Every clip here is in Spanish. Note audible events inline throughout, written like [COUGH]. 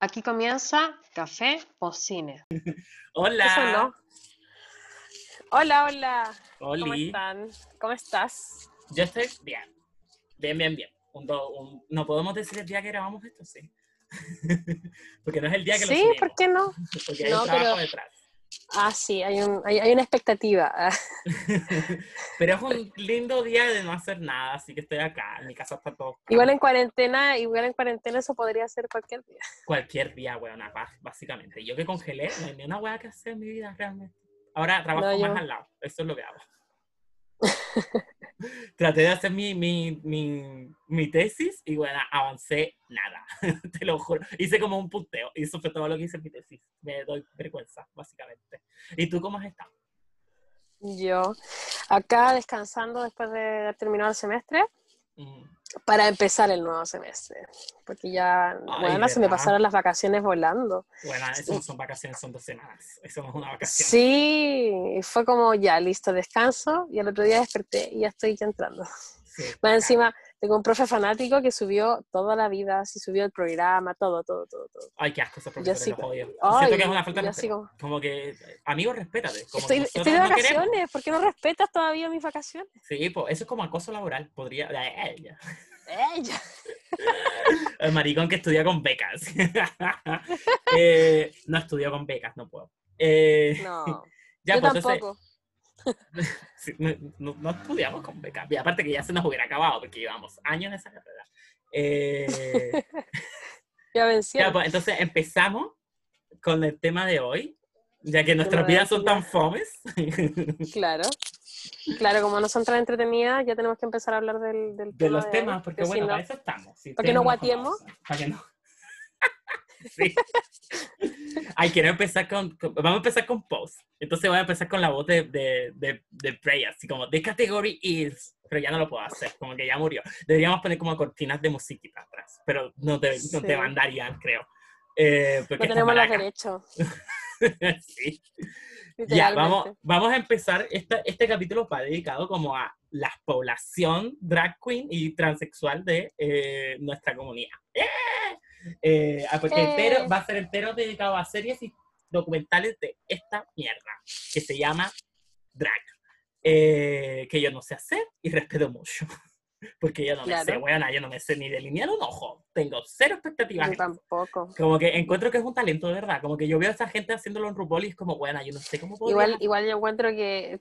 Aquí comienza Café o Cine. Hola. Eso no. Hola, hola. ¿Cómo están? ¿Cómo estás? Yo estoy bien. Bien, bien, bien. Un do- un- no podemos decir el día que grabamos esto, sí. [LAUGHS] porque no es el día que lo Sí, subimos. ¿por qué no? [LAUGHS] Porque hay No, un trabajo pero- detrás. Ah, sí, hay, un, hay, hay una expectativa. [LAUGHS] Pero es un lindo día de no hacer nada, así que estoy acá. En mi casa está todo. Igual en cuarentena, igual en cuarentena eso podría ser cualquier día. Cualquier día, weón, básicamente. Yo que congelé, no hay ni una weá que hacer en mi vida realmente. Ahora trabajo No, yo- más al lado. Eso es lo que hago. [LAUGHS] Traté de hacer mi, mi, mi, mi tesis y bueno, avancé nada. [LAUGHS] Te lo juro. Hice como un punteo y eso fue todo lo que hice en mi tesis. Me doy vergüenza, básicamente. ¿Y tú cómo has estado? Yo acá descansando después de haber terminado el semestre Mm, para empezar el nuevo semestre. Porque ya, Ay, bueno, se me pasaron las vacaciones volando. Bueno, eso no son vacaciones, son dos semanas. Eso no es una vacación. Sí, fue como ya, listo, descanso. Y al otro día desperté y ya estoy ya entrando. Sí, Más encima, tengo un profe fanático que subió toda la vida, sí subió el programa, todo, todo, todo, todo. Ay, qué asco esos Yo profesores, sí- los odio. Ay, Siento que es una falta de yo sí como- Como que, amigo, respétate. Como Estoy, de no vacaciones, ¿por qué no respetas todavía mis vacaciones? Sí, pues eso es como acoso laboral. Podría. ella. Ella. [LAUGHS] El maricón que estudia con becas. [LAUGHS] Eh, no estudió con becas, no puedo. Eh, No, [LAUGHS] ya, yo pues. [LAUGHS] sí, no, no- estudiamos con becas. Y aparte que ya se nos hubiera acabado porque llevamos años en esa carrera. [LAUGHS] Eh, Ya vencí. ya, pues, entonces empezamos con el tema de hoy, ya que nuestras vidas son tan fomes. [LAUGHS] Claro. Claro, como no son tan entretenidas, ya tenemos que empezar a hablar del, del de tema los temas, porque si bueno, no- para eso estamos. si ¿Para que no guatiemos? Para que no. [LAUGHS] sí. Ay, quiero empezar con, con- Vamos a empezar con post. Entonces voy a empezar con la voz de, de, de, de Prey, así como, the category is. Pero ya no lo puedo hacer, como que ya murió. Deberíamos poner como cortinas de musiquita atrás, pero no te, no te Sí. mandarían, creo. Eh, porque no tenemos los derechos. [LAUGHS] sí. Ya, vamos, vamos a empezar. Esta, este capítulo va dedicado como a la población drag queen y transexual de eh, nuestra comunidad. ¡Eh! Eh, ah, porque ¡Eh! entero, va a ser entero dedicado a series y documentales de esta mierda, que se llama drag. Eh, que yo no sé hacer y respeto mucho. [LAUGHS] Porque yo no me sé, Claro. weona, yo no me sé ni delinear un ojo. Tengo cero expectativas. Yo tampoco. Como que encuentro que es un talento de verdad. Como que yo veo a esa gente haciéndolo en RuPaul y es como, bueno, yo no sé cómo podría Igual, igual yo encuentro que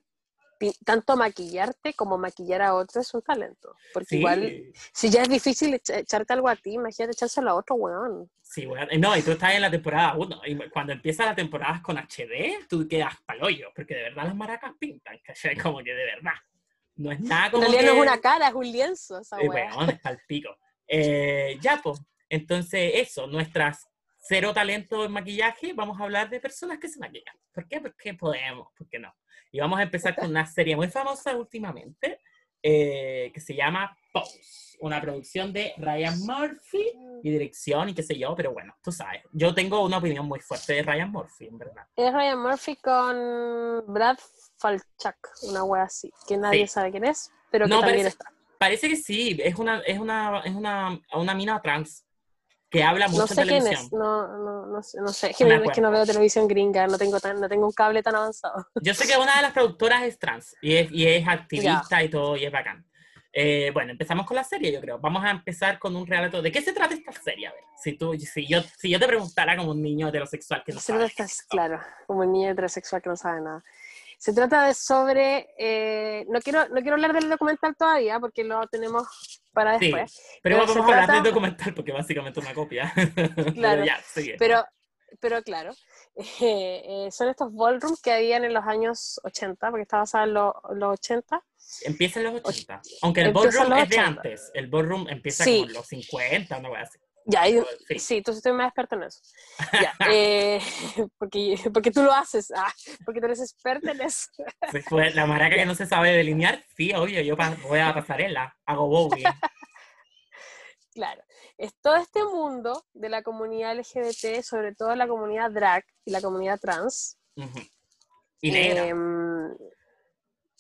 tanto maquillarte como maquillar a otro es un talento. Porque Sí, igual, si ya es difícil echa- echarte algo a ti, imagínate echárselo a otro weón. sí, bueno. No, y tú estás en la temporada 1. Y cuando empieza la temporada con HD, tú quedas paloyo. Porque de verdad las maracas pintan, ¿cachai? Como que de verdad. No es nada En como. realidad que... no es una cara, es un lienzo esa weón, está al pico. Eh, ya, pues. Entonces, eso, nuestras cero talento en maquillaje, vamos a hablar de personas que se maquillan. ¿Por qué? Porque podemos, ¿por qué no? Y vamos a empezar con una serie muy famosa últimamente, eh, que se llama Pose, una producción de Ryan Murphy y dirección y qué sé yo, pero bueno, tú sabes, yo tengo una opinión muy fuerte de Ryan Murphy, en verdad. Es Ryan Murphy con Brad Falchuk, una wea así, que nadie Sí. sabe quién es, pero que No, también parece- está. Parece que sí, es una, es una, es una, una mina trans que habla mucho No sé quién televisión. es, no, no, no sé, no sé. Es que, Me es que no veo televisión gringa, no tengo, tan, no tengo un cable tan avanzado. [LAUGHS] Yo sé que una de las productoras es trans y es, y es activista y todo, y es bacán. Eh, bueno, empezamos con la serie, yo creo. Vamos a empezar con un relato. ¿De qué se trata esta serie? A ver, si, tú, si, yo, si yo te preguntara como un niño heterosexual que no Se sabe. trata, claro, como un niño heterosexual que no sabe nada. Se trata de sobre, eh, no, quiero, no quiero hablar del documental todavía porque lo tenemos para Sí, después, pero pero vamos a hablar del documental porque básicamente es una copia. [LAUGHS] Pero Claro, ya, pero, pero claro, [LAUGHS] eh, eh, son estos ballrooms que habían en los años 80, porque está basada en los, los 80. Empieza en los 80. Aunque el ballroom es de 80. antes. El ballroom empieza Sí. como en los 50, una wea así. Ya, y- Sí. sí, entonces estoy más experta en eso. Ya, [LAUGHS] eh, [LAUGHS] porque, porque tú lo haces, ah, porque tú eres experta en eso. Sí, fue la maraca que no se sabe delinear, sí, obvio, yo voy a pasarela, hago bowling. [LAUGHS] Claro, es todo este mundo de la comunidad LGBT, sobre todo la comunidad drag y la comunidad trans. Ujú. Y negra. em,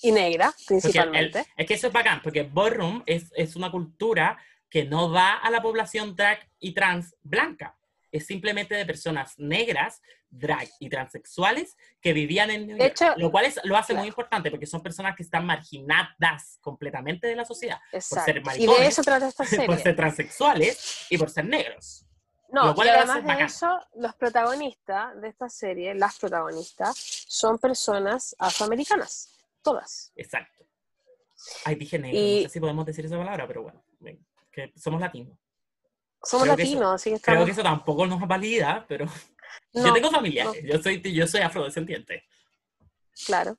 y negra, Porque el- principalmente. es que eso es bacán, porque ballroom es, es una cultura que no va a la población drag y trans blanca. es simplemente de personas negras, drag y transexuales que vivían en New York. hecho, lo cual es, lo hace muy claro. importante porque son personas que están marginadas completamente de la sociedad por ser Exacto. Y maricones, de eso trata esta [LAUGHS] por serie. ser transexuales y por ser negros. No, y además de eso, los protagonistas de esta serie, las protagonistas, son personas afroamericanas. Todas. Exacto. Ay, dije negro, Y- no sé si podemos decir esa palabra, pero bueno, que somos latinos. Somos Creo latinos, así que Creo que eso tampoco nos valida, pero [LAUGHS] yo No, tengo familiares, yo soy, yo soy afrodescendiente. Claro.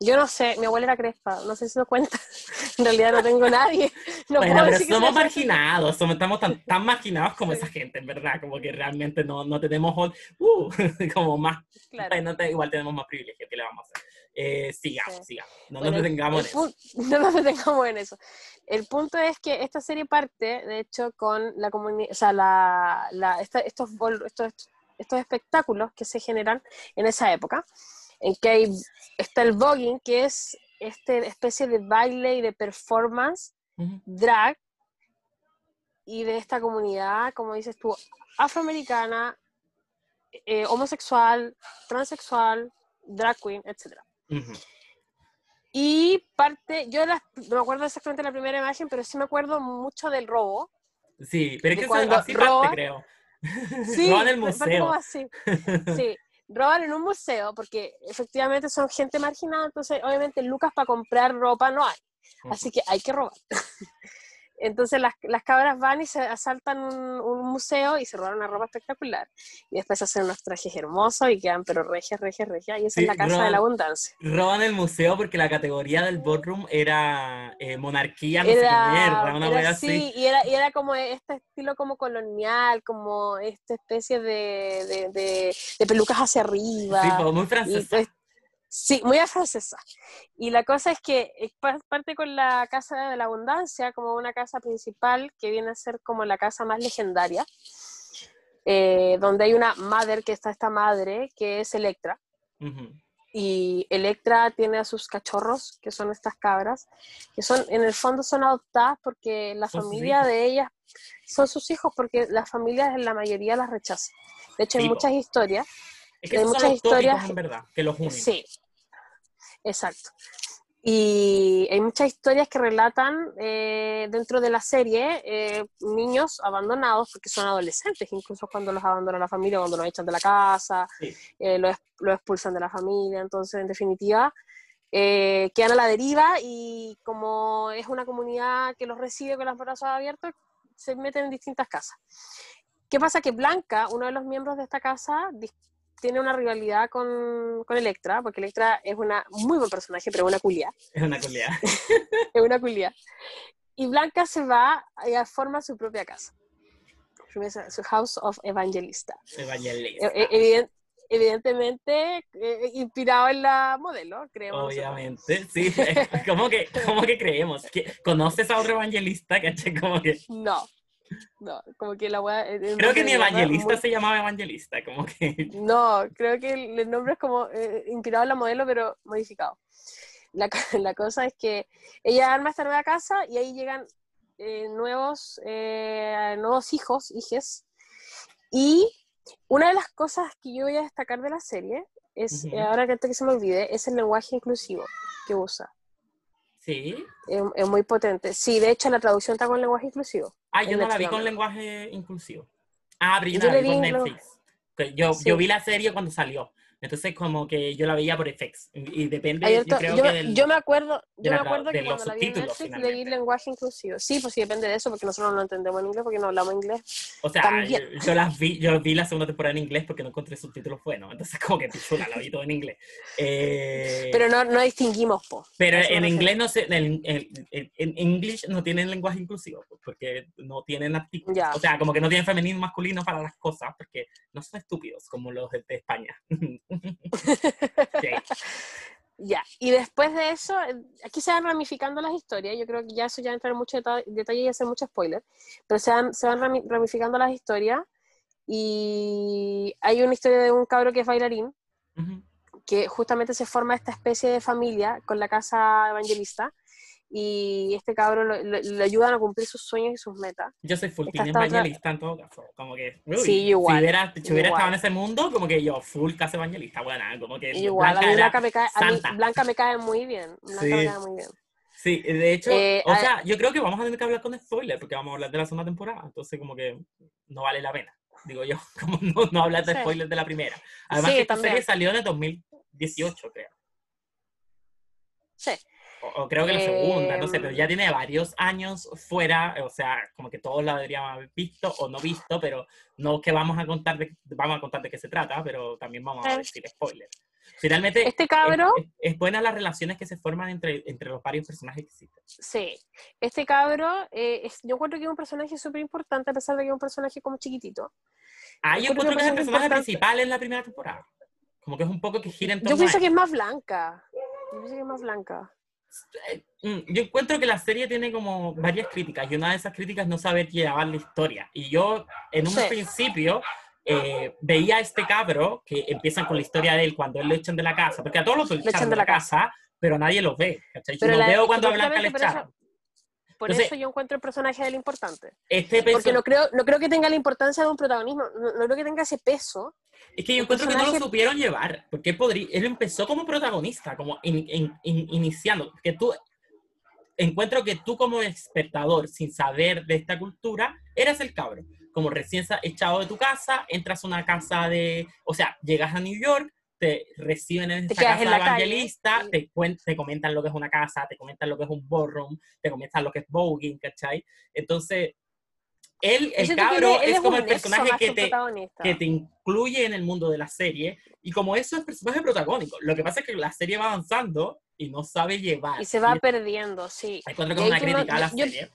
Yo no sé, mi abuela era crespa, no sé si lo cuenta. [LAUGHS] En realidad no tengo nadie. No bueno, pero somos marginados, somos, estamos tan, tan marginados como Sí. esa gente, en verdad, como que realmente no, no tenemos, uh, [LAUGHS] como más, Claro. bueno, te- igual tenemos más privilegios, ¿qué le vamos a hacer? Eh, sigamos, Sí. sigamos, no Bueno, nos detengamos en eso. [LAUGHS] No nos detengamos en eso. El punto es que esta serie parte, de hecho, con la comunidad, o sea, la, la- esta- estos, bol- estos, estos espectáculos que se generan en esa época, en que hay, está el voguing, que es esta especie de baile y de performance drag y de esta comunidad, como dices tú, afroamericana, eh, homosexual, transexual, drag queen, Ujú. Y parte, yo las- no me acuerdo exactamente la primera imagen, pero sí me acuerdo mucho del robo. Sí, pero es que cuando así parte, creo. [LAUGHS] Sí, Roban el museo. así. [LAUGHS] Sí, roban en un museo porque efectivamente son gente marginada, entonces obviamente lucas para comprar ropa no hay, así que hay que robar. [LAUGHS] Entonces las, las cabras van y se asaltan un, un museo y se roban una ropa espectacular. Y después hacen unos trajes hermosos y quedan pero regias, regias, regias. Y esa Sí, es la casa de roban- la abundancia. Roban el museo porque la categoría del boardroom era eh, monarquía, no sé qué Era, mierda, una era así, así. y era, y era como este estilo como colonial, como esta especie de, de, de- de pelucas hacia arriba. Sí, pues, muy y francesa. pues, sí, muy a francesa. Y la cosa es que eh, pa- parte con la Casa de la Abundancia como una casa principal que viene a ser como la casa más legendaria, eh, donde hay una madre, que está esta madre, que es Electra. Y Electra tiene a sus cachorros, que son estas cabras, que son, en el fondo son adoptadas porque la familia de ellas son sus hijos, porque las familias en la mayoría las rechazan. De hecho, hay muchas historias. Es que son muchas tópicos, historias- en verdad, que los unen. Sí, exacto. Y hay muchas historias que relatan eh, dentro de la serie eh, niños abandonados, porque son adolescentes, incluso cuando los abandona la familia, cuando los echan de la casa, Sí. eh, los, los expulsan de la familia. Entonces, en definitiva, eh, quedan a la deriva y como es una comunidad que los recibe con los brazos abiertos, se meten en distintas casas. ¿Qué pasa? Que Blanca, uno de los miembros de esta casa, tiene una rivalidad con, con Electra, porque Electra es una muy buen personaje, pero una culia. [LAUGHS] Es una culiada. [LAUGHS] Es una culia. Y Blanca se va y forma su propia casa. Su House of Evangelista. Evangelista. E- e- eviden- evidentemente eh, inspirado en la modelo, creemos. Obviamente, sí. [LAUGHS] ¿Cómo que, cómo que creemos? ¿Que- ¿Conoces a otro evangelista? ¿Cachai? Como que, No, no, como que la el creo que ni evangelista muy- se llamaba evangelista, como que... No, creo que el, el nombre es como eh, inspirado en la modelo, pero modificado. La, [LAUGHS] la cosa es que ella arma esta nueva casa y ahí llegan eh, nuevos, eh, nuevos hijos, hijes. Y una de las cosas que yo voy a destacar de la serie es, Ujú. eh, ahora que antes que se me olvide, es el lenguaje inclusivo que usa. Sí. Es, es muy potente. Sí, de hecho la traducción está con lenguaje inclusivo. Ah, yo no la vi con lenguaje inclusivo. Ah, pero yo, la vi con lo- Netflix. Yo, Sí. yo vi la serie cuando salió. Entonces, como que yo la veía por FX. Y depende, Hay yo creo yo, que me- del... yo me acuerdo, yo me acuerdo que cuando la vi en Netflix leí lenguaje inclusivo. Sí, pues sí, depende de eso, porque nosotros no entendemos en inglés, porque no hablamos inglés. O sea, También. [LAUGHS] yo, las vi, yo vi la segunda temporada en inglés porque no encontré subtítulos buenos. Entonces, como que [LAUGHS] pichula, la vi todo en inglés. Eh, Pero no, no distinguimos, po. pero en inglés no sé, en, en, en- en English no tienen lenguaje inclusivo, pues, porque no tienen artículos. O sea, como que no tienen femenino masculino para las cosas, porque no son estúpidos como los de España. [LAUGHS] Sí. [LAUGHS] Ya, y después de eso, eh, aquí se van ramificando las historias, yo creo que ya eso ya entra en mucho deta- detalle y hacer mucho spoiler, pero se van, se van rami- ramificando las historias y hay una historia de un cabro que es bailarín, Ujú. que justamente se forma esta especie de familia con la casa evangelista y este lo- le ayudan a cumplir sus sueños y sus metas. Yo soy full team está otra- evangelista en todo caso. Como que, uy, Sí, igual, Si hubiera, si hubiera estado en ese mundo, como que yo, full casa evangelista, buena, como que Igual, a Blanca mí era Blanca me cae, a mí. Blanca me cae muy bien. Blanca Sí. me cae muy bien. Sí, de hecho, Eh, o a- sea, yo creo que vamos a tener que hablar con spoiler, porque vamos a hablar de la segunda temporada, entonces como que no vale la pena, digo yo, [LAUGHS] como no, no hablar de Sí. spoilers de la primera. Además que esta también. serie salió en el 2018, creo. Sí. O, o creo que la segunda, no sé, pero Em. ya tiene varios años fuera, o sea, como que todos la deberíamos haber visto o no visto, pero no que vamos a contar de, vamos a contar de qué se trata, pero también vamos a Eh. decir spoiler. Finalmente, Este cabro, es, es buena las relaciones que se forman entre, entre los varios personajes que existen. sí, este cabro, eh, es- yo encuentro que es un personaje súper importante, a pesar de que es un personaje como chiquitito. Ah, yo Encuentro encuentro que es el que es personaje importante. principal en la primera temporada. Como que es un poco que gira en torno Yo pienso a que es más blanca. Yo pienso que es más blanca. Mm, Yo encuentro que la serie tiene como varias críticas y una de esas críticas es no saber llevar la historia. Y yo en un Sí. principio eh, veía a este cabro que empiezan con la historia de él cuando él lo echan de la casa, porque a todos los echan, de la casa, pero nadie los ve. ¿cachai? Yo la- veo cuando a Blanca le echaron. Por Entonces- eso yo encuentro el personaje del importante. Este Porque perso- no creo, no creo que tenga la importancia de un protagonismo, no, no creo que tenga ese peso. Es que yo encuentro que no lo personaje- supieron llevar, porque podría, él empezó como protagonista, como in- in- in- iniciando, que tú, encuentro que tú como espectador, sin saber de esta cultura, eras el cabro, como recién echado de tu casa, entras a una casa de, o sea, llegas a New York, te reciben en Te esta casa en la calle, evangelista, y- te, te comentan lo que es una casa, te comentan lo que es un ballroom, te comentan lo que es voguing, ¿cachai? Entonces, él, el cabro, él es como un el personaje que te, que te incluye en el mundo de la serie y como eso es personaje protagónico. Lo que pasa es que la serie va avanzando y no sabe llevar. Y se va Y perdiendo, sí. encuentro que es una tú no- crítica a la yo- serie.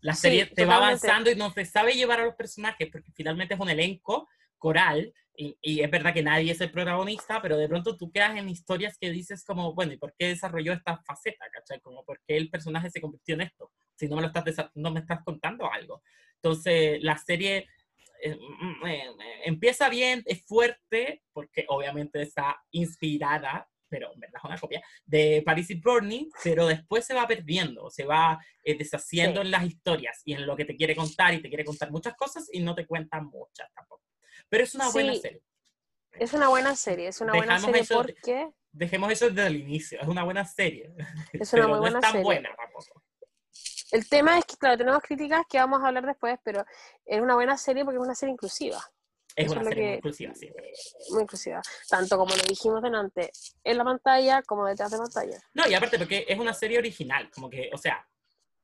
La Sí, serie te va totalmente. avanzando y no te sabe llevar a los personajes porque finalmente es un elenco coral y, y es verdad que nadie es el protagonista, pero de pronto tú quedas en historias que dices como, bueno, ¿y por qué desarrolló esta faceta? ¿Cachai? Como, ¿por qué el personaje se convirtió en esto? Si no me lo estás, no me estás contando algo. Entonces, la serie eh, mm, eh, eh, empieza bien, es fuerte, porque obviamente está inspirada, pero en verdad es una copia, de Paris is Burning, pero después se va perdiendo, se va eh, deshaciendo Sí. en las historias y en lo que te quiere contar, y te quiere contar muchas cosas y no te cuenta muchas tampoco. Pero es una buena serie. Es una buena serie, es una buena serie eso- porque Dejemos eso desde el inicio, es una buena serie. es una [LAUGHS] pero muy no buena es tan serie. buena tampoco. El tema es que, claro, tenemos críticas que vamos a hablar después, pero es una buena serie porque es una serie inclusiva, Es Eso una es serie muy inclusiva, sí. muy inclusiva, tanto como lo dijimos delante, en la pantalla como detrás de pantalla. No, y aparte porque es una serie original, como que, o sea,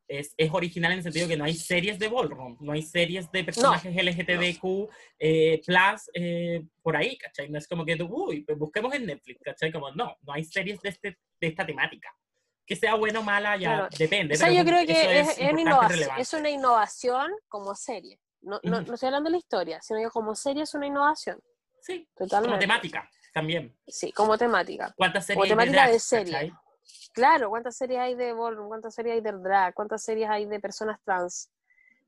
es, es original en el sentido que no hay series de Ballroom, no hay series de personajes LGTBQ eh, plus eh, por ahí, ¿cachai? No es como que, uy, pues busquemos en Netflix, ¿cachai? Como, no, no hay series de, este, de esta temática. Que sea buena o mala, ya Claro. depende. O sea, pero yo creo que es, es es una innovación como serie. No, no, no estoy hablando de la historia, sino que como serie es una innovación, Sí, como totalmente. temática también. Sí, como temática. ¿Cuántas series Como temática de drag, serie. cachai? Claro, ¿cuántas series hay de ballroom? ¿Cuántas series hay de drag? ¿Cuántas series hay de personas trans?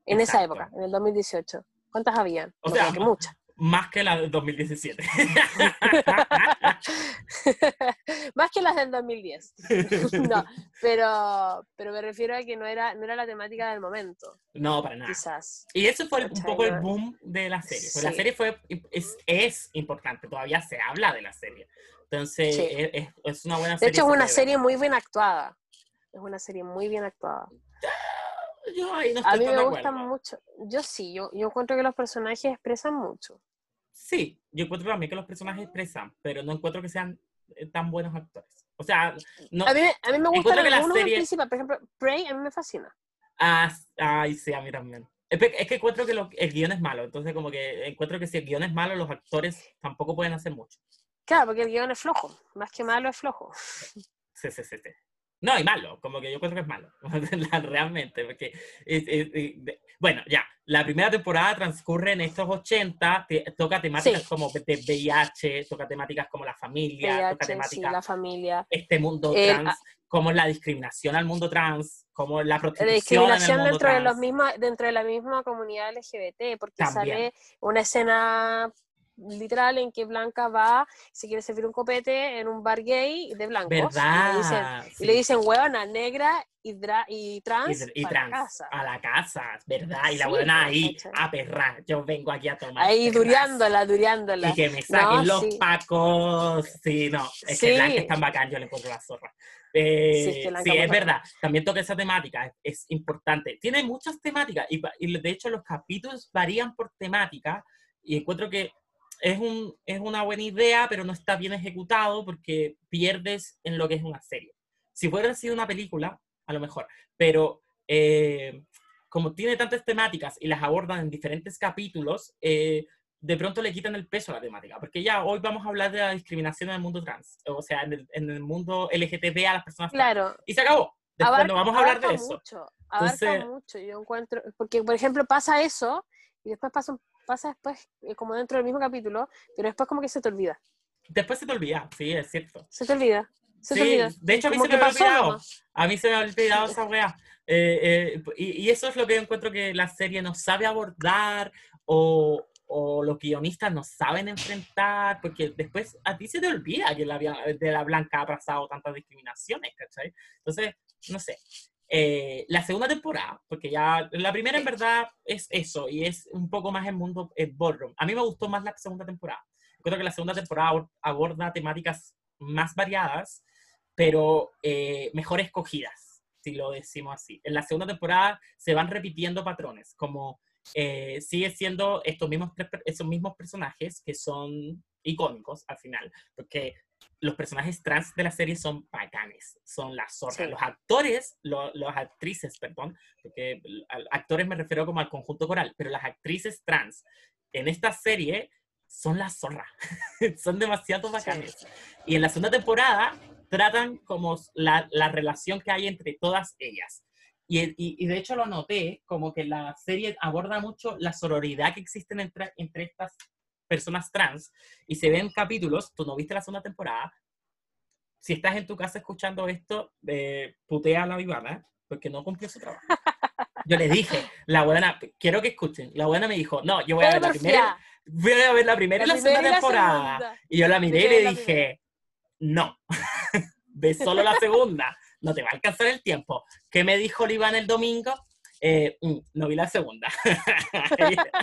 En esa época, en el 2018. ¿Cuántas habían? O No sea, que muchas. Más que la del 2017. [LAUGHS] [LAUGHS] [LAUGHS] Más que las del 2010. [LAUGHS] no, pero, pero me refiero a que no era, no era la temática del momento, no, para nada. quizás. Y eso fue un poco el boom de la serie. Pues La Sí. serie fue, es, es importante, todavía se habla de la serie. Entonces, Sí. es, es- una buena De serie. hecho, es una serie muy bien actuada. Es una serie muy bien actuada. Yo ahí no A mí me de gusta mucho. Yo sí, yo, yo encuentro que los personajes expresan mucho. Sí, yo encuentro también que los personajes expresan, pero no encuentro que sean eh, tan buenos actores. O sea, no. A mí, a mí me gustan que la serie- principal. Por ejemplo, Prey a mí me fascina. Ah, ay, sí, a mí también. Es que encuentro que lo- el guion es malo, entonces como que encuentro que si el guion es malo, los actores tampoco pueden hacer mucho. Claro, porque el guion es flojo. Más que malo es flojo. Sí, sí, sí, sí. No, y malo, como que yo encuentro que es malo, [LAUGHS] la- realmente, porque, es- es- es- de- bueno, ya, la primera temporada transcurre en estos 80, te- toca temáticas Sí. como de VIH, toca temáticas como la familia, toca VIH, sí, temáticas, la familia. este mundo El- trans, como la discriminación al mundo trans, como la La prostitución discriminación en el mundo dentro de, los mismos, dentro de la misma comunidad LGBT, porque También. sale una escena literal en que Blanca va, se quiere servir un copete en un bar gay de blancos. ¿Verdad? Y le dicen, y le dicen huevona negra y, y trans, Y, y trans, casa. a la casa, ¿verdad? Y la Sí, buena pues, ahí, a perrar, yo vengo aquí a tomar. Ahí perras. duriándola, duriándola. Y que me saquen No, los sí. pacos. Sí, no, es que Sí. Blanca es tan bacán, yo le encuentro la zorra. Eh, Sí, es sí, que es verdad. También toca esa temática, es, es importante. Tiene muchas temáticas y, y de hecho los capítulos varían por temática y encuentro que es, un, es una buena idea, pero no está bien ejecutado porque pierdes en lo que es una serie. Si fuera sido una película, a lo mejor, pero eh, como tiene tantas temáticas y las abordan en diferentes capítulos, eh, de pronto le quitan el peso a la temática, porque ya hoy vamos a hablar de la discriminación en el mundo trans, o sea, en el, en el mundo LGTB a las personas trans. Claro. Y se acabó. Después abarca- no vamos a hablar de eso. Mucho, abarca Entonces- mucho, yo encuentro, porque por ejemplo pasa eso y después pasa, un- pasa después eh, como dentro del mismo capítulo, pero después como que se te olvida, Después se te olvida, sí, es cierto. se te olvida, se Sí, te olvida. de hecho a mí Como se me había olvidado. A mí se me ha olvidado esa weá. Eh, eh, y, y eso es lo que yo encuentro que la serie no sabe abordar o, o los guionistas no saben enfrentar, porque después a ti se te olvida que la, de la blanca ha pasado tantas discriminaciones, ¿cachai? Entonces, no sé. Eh, la segunda temporada, porque ya la primera en verdad es eso, y es un poco más el mundo eh, ballroom. A mí me gustó más la segunda temporada. Creo que la segunda temporada abor- aborda temáticas más variadas, pero eh, mejor escogidas, si lo decimos así. En la segunda temporada se van repitiendo patrones, como eh, sigue siendo estos mismos, esos mismos personajes que son icónicos al final, porque los personajes trans de la serie son bacanes, son las zorras. Sí. Los actores, lo- las actrices, perdón, porque actores me refiero como al conjunto coral, pero las actrices trans en esta serie son las zorras, [LAUGHS] son demasiado bacanes. Y en la segunda temporada tratan como la, la relación que hay entre todas ellas. Y, y- y de hecho lo noté, como que la serie aborda mucho la sororidad que existe entre, entre estas personas trans. Y se ven capítulos, tú no viste la segunda temporada. Si estás en tu casa escuchando esto, eh, putea a la vivana, porque no cumplió su trabajo. Yo le dije, la buena, quiero que escuchen, la buena me dijo, no, yo voy a ver la primera, voy a ver la primera y la, segunda temporada. Y yo la miré y le dije, no, [LAUGHS] ve solo la segunda, no te va a alcanzar el tiempo. ¿Qué me dijo Oliván el domingo? Eh, mm, no vi la segunda. [LAUGHS]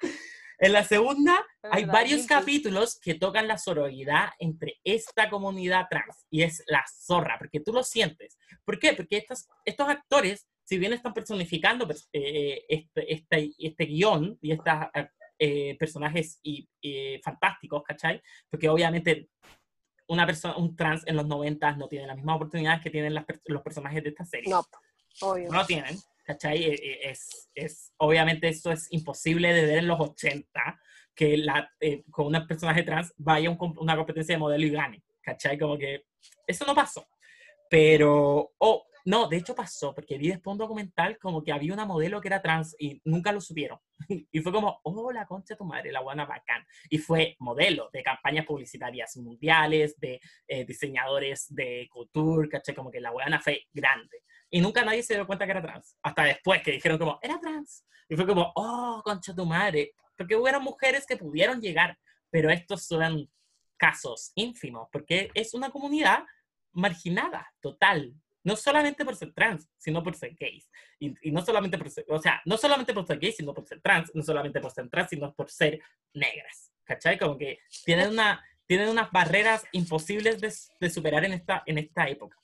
[LAUGHS] en la segunda hay varios guilty. capítulos que tocan la sororidad entre esta comunidad trans y es la zorra, porque tú lo sientes. ¿Por qué? Porque estos, estos actores, si bien están personificando pues, eh, este, este, este guion y estos eh, personajes y, fantásticos, ¿cachai? Porque obviamente una persona, un trans en los 90 no tiene las mismas oportunidades que tienen las los personajes de esta serie. No, obvio. No tienen, ¿cachai? Eh, eh, Es, es, obviamente eso es imposible de ver en los 80, que la, eh, con un personaje trans vaya a una competencia de modelo y gane, ¿cachai? Como que eso no pasó. Pero, oh, no, de hecho pasó, porque vi después un documental como que había una modelo que era trans y nunca lo supieron. [LAUGHS] Y fue como, oh, la concha de tu madre, la buena bacán. Y fue modelo de campañas publicitarias mundiales, de eh, diseñadores de couture, ¿cachai? Como que la buena fue grande. Y nunca nadie se dio cuenta que era trans. Hasta después que dijeron como, era trans. Y fue como, oh, concha tu madre. Porque hubo mujeres que pudieron llegar, pero estos son casos ínfimos, porque es una comunidad marginada, total. No solamente por ser trans, sino por ser gays. Y, y no solamente por ser, o sea, no solamente por ser gays, sino por ser trans, no solamente por ser trans, sino por ser negras. ¿Cachai? Como que tienen, una, tienen unas barreras imposibles de, de superar en esta, en esta época.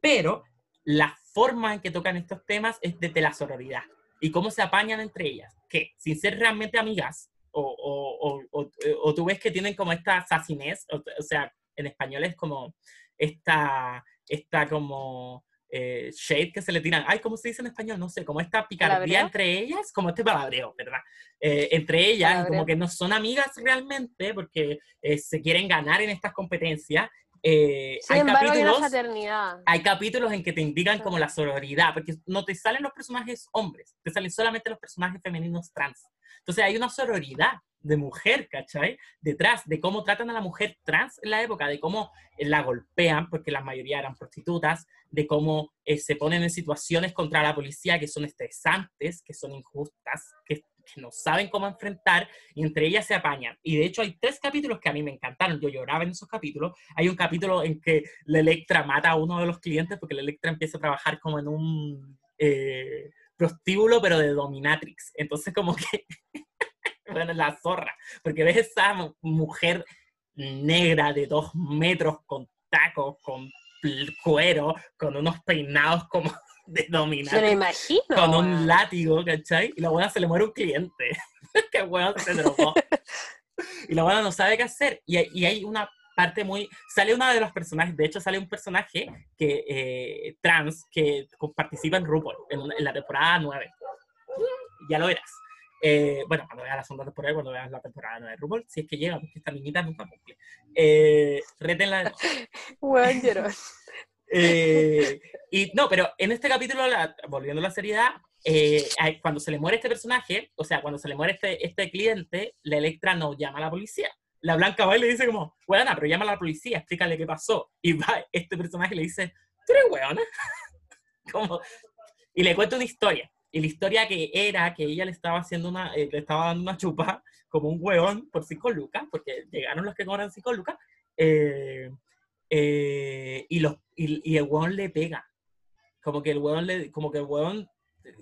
Pero la forma en que tocan estos temas es desde la sororidad y cómo se apañan entre ellas, que sin ser realmente amigas, o, o, o, o, tú ves que tienen como esta sacinez, o, sea, en español es como esta, esta como eh, shade que se le tiran, ay, ¿cómo se dice en español? No sé, como esta picardía ¿Palabreo? entre ellas, como este palabreo, ¿verdad? Eh, entre ellas, Palabreo. como que no son amigas realmente, porque eh, se quieren ganar en estas competencias. Eh, Sin hay embargo, hay una capítulos fraternidad. hay capítulos en que te indican como la sororidad, porque no te salen los personajes hombres, te salen solamente los personajes femeninos trans. Entonces hay una sororidad de mujer, ¿cachai? Detrás de cómo tratan a la mujer trans en la época, de cómo eh, la golpean, porque la mayoría eran prostitutas, de cómo eh, se ponen en situaciones contra la policía que son estresantes, que son injustas, que que no saben cómo enfrentar y entre ellas se apañan. Y de hecho hay tres capítulos que a mí me encantaron, yo lloraba en esos capítulos. Hay un capítulo en que la Electra mata a uno de los clientes porque la Electra empieza a trabajar como en un eh, prostíbulo, pero de dominatrix. Entonces como que, [LAUGHS] bueno, la zorra, porque ves esa mujer negra de dos metros con tacos, con cuero, con unos peinados como [LAUGHS] de dominar. me imagino. Con un látigo, ¿cachai? Y la buena se le muere un cliente. [LAUGHS] Qué weón se drogó. [LAUGHS] y la buena no sabe qué hacer. Y, y, hay una parte muy... Sale uno de los personajes, de hecho sale un personaje que eh, trans que participa en RuPaul, en, en la temporada 9. Ya lo verás. Eh, bueno, cuando veas la segunda temporada, cuando veas la temporada de RuPaul, si es que llega, porque esta niñita nunca cumple. Eh, retenla. Bueno, [LAUGHS] eh, y no, pero en este capítulo, volviendo a la seriedad, eh, cuando se le muere este personaje, o sea, cuando se le muere este, este cliente, la Electra no llama a la policía. La Blanca va y le dice como, weona, pero llama a la policía, explícale qué pasó. Y va este personaje le dice, ¿tú eres weona? [LAUGHS] como, y le cuenta una historia. Y la historia que era que ella le estaba haciendo una, eh, le estaba dando una chupa como un hueón por cinco lucas, porque llegaron los que cobran cinco lucas, eh, eh, y, los, y, el hueón le pega. Como que el hueón le, como que el hueón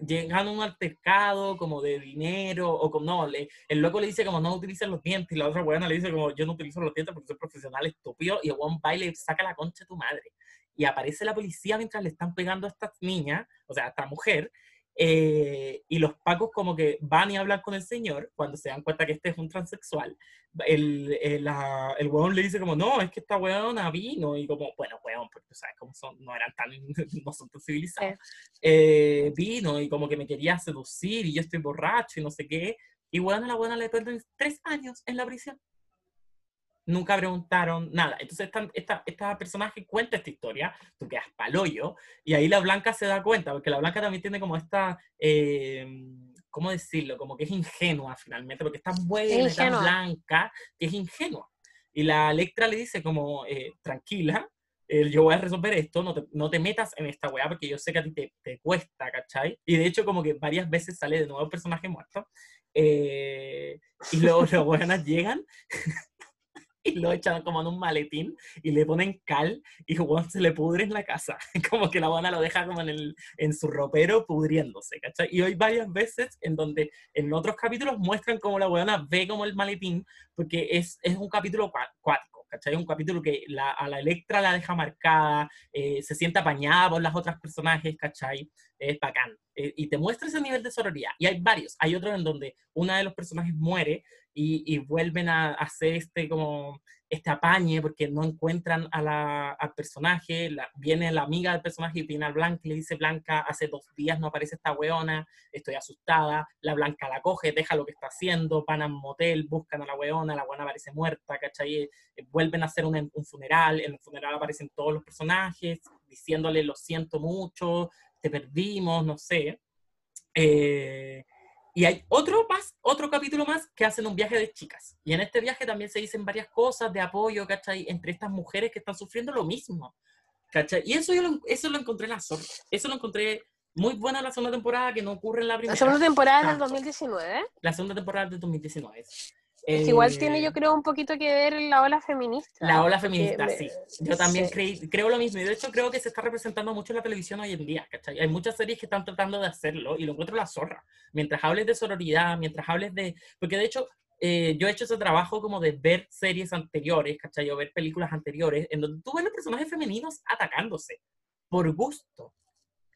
llegan a un altercado como de dinero, o como, no, le, el loco le dice como no utilicen los dientes, y la otra hueona le dice como yo no utilizo los dientes porque soy profesional estúpido, y el hueón va y le saca la concha a tu madre. Y aparece la policía mientras le están pegando a esta niña, o sea, a esta mujer, eh, y los pacos como que van y hablan con el señor cuando se dan cuenta que este es un transexual. El, el, el weón le dice como, no, es que esta weona vino y como, bueno, weón, porque tú sabes cómo son, no eran tan, [LAUGHS] no son tan civilizados. Eh, vino y como que me quería seducir y yo estoy borracho y no sé qué. Y weón, la buena le ponen tres años en la prisión nunca preguntaron nada. Entonces esta, esta, esta, personaje cuenta esta historia, tú quedas paloyo, y ahí la Blanca se da cuenta, porque la Blanca también tiene como esta, eh, ¿cómo decirlo? Como que es ingenua finalmente, porque está buena, tan blanca, que es ingenua. Y la Electra le dice como, eh, tranquila, eh, yo voy a resolver esto, no te, no te, metas en esta weá porque yo sé que a ti te, te, cuesta, ¿cachai? Y de hecho como que varias veces sale de nuevo el personaje muerto. y luego los [LAUGHS] buenas llegan y lo echan como en un maletín y le ponen cal y Juan se le pudre en la casa. [LAUGHS] Como que la buena lo deja como en, el, en su ropero pudriéndose, ¿cachai? Y hoy varias veces en donde en otros capítulos muestran cómo la buena ve como el maletín, porque es, es un capítulo cuático, ¿cachai? Un capítulo que la, a la Electra la deja marcada, eh, se siente apañada por las otras personajes, ¿cachai? Es bacán. Eh, y te muestra ese nivel de sororidad. Y hay varios. Hay otros en donde una de los personajes muere y, vuelven a, hacer este como este apañe porque no encuentran a la, al personaje, viene la amiga del personaje y viene al Blanca y le dice, Blanca, hace dos días no aparece esta weona, estoy asustada, la Blanca la coge, deja lo que está haciendo, van a motel, buscan a la weona, la weona aparece muerta, ¿cachai? Eh, vuelven a hacer un funeral, en el funeral aparecen todos los personajes, diciéndole, lo siento mucho, te perdimos, no sé. Eh, y hay otro más, otro capítulo más que hacen un viaje de chicas. Y en este viaje también se dicen varias cosas de apoyo, ¿cachai? Entre estas mujeres que están sufriendo lo mismo, ¿cachai? Y eso yo lo, eso lo encontré en la zona. Eso lo encontré muy buena la segunda temporada que no ocurre en la primera. La segunda temporada del 2019. La segunda temporada es 2019 igual tiene, yo eh, creo, un poquito que ver la ola feminista. La ola feminista, sí. Yo también creo lo mismo. Y de hecho creo que se está representando mucho en la televisión hoy en día, ¿cachai? Hay muchas series que están tratando de hacerlo y lo encuentro la zorra. Mientras hables de sororidad, mientras hables de... Porque de hecho, eh, yo he hecho ese trabajo como de ver series anteriores, ¿cachai? O ver películas anteriores, en donde tú ves los personajes femeninos atacándose por gusto.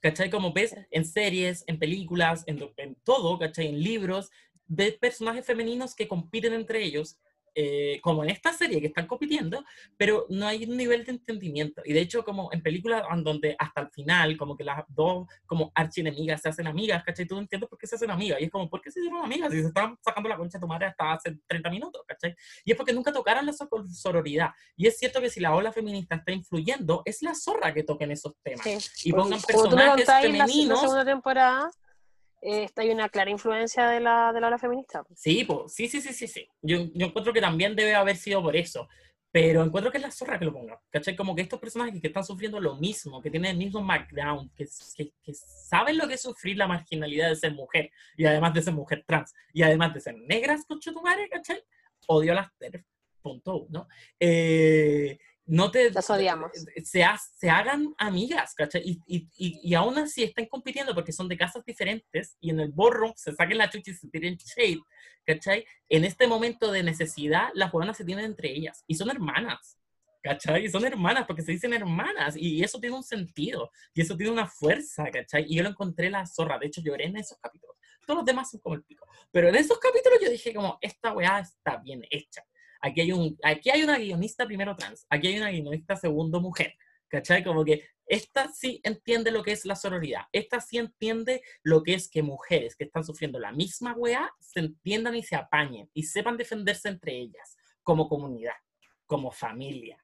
¿Cachai? Como ves en series, en películas, en, en todo, ¿cachai? En libros, de personajes femeninos que compiten entre ellos, eh, como en esta serie que están compitiendo, pero no hay un nivel de entendimiento. Y de hecho, como en películas donde hasta el final, como que las dos como archienemigas se hacen amigas, ¿cachai? Tú no entiendes por qué se hacen amigas. Y es como, ¿por qué se hicieron amigas? Si se estaban sacando la concha de tu madre hasta hace 30 minutos, ¿cachai? Y es porque nunca tocaron la sororidad. Y es cierto que si la ola feminista está influyendo, es la zorra que toquen esos temas. Y pongan personajes femeninos. La segunda temporada esta hay una clara influencia de la, de la ola feminista. Sí, pues, sí, sí, sí, sí, sí. Yo, yo encuentro que también debe haber sido por eso. pero encuentro que es la zorra que lo ponga, ¿cachai? Como que estos personajes que están sufriendo lo mismo, que tienen el mismo background, que, que, que saben lo que es sufrir la marginalidad de ser mujer, y además de ser mujer trans, y además de ser negras, coche tu madre, ¿cachai? Odio a las TERF, punto uno. Eh, no te... Las odiamos. Se, ha- se hagan amigas, ¿cachai? Y, y, y, y aún así están compitiendo porque son de casas diferentes y en el ballroom se saquen la chucha y se tiren shade, ¿cachai? En este momento de necesidad, las jugadoras se tienen entre ellas y son hermanas, ¿cachai? Y son hermanas porque se dicen hermanas y eso tiene un sentido y eso tiene una fuerza, ¿cachai? Y yo lo encontré la zorra, de hecho lloré en esos capítulos. Todos los demás son como el pico. Pero en esos capítulos yo dije como, esta weá está bien hecha. Aquí hay, un, aquí hay una guionista primero trans, aquí hay una guionista segundo mujer, ¿cachai? Como que esta sí entiende lo que es la sororidad, esta sí entiende lo que es que mujeres que están sufriendo la misma weá se entiendan y se apañen y sepan defenderse entre ellas, como comunidad, como familia.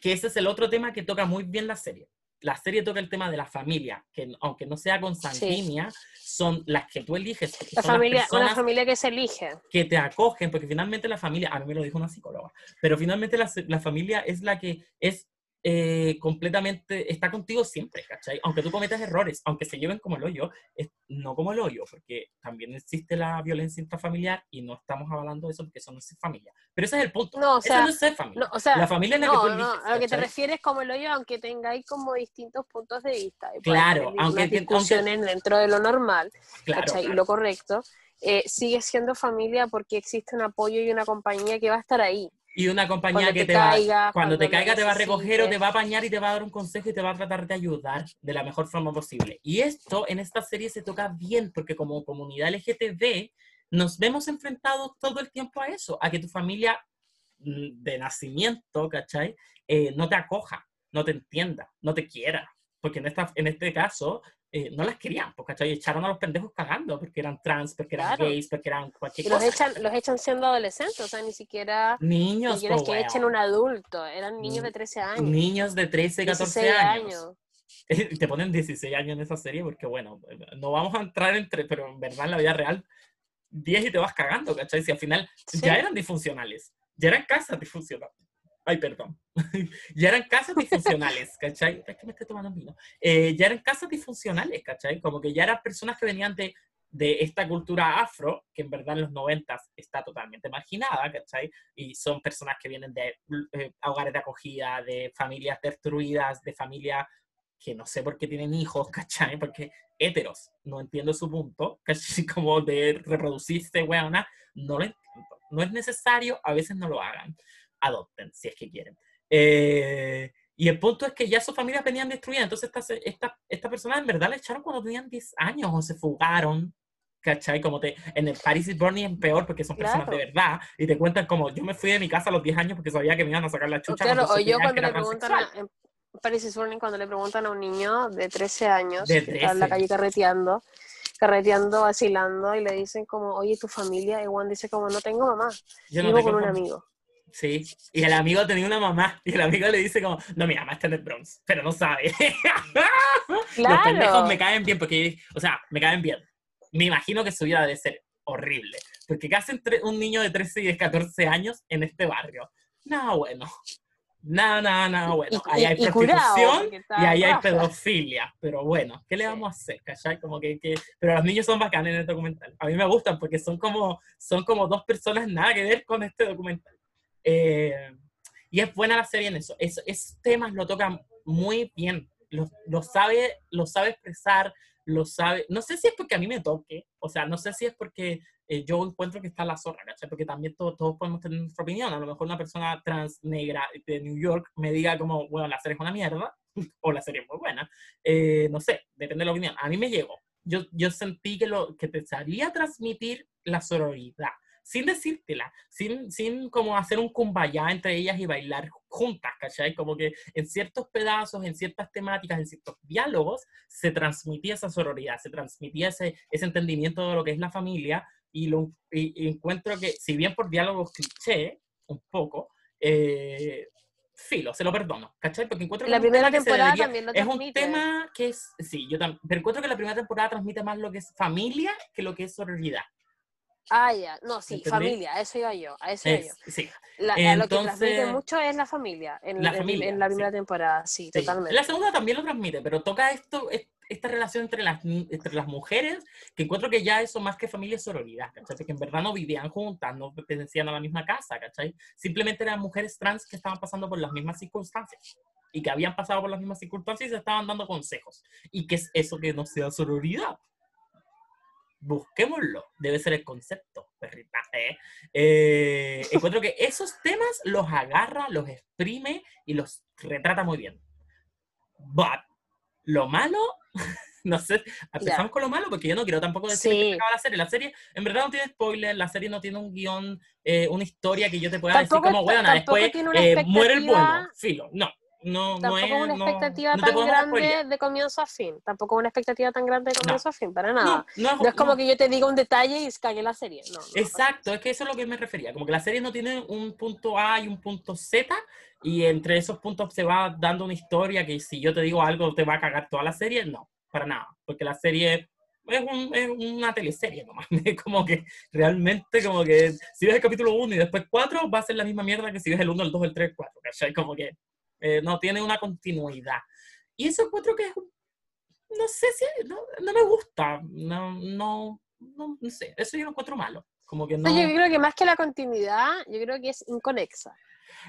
Que ese es el otro tema que toca muy bien la serie. La serie toca el tema de la familia, que aunque no sea consanguínea, son las que tú eliges. La son las familia, una familia que se elige. que te acogen, porque finalmente la familia, a mí me lo dijo una psicóloga, pero finalmente la, la familia es la que es eh, completamente, está contigo siempre, ¿cachai? Aunque tú cometas errores, aunque se lleven como el hoyo, es, no como el hoyo, porque también existe la violencia intrafamiliar y no estamos hablando de eso porque eso no es familia. Pero ese es el punto. No, o Eso sea, no es ser familia. No, o sea, la familia es la que tú no, eliges. no, a lo que te refieres como el hoyo, aunque tengáis como distintos puntos de vista. Claro, aunque- discusiones dentro de lo normal, Claro, ¿cachai? claro. Y lo correcto, eh, sigue siendo familia porque existe un apoyo y una compañía que va a estar ahí. Y una compañía Cuando que te te, va, cuando te cuando lo caiga te va a recoger o te va a apañar y te va a dar un consejo y te va a tratar de ayudar de la mejor forma posible. Y esto en esta serie se toca bien porque como comunidad LGTB nos vemos enfrentados todo el tiempo a eso, a que tu familia mm, de nacimiento, ¿cachai? Eh, no te acoja, no te entienda, no te quiera. Porque en, esta, en este caso eh, no las querían, ¿cachai? Echaron a los pendejos cagando porque eran trans, porque eran Claro. gays, porque eran cualquier Y los cosa. echan, los echan siendo adolescentes, o sea, ni siquiera, ni Niños, siquiera es po, que echen un adulto, eran niños de 13 años. Niños de 13, 14 16 años. Y [LAUGHS] te ponen 16 años en esa serie porque, bueno, no vamos a entrar entre, pero en verdad en la vida real, 10 y te vas cagando, ¿cachai? Si al final Sí. ya eran disfuncionales, ya eran casas disfuncionales. Ay, perdón. [LAUGHS] ya eran casas disfuncionales, ¿cachai? Es que me estoy tomando vino. Eh, ya eran casas disfuncionales, ¿cachai? Como que ya eran personas que venían de, de esta cultura afro, que en verdad en los 90 está totalmente marginada, ¿cachai? Y son personas que vienen de eh, hogares de acogida, de familias destruidas, de familias que no sé por qué tienen hijos, [LAUGHS] ¿cachai? Porque héteros, no entiendo su punto, [LAUGHS] ¿cachai? Como de reproducirse, weona, no lo entiendo. No es necesario, a veces no lo hagan. Adopten, si es que quieren. Eh, y el punto es que ya sus familias venían destruidas, entonces esta, esta, esta persona en verdad la echaron cuando tenían 10 años o se fugaron, ¿cachai? Como te, en el Paris is Burning es peor porque son personas Claro. de verdad y te cuentan como yo me fui de mi casa a los 10 años porque sabía que me iban a sacar la chucha. claro, o yo cuando le preguntan en Paris is Burning, cuando le preguntan a un niño de 13 años De que está en la 13. calle carreteando, carreteando, vacilando, y le dicen como, oye, ¿tu familia? Y Juan dice como, no tengo mamá, Yo no vivo tengo con un fam- amigo. Sí, y el amigo tenía una mamá, y el amigo le dice como, no, mi mamá está en el Bronx, pero no sabe. [LAUGHS] Los pendejos Claro. me caen bien, porque, o sea, me caen bien. Me imagino que su vida debe ser horrible, porque ¿qué hace entre- un niño de 13 y de 14 años en este barrio? Nada bueno. Nada, nada, nada bueno. Y- ahí y- hay y curado, prostitución está y ahí hay raja. pedofilia, pero bueno, ¿qué le vamos a hacer? ¿cachai? Como que, que- Pero los niños son bacanes en el documental. A mí me gustan porque son como, son como dos personas nada que ver con este documental. Eh, y es buena la serie en eso. Es, esos temas lo tocan muy bien. Lo, sabe, lo sabe expresar, lo sabe. No sé si es porque a mí me toque, o sea, no sé si es porque eh, yo encuentro que está la zorra, ¿cachai? Porque también todos, todos podemos tener nuestra opinión. A lo mejor una persona trans negra de New York me diga como, bueno, la serie es una mierda, [LAUGHS] o la serie es muy buena. Eh, no sé, depende de la opinión. A mí me llegó. Yo, yo sentí que, lo, que te salía transmitir la sororidad, sin decírtela, sin, sin como hacer un kumbaya entre ellas y bailar juntas, ¿cachai? Como que en ciertos pedazos, en ciertas temáticas, en ciertos diálogos, se transmitía esa sororidad, se transmitía ese, ese entendimiento de lo que es la familia y, lo, y, y encuentro que, si bien por diálogos cliché, un poco, eh, filo, se lo perdono, ¿cachai? Porque encuentro que La primera temporada debería- también lo es un transmite. tema que es, sí, yo también, pero encuentro que la primera temporada transmite más lo que es familia que lo que es sororidad. Ah, ya. No, sí, familia, eso iba yo, a eso iba yo. Es- sí. La- a lo que transmite Entonces- mucho es la familia, en La en- familia, en la sí. primera temporada, sí, Sí. totalmente. La segunda también lo transmite, pero toca esto, es- esta relación entre las, entre las mujeres, que encuentro que ya eso más que familia es sororidad, ¿cachai? Porque en verdad no vivían juntas, no pertenecían a la misma casa, ¿cachai? Simplemente eran mujeres trans que estaban pasando por las mismas circunstancias y que habían pasado por las mismas circunstancias y se estaban dando consejos. ¿Y qué es eso que no sea sororidad? Busquémoslo, debe ser el concepto, perrita. ¿eh? Eh, encuentro que esos temas los agarra, los exprime y los retrata muy bien. But, lo malo, [LAUGHS] no sé, empezamos con lo malo porque yo no quiero tampoco decir que Sí. se acaba la serie. La serie en verdad no tiene spoiler, la serie no tiene un guion, eh, una historia que yo te pueda Tampoco decir como, bueno, después eh, muere el expectativa- filo. No, no, no Tampoco es. una no- expectativa no tan podemos grande de comienzo a fin. Tampoco una expectativa tan grande de No. comienzo a fin, para No, nada. no, No es como no. que yo te diga un detalle y cague la serie. No, no, no. Exacto, es que eso es lo que me refería. Como que la serie no tiene un punto A y un punto Z, y entre esos puntos se va dando una historia que si yo te digo algo te va a cagar toda la serie. No, para nada. Porque la serie es, un- es una teleserie nomás. [LAUGHS] Es como que realmente, como que si ves el capítulo 1 y después 4, va a ser la misma mierda que si ves el 1, el 2, el 3, el 4. ¿Cachai? Como que eh, no tiene una continuidad. Y eso encuentro que es No sé si. No, no me gusta. No, no, no, no sé. Eso yo lo encuentro malo. Como que no. Yo creo que más que la continuidad, yo creo que es inconexa.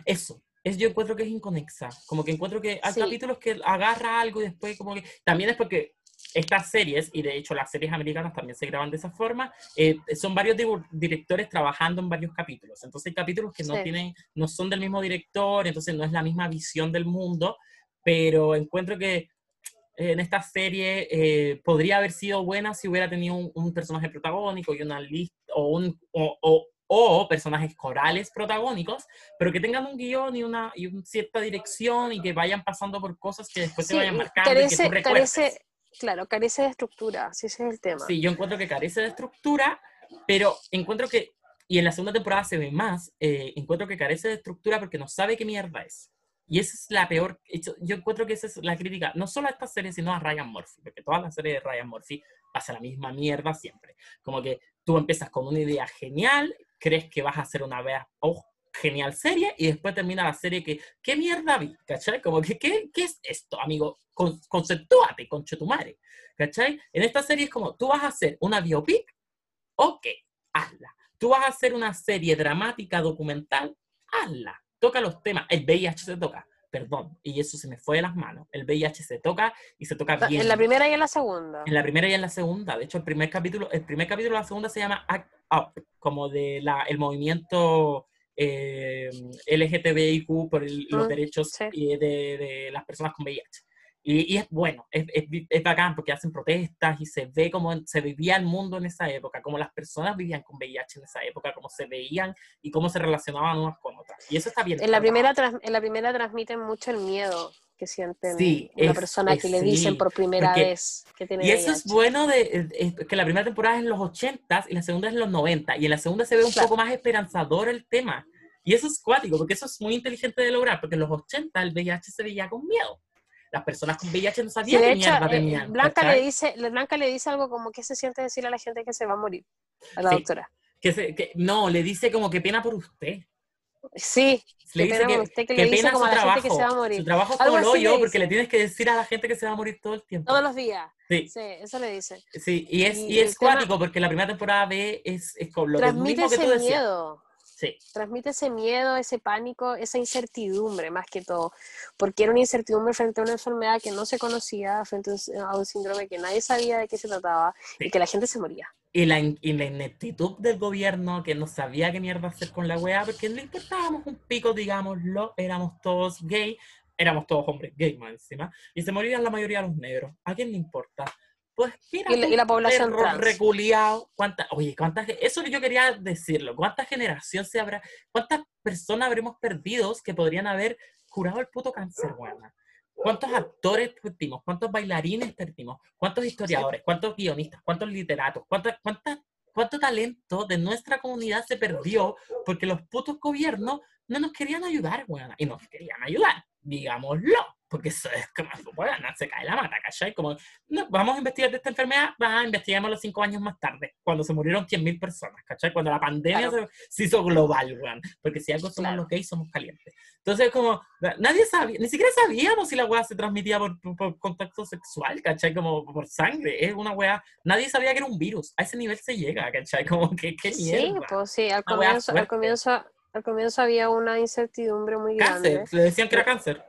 Eso, es, yo encuentro que es inconexa. Como que encuentro que hay Sí. capítulos que agarra algo y después como que... También es porque estas series, y de hecho las series americanas también se graban de esa forma, eh, son varios directores trabajando en varios capítulos. Entonces hay capítulos que no Sí. tienen, no son del mismo director, entonces no es la misma visión del mundo, pero encuentro que en esta serie eh, podría haber sido buena si hubiera tenido un, un personaje protagónico y una lista o, un, o, o- o personajes corales protagónicos, pero que tengan un guion y una y un- cierta dirección y que vayan pasando por cosas que después Sí, vayan marcando y que carece, tú recuerdes. carece, claro, carece de estructura, sí ese es el tema. Sí, yo encuentro que carece de estructura, pero encuentro que, y en la segunda temporada se ve más, eh, encuentro que carece de estructura porque no sabe qué mierda es. Y esa es la peor, yo- encuentro que esa es la crítica, no solo a esta serie, sino a Ryan Murphy, porque todas las series de Ryan Murphy pasa la misma mierda siempre. Como que tú empiezas con una idea genial, crees que vas a hacer una oh, genial serie, y después termina la serie que, ¿qué mierda vi? ¿Cachai? Como que, ¿qué, qué es esto, amigo? Con, conceptúate, madre. ¿Cachai? En esta serie es como, tú vas a hacer una biopic, ok, hazla. Tú vas a hacer una serie dramática, documental, hazla. Toca los temas. El VIH se toca, perdón, y eso se me fue de las manos. El VIH se toca y se toca bien. En la primera y en la segunda. En la primera y en la segunda. De hecho, el primer capítulo, el primer capítulo de la segunda se llama Act Up, como de la, el movimiento eh, LGTBIQ por el- los Mm, derechos sí. eh, de, de las personas con VIH. Y, y es bueno, es, es, es bacán porque hacen protestas y se ve cómo se vivía el mundo en esa época, cómo las personas vivían con VIH en esa época, cómo se veían y cómo se relacionaban unas con otras. Y eso está bien. En la, primera, trans- en la primera transmiten mucho el miedo que sienten Sí, una es- persona es- que le sí, dicen por primera porque- vez que tiene Y eso es VIH. bueno de eh, eh, que la primera temporada es en los 80 y la segunda es en los 90 y en la segunda se ve un Claro. poco más esperanzador el tema. Y eso es cuático, porque eso es muy inteligente de lograr, porque en los 80 el VIH se veía con miedo. Las personas con VIH no Sí, sabían de qué hecho, mierda eh, tenían. Blanca, ¿cachai? le dice, la- Blanca le dice algo como que se siente decirle a la gente que se va a morir, a la Sí. doctora. Que se- que- no, le dice como que pena por usted. Sí, Le dice que, usted que que le dice como a la gente que trabajo. se va a morir. Su trabajo es como el hoyo porque le tienes que decir a la gente que se va a morir todo el tiempo. todos los días. Sí, Sí, eso le dice. sí, y es, Y es cuático porque la primera temporada B es, es con lo Transmite mismo que ese tú decías. miedo. Sí, transmite ese miedo, ese pánico, esa incertidumbre más que todo, porque era una incertidumbre frente a una enfermedad que no se conocía, frente a un- a un síndrome que nadie sabía de qué se trataba Sí. y que la gente se moría. Y la, y la ineptitud del gobierno que no sabía qué mierda hacer con la weá, porque no le importábamos un pico, digámoslo, éramos todos gay, éramos todos hombres gay más encima, y se morían la mayoría de los negros. ¿A quién le importa? Pues mira, Y la- y la población trans. reculiao, cuánta, oye, cuántas, eso que yo quería decirlo, cuánta generación se habrá, cuántas personas habremos perdido que podrían haber curado el puto cáncer, weona. ¿Cuántos actores perdimos? ¿Cuántos bailarines perdimos? ¿Cuántos historiadores? ¿Cuántos guionistas? ¿Cuántos literatos? ¿Cuánta, cuánta, ¿Cuánto talento de nuestra comunidad se perdió porque los putos gobiernos no nos querían ayudar, weón? Y nos querían ayudar, digámoslo, porque eso es como, bueno, no se cae la mata, ¿cachai? Como, no, vamos a investigar de esta enfermedad, va, investiguémoslo cinco años más tarde, cuando se murieron 100.000 personas, ¿cachai? Cuando la pandemia Claro. se, se hizo global, weón, porque si algo somos Claro. los gays, somos calientes. Entonces, como, nadie sabía, ni siquiera sabíamos si la weá se transmitía por, por- por contacto sexual, ¿cachai? Como por sangre, es una weá, nadie sabía que era un virus, a ese nivel se llega, ¿cachai? Como que, qué Sí, mierda. pues sí, al comienzo, al comienzo, al comienzo había una incertidumbre muy Cáncer, grande. le decían que era cáncer,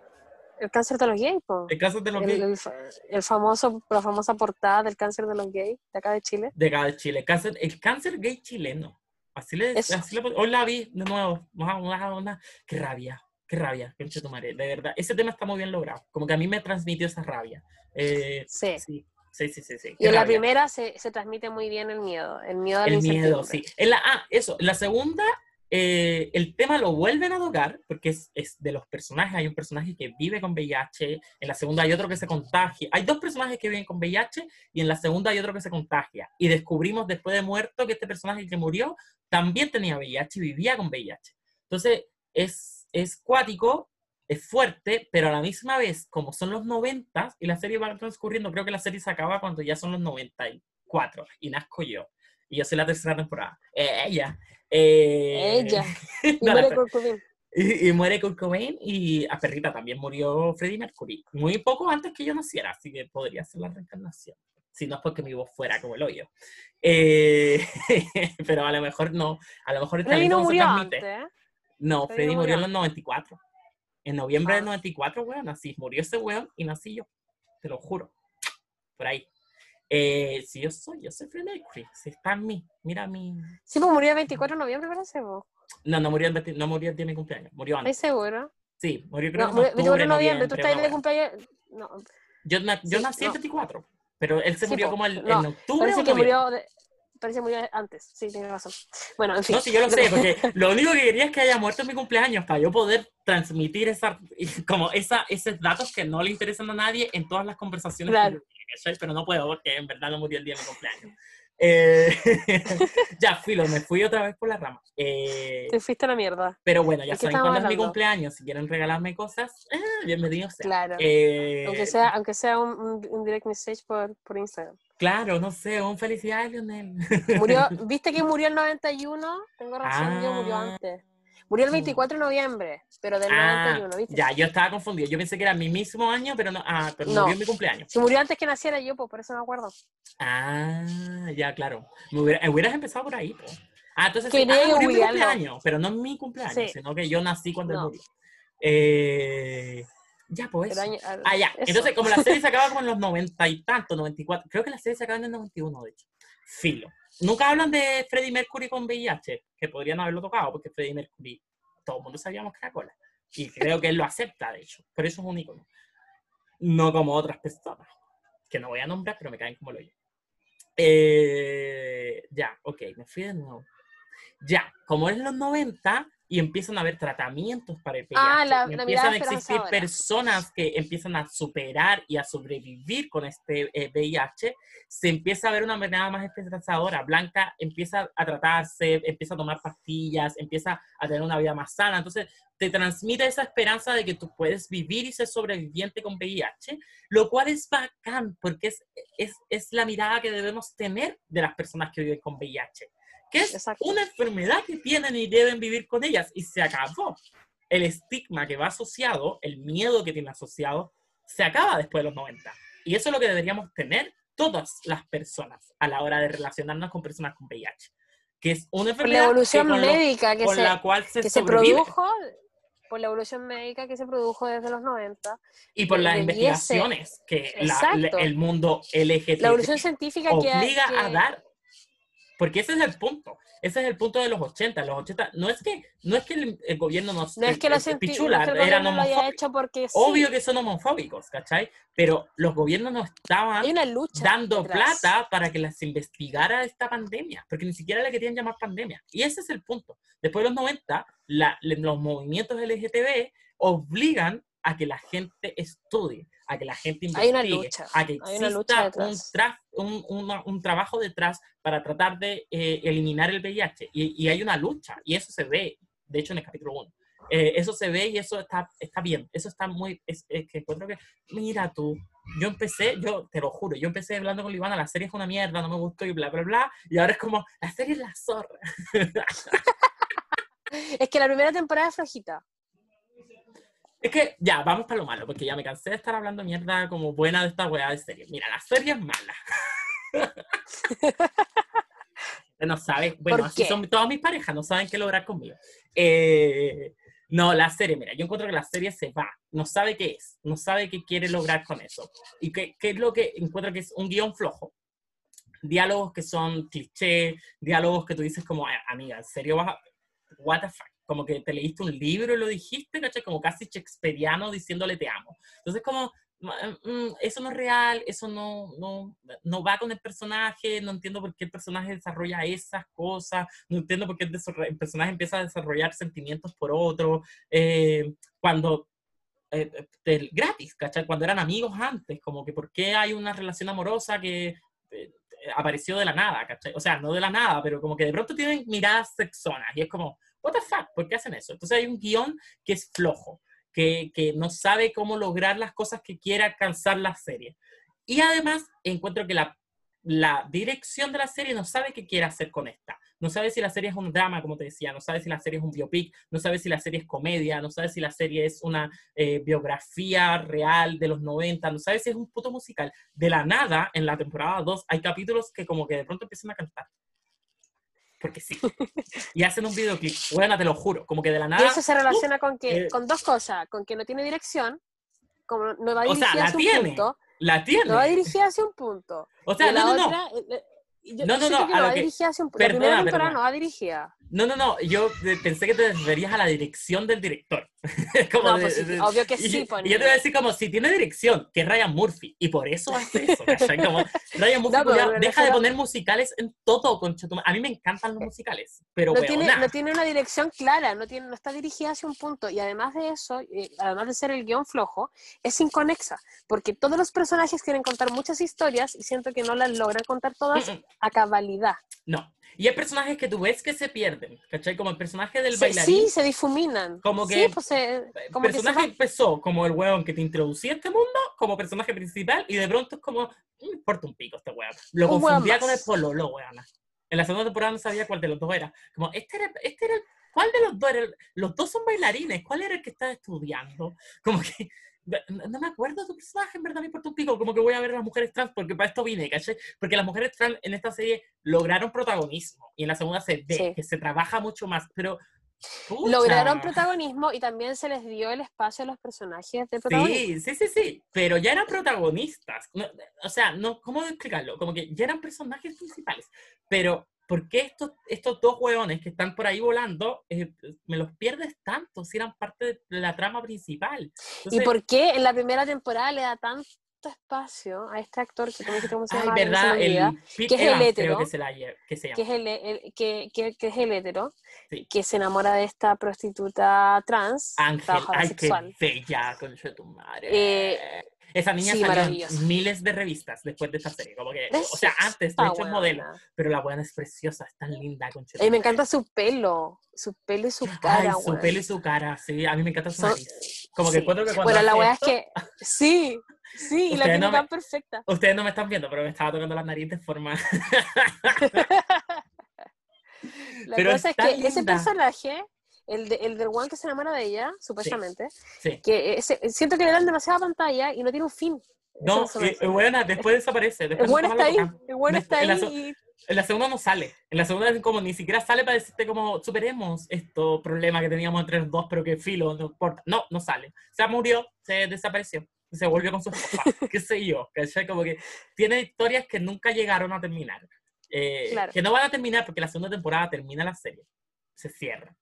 El cáncer de los gays, po. el cáncer de los El, gays. el el famoso, la famosa portada del cáncer de los gays de acá de Chile. de acá de Chile. Cáncer, el cáncer gay chileno. Así le Eso. así le- Hoy la vi de nuevo. Qué rabia, qué rabia, madre. De verdad, ese tema está muy bien logrado. Como que a mí me transmitió esa rabia. Eh, Sí. sí, sí, sí, sí. sí, Y qué en la rabia. primera se, se transmite muy bien el miedo, el miedo a la El miedo, sí. En la, ah, eso. En la segunda, eh, el tema lo vuelven a tocar porque es, de los personajes. Hay un personaje que vive con VIH. En la segunda hay otro que se contagia. Hay dos personajes que viven con VIH y en la segunda hay otro que se contagia. Y descubrimos después de muerto que este personaje que murió también tenía VIH y vivía con VIH. Entonces, es, es cuático, es fuerte, pero a la misma vez, como son los 90 y la serie va transcurriendo, creo que la serie se acaba cuando ya son los 94 y nazco yo. Y yo soy la tercera temporada. Ella. Eh, Ella. [LAUGHS] Y muere Kurt Cobain. y, y muere Kurt Cobain y a Perrita también murió Freddie Mercury. Muy poco antes que yo naciera, así que podría ser la reencarnación. Si no es porque mi voz fuera como el hoyo. Eh, [LAUGHS] pero a lo mejor no. A lo mejor el talento no no se murió transmite. antes, ¿eh? No, Freddy Freddy no murió en murió. los 94. En noviembre Ah. del 94, weón, así. Murió ese weón y nací yo. Te lo juro. Por ahí. Eh, si yo soy, yo soy Freddie Mercury. Si está en mí. Mira mi... Sí, pues murió el 24 de noviembre, parece, vos. No, no murió, el 20 no murió el día de mi cumpleaños. Murió antes. ¿Estás seguro? Sí, murió creo No, que murió en el 24 de octubre, noviembre, tú estás de wea. cumpleaños. No, Yo, na- yo Sí, nací el no. 24, pero él se Sí, murió po. como el, No, en octubre parece o que noviembre. murió. de- Parece que murió antes, sí, tienes razón. Bueno, en fin. No, sí, yo lo sé, [LAUGHS] porque lo único que quería es que haya muerto en mi cumpleaños para yo poder transmitir esa, como esa, esos datos que no le interesan a nadie en todas las conversaciones. que Claro. yo tenga, ¿cachai? Pero no puedo porque en verdad no murió el día de mi cumpleaños. Eh, [LAUGHS] ya, filo, me fui otra vez por la rama. Eh, Te fuiste a la mierda. pero bueno, ya ¿De qué saben cuándo es mi cumpleaños. Si quieren regalarme cosas, eh, bienvenidos. Claro. Eh, aunque sea, aunque sea un, un- direct message por, por Instagram. Claro, no sé, un felicidades, Lionel. Murió, [LAUGHS] ¿Viste que murió el 91? Tengo razón, yo murió Ah. antes. Murió el 24 de noviembre, pero del Ah, 91, ¿viste? ya, yo estaba confundido. Yo pensé que era mi mismo año, pero no. Ah, pero No. murió en mi cumpleaños. Si murió antes que naciera yo, pues por eso me acuerdo. Ah, ya, claro. Me hubiera- hubieras empezado por ahí, po. Ah, entonces sí, ah, murió en mi cumpleaños, pero no en mi cumpleaños, Sí. sino que yo nací cuando él No. murió. Eh, ya, pues. Año- al- Ah, ya. eso. Entonces, como la [LAUGHS] serie se acaba como en los 90 y tanto, 94, creo que la serie se acaba en el 91, de hecho. Filo. Nunca hablan de Freddie Mercury con VIH, que podrían haberlo tocado, porque Freddie Mercury, todo el mundo sabíamos que era cola. Y creo que él lo acepta, de hecho. Por eso es un ícono. No como otras personas, que no voy a nombrar, pero me caen como lo yo. Eh, ya, ok, me fui de nuevo. Ya, como es los 90 y empiezan a haber tratamientos para el VIH, Ah, la- la empiezan a existir personas que empiezan a superar y a sobrevivir con este eh, VIH, se empieza a ver una mirada más esperanzadora. Blanca empieza a tratarse, empieza a tomar pastillas, empieza a tener una vida más sana. Entonces, te transmite esa esperanza de que tú puedes vivir y ser sobreviviente con VIH, lo cual es bacán, porque es, es, es la mirada que debemos tener de las personas que viven con VIH, que es Exacto. una enfermedad que tienen y deben vivir con ellas, y se acabó. El estigma que va asociado, el miedo que tiene asociado, se acaba después de los 90. Y eso es lo que deberíamos tener todas las personas a la hora de relacionarnos con personas con VIH, que es una Por la enfermedad que evolución con lo- médica que se, la cual se, que se produjo, por la evolución médica que se produjo desde los 90, y por las debiese- investigaciones que la- el mundo LGTB la evolución científica que, obliga que- a dar. Porque ese es el punto. Ese es el punto de los 80. Los 80 no es que, no es que el, el gobierno nos no es que el- lo el cienti- no pichula, es que el eran homofóbicos. hecho porque sí. Obvio que son homofóbicos, ¿cachai? Pero los gobiernos no estaban dando detrás. plata para que las investigara esta pandemia, porque ni siquiera le querían llamar pandemia. Y ese es el punto. Después de los 90, la- los movimientos LGTB obligan a que la gente estudie, a que la gente Hay una investigue, lucha, a que hay una lucha exista un, un, una- un trabajo detrás para tratar de eh, eliminar el VIH. Y, y hay una lucha, y eso se ve, de hecho, en el capítulo 1. eh, eso se ve y eso está, está bien, eso está muy, es, es que encuentro que, mira tú, yo empecé, yo te lo juro, yo empecé hablando con Livana, la serie es una mierda, no me gustó y bla, bla, bla, y ahora es como, la serie es la zorra. [LAUGHS] es que la primera temporada es flojita. Es que ya, vamos para lo malo, porque ya me cansé de estar hablando mierda como buena de esta weá de serie. Mira, la serie es mala. [LAUGHS] no sabe, bueno, así son todas mis parejas, no saben qué lograr conmigo. Eh, no, la serie, mira, yo encuentro que la serie se va, no sabe qué es, no sabe qué quiere lograr con eso. Y qué, qué es lo que encuentro que es un guion flojo. Diálogos que son cliché, diálogos que tú dices como, amiga, ¿en serio vas a... What the fuck? Como que te leíste un libro y lo dijiste, ¿cachai? Como casi shakespeariano diciéndole te amo. Entonces como, Mm, eso no es real, eso no, no, no, va con el personaje, no entiendo por qué el personaje desarrolla esas cosas, no entiendo por qué el, personaje empieza a desarrollar sentimientos por otro, eh, cuando eh, eh, gratis, ¿cachai? Cuando eran amigos antes, como que por qué hay una relación amorosa que apareció de la nada, ¿cachai? O sea, no de la nada, pero como que de pronto tienen miradas sexonas y es como, what the fuck, ¿por qué hacen eso? Entonces hay un guion que es flojo que, no sabe cómo lograr las cosas que quiere alcanzar la serie. Y además encuentro que la, la dirección de la serie no sabe qué quiere hacer con esta. No sabe si la serie es un drama, como te decía, no sabe si la serie es un biopic, no sabe si la serie es comedia, no sabe si la serie es una eh, biografía real de los 90, no sabe si es un puto musical. De la nada, en la temporada 2, hay capítulos que como que de pronto empiezan a cantar porque sí. Y hacen un videoclip, bueno, te lo juro, como que de la nada. Y eso se relaciona con que, eh, con dos cosas, con que no tiene dirección, como no va a dirigir hacia un punto. La tiene. No va a dirigir hacia un punto. O sea, no, no, no. Eh, no, no, no, va a dirigir hacia un punto. la primera temporada no va dirigida. No, no, no, yo pensé que te referías a la dirección del director. [LAUGHS] como no, pues obvio que sí. Y, yo te voy a decir como, si tiene dirección, que es Ryan Murphy, y por eso [LAUGHS] hace eso, como, Ryan Murphy deja de poner musicales en todo, concha A mí me encantan los musicales, pero no, tiene, no tiene una dirección clara, no, tiene, no está dirigida hacia un punto, y además de eso, eh, además de ser el guion flojo, es inconexa, porque todos los personajes quieren contar muchas historias y siento que no las logran contar todas a cabalidad. No, y hay personajes que tú ves que se pierden, ¿cachai? Como el personaje del bailarín. Sí, se difuminan. Como que pues, el personaje empezó como el weón que te introducía a este mundo como personaje principal y de pronto es como, me importa un pico este weón. Lo confundía con el pololo, weón. En la segunda temporada no sabía cuál de los dos era. Como, este era, este era ¿cuál de los dos era? Los dos son bailarines, ¿cuál era el que estaba estudiando? Como que no me acuerdo de tu personaje, en verdad me importa un pico, como que voy a ver a las mujeres trans, porque para esto vine, ¿caché? Porque las mujeres trans en esta serie lograron protagonismo, y en la segunda se ve que se trabaja mucho más, pero... Lograron protagonismo y también se les dio el espacio a los personajes de protagonismo. Sí, sí, sí, sí, pero ya eran protagonistas. o sea, no, ¿cómo explicarlo? Como que ya eran personajes principales, pero ¿por qué estos, estos dos hueones que están por ahí volando eh, me los pierdes tanto si eran parte de la trama principal? ¿Y por qué en la primera temporada le da tanto espacio a este actor que cómo se llama? Ay, verdad, el que es el hétero, que, se la, que, se llama. que es el, que, que, que, es el hétero, que se enamora de esta prostituta trans, Ángel, ay, sexual. qué bella, con tu madre. Eh, esa niña salió en miles de revistas después de esta serie. Como que, o sea, antes, de hecho, es modelo. Pero la buena es preciosa, es tan linda. Con y me encanta su pelo. Su pelo y su cara. Ay, su pelo y su cara, sí. A mí me encanta su nariz. Como que cuando, que cuando Bueno, la buena es que. Sí, sí, y la tiene tan perfecta. Ustedes no me están viendo, pero me estaba tocando la nariz de forma. [LAUGHS] [LAUGHS] la pero cosa es, que ese personaje el, de, el del one que se enamora de ella, supuestamente, que siento que le dan demasiada pantalla y no tiene un fin. No, es buena, después desaparece. Después el está ahí, el bueno está ahí. En la, segunda no sale. En la segunda como ni siquiera sale para decirte como superemos estos problemas que teníamos entre los dos, pero que filo, no importa. No, no sale. Se murió, se desapareció. Se volvió con su esposa, [LAUGHS] qué sé yo. Como que tiene historias que nunca llegaron a terminar. Eh, que no van a terminar porque la segunda temporada termina la serie. Se cierra.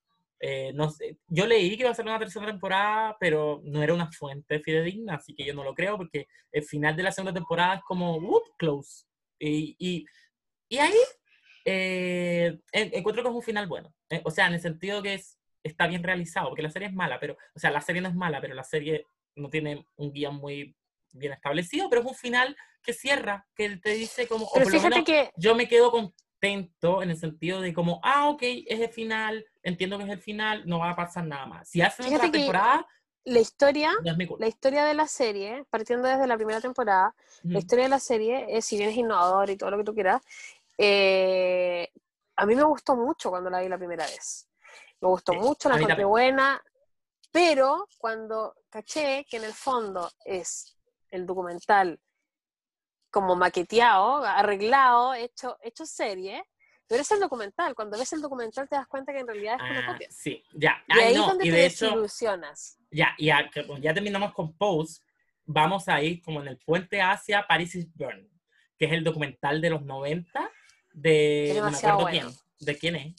Eh, no sé, yo leí que iba a ser una tercera temporada, pero no era una fuente fidedigna, así que yo no lo creo, porque el final de la segunda temporada es como, whoop, close. Y, y, y ahí eh, encuentro que es un final bueno. Eh, o sea, en el sentido que es, está bien realizado, porque la serie es mala, pero, o sea, la serie no es mala, pero la serie no tiene un guion muy bien establecido, pero es un final que cierra, que te dice como, pero fíjate que... yo me quedo con contento en el sentido de como, ah, ok, es el final, entiendo que es el final, no va a pasar nada más. Si hacen Fíjate otra temporada, La historia, no la historia de la serie, partiendo desde la primera temporada, Mm. la historia de la serie, es, si bien es innovador y todo lo que tú quieras, eh, a mí me gustó mucho cuando la vi la primera vez. Me gustó Sí, mucho, la encontré buena, pero cuando caché que en el fondo es el documental como maqueteado, arreglado, hecho, hecho serie, pero es el documental. Cuando ves el documental te das cuenta que en realidad es una Ah, copia. sí, ya. Y Ay, ahí no, es donde y te de hecho, desilusionas. ya, ya, que como ya terminamos con Pose, vamos a ir como en el puente hacia Paris is Burn, que es el documental de los 90 de... No me acuerdo bueno. quién. ¿De quién es?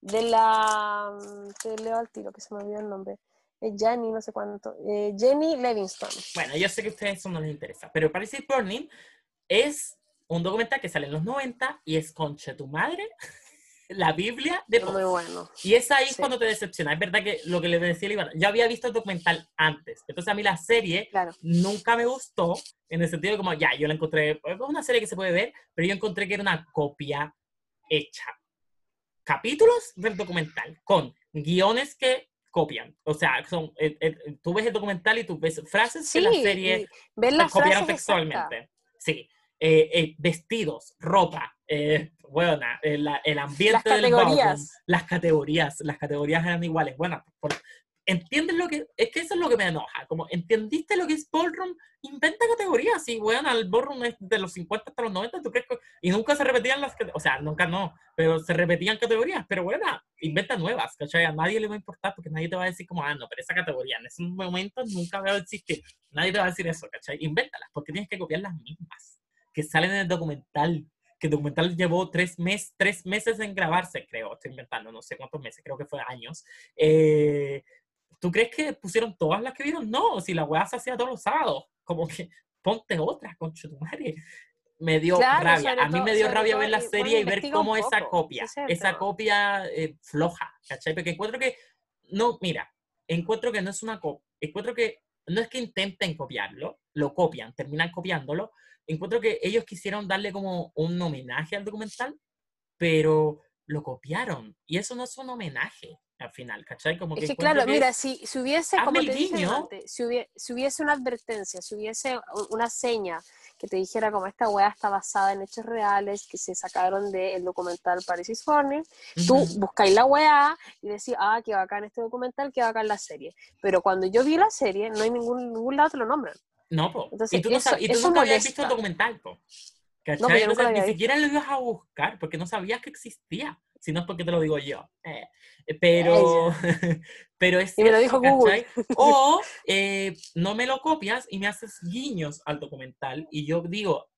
De la. mm, Te leo al tiro, que se me olvidó el nombre. Es Jenny, no sé cuánto. eh, Jenny Livingston. Bueno, yo sé que a ustedes eso no les interesa, pero Paris is Burning es un documental que sale en los 90 y es Concha tu madre, [LAUGHS] la Biblia de Pose. muy bueno. Y es ahí Sí. cuando te decepciona. Es verdad que lo que le decía Iván, yo había visto el documental antes. Entonces a mí la serie Claro. nunca me gustó, en el sentido de como, ya, yo la encontré, es una serie que se puede ver, pero yo encontré que era una copia hecha. Capítulos del documental con guiones que copian. O sea, son, eh, eh, tú ves el documental y tú ves frases Sí, que la serie la las copiaron textualmente. Sí. Eh, eh, vestidos, ropa, bueno, el, el ambiente Las del ballroom, categorías. las categorías, las categorías eran iguales. Bueno, por- ¿entiendes lo que? Es que eso es lo que me enoja. Como, ¿entendiste lo que es ballroom? Inventa categorías. Y bueno, el ballroom es de los 50 hasta los 90, ¿tú crees que- Y nunca se repetían las. O sea, nunca no, pero se repetían categorías. Pero bueno, inventa nuevas, ¿cachai? A nadie le va a importar porque nadie te va a decir como, ah, no, pero esa categoría en ese momento nunca va a existir. Nadie te va a decir eso, ¿cachai? Invéntalas, porque tienes que copiar las mismas que salen en el documental. Que el documental llevó tres, mes, tres meses en grabarse, creo. Estoy inventando, no sé cuántos meses, creo que fue años. Eh, ¿Tú crees que pusieron todas las que vieron? No, si la weá se hacía todos los sábados. Como que ponte otra, concha tu madre. Me dio Claro, rabia. A mí todo- me dio rabia ver la y, bueno, serie y ver cómo esa copia, sí, esa copia eh, floja, ¿cachai? Porque encuentro que, no, mira, encuentro que no es una copia, encuentro que no es que intenten copiarlo, lo copian, terminan copiándolo. Encuentro que ellos quisieron darle como un homenaje al documental, pero lo copiaron. Y eso no es un homenaje al final, ¿cachai? Como Es que claro, que mira, si, si hubiese, como te dije antes, si hubiese, si hubiese una advertencia, si hubiese una seña que te dijera como esta weá está basada en hechos reales que se sacaron del documental Paris is Burning, tú Ujú. buscáis la weá y decís, ah, qué bacán este documental, qué bacán la serie. Pero cuando yo vi la serie, no hay ningún, ningún lado te lo nombran. No, po. Entonces, y tú, no eso- sab- y tú nunca habías visto el molesta. documental, po. ¿Cachai? No, pero yo nunca Entonces, había ni visto. siquiera lo ibas a buscar porque no sabías que existía. Si no es porque te lo digo yo. Eh, eh, pero, [LAUGHS] pero es Y me lo dijo Google. O eh, no me lo copias y me haces guiños al documental y yo digo,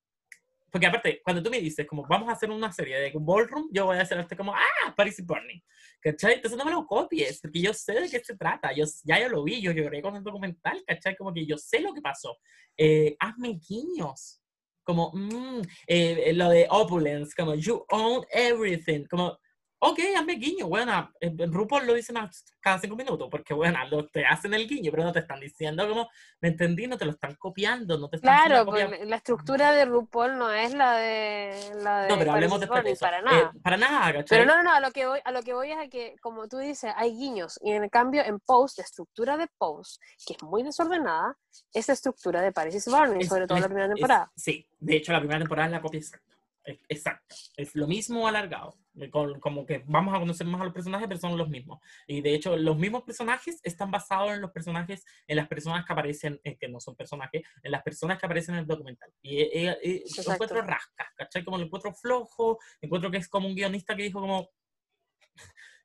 porque aparte, cuando tú me dices como vamos a hacer una serie de Ballroom, yo voy a hacerte como, ah, Paris is Burning. ¿Cachai? Entonces no me lo copies, porque yo sé de qué se trata. Yo, ya yo lo vi, yo lloré con el documental, ¿cachai? Como que yo sé lo que pasó. Eh, hazme guiños. Como, mm, eh, lo de opulence, como, you own everything. Como, ok, hazme guiño. Bueno, eh, RuPaul lo dicen cada cinco minutos, porque, bueno, [LAUGHS] lo, te hacen el guiño, pero no te están diciendo como, me entendí, no te lo están copiando, no te están Claro, pues la estructura de RuPaul no es la de la de No, pero hablemos después de eso. para Eh, nada. para nada, ¿cachai? Pero no, no, a lo que voy, a lo que voy es a que, como tú dices, hay guiños. Y en cambio, en post, la estructura de post, que es muy desordenada, es la estructura de Paris is Burning, sobre todo en la primera es- temporada. sí, de hecho la primera temporada es la copia exacta. Exacto. Es lo mismo alargado. Eh, como que vamos a conocer más a los personajes, pero son los mismos. Y de hecho, los mismos personajes están basados en los personajes, en las personas que aparecen, eh, que no son personajes, en las personas que aparecen en el documental. Y eh, eh, lo encuentro rasca, ¿cachai? Como lo encuentro flojo, encuentro que es como un guionista que dijo como,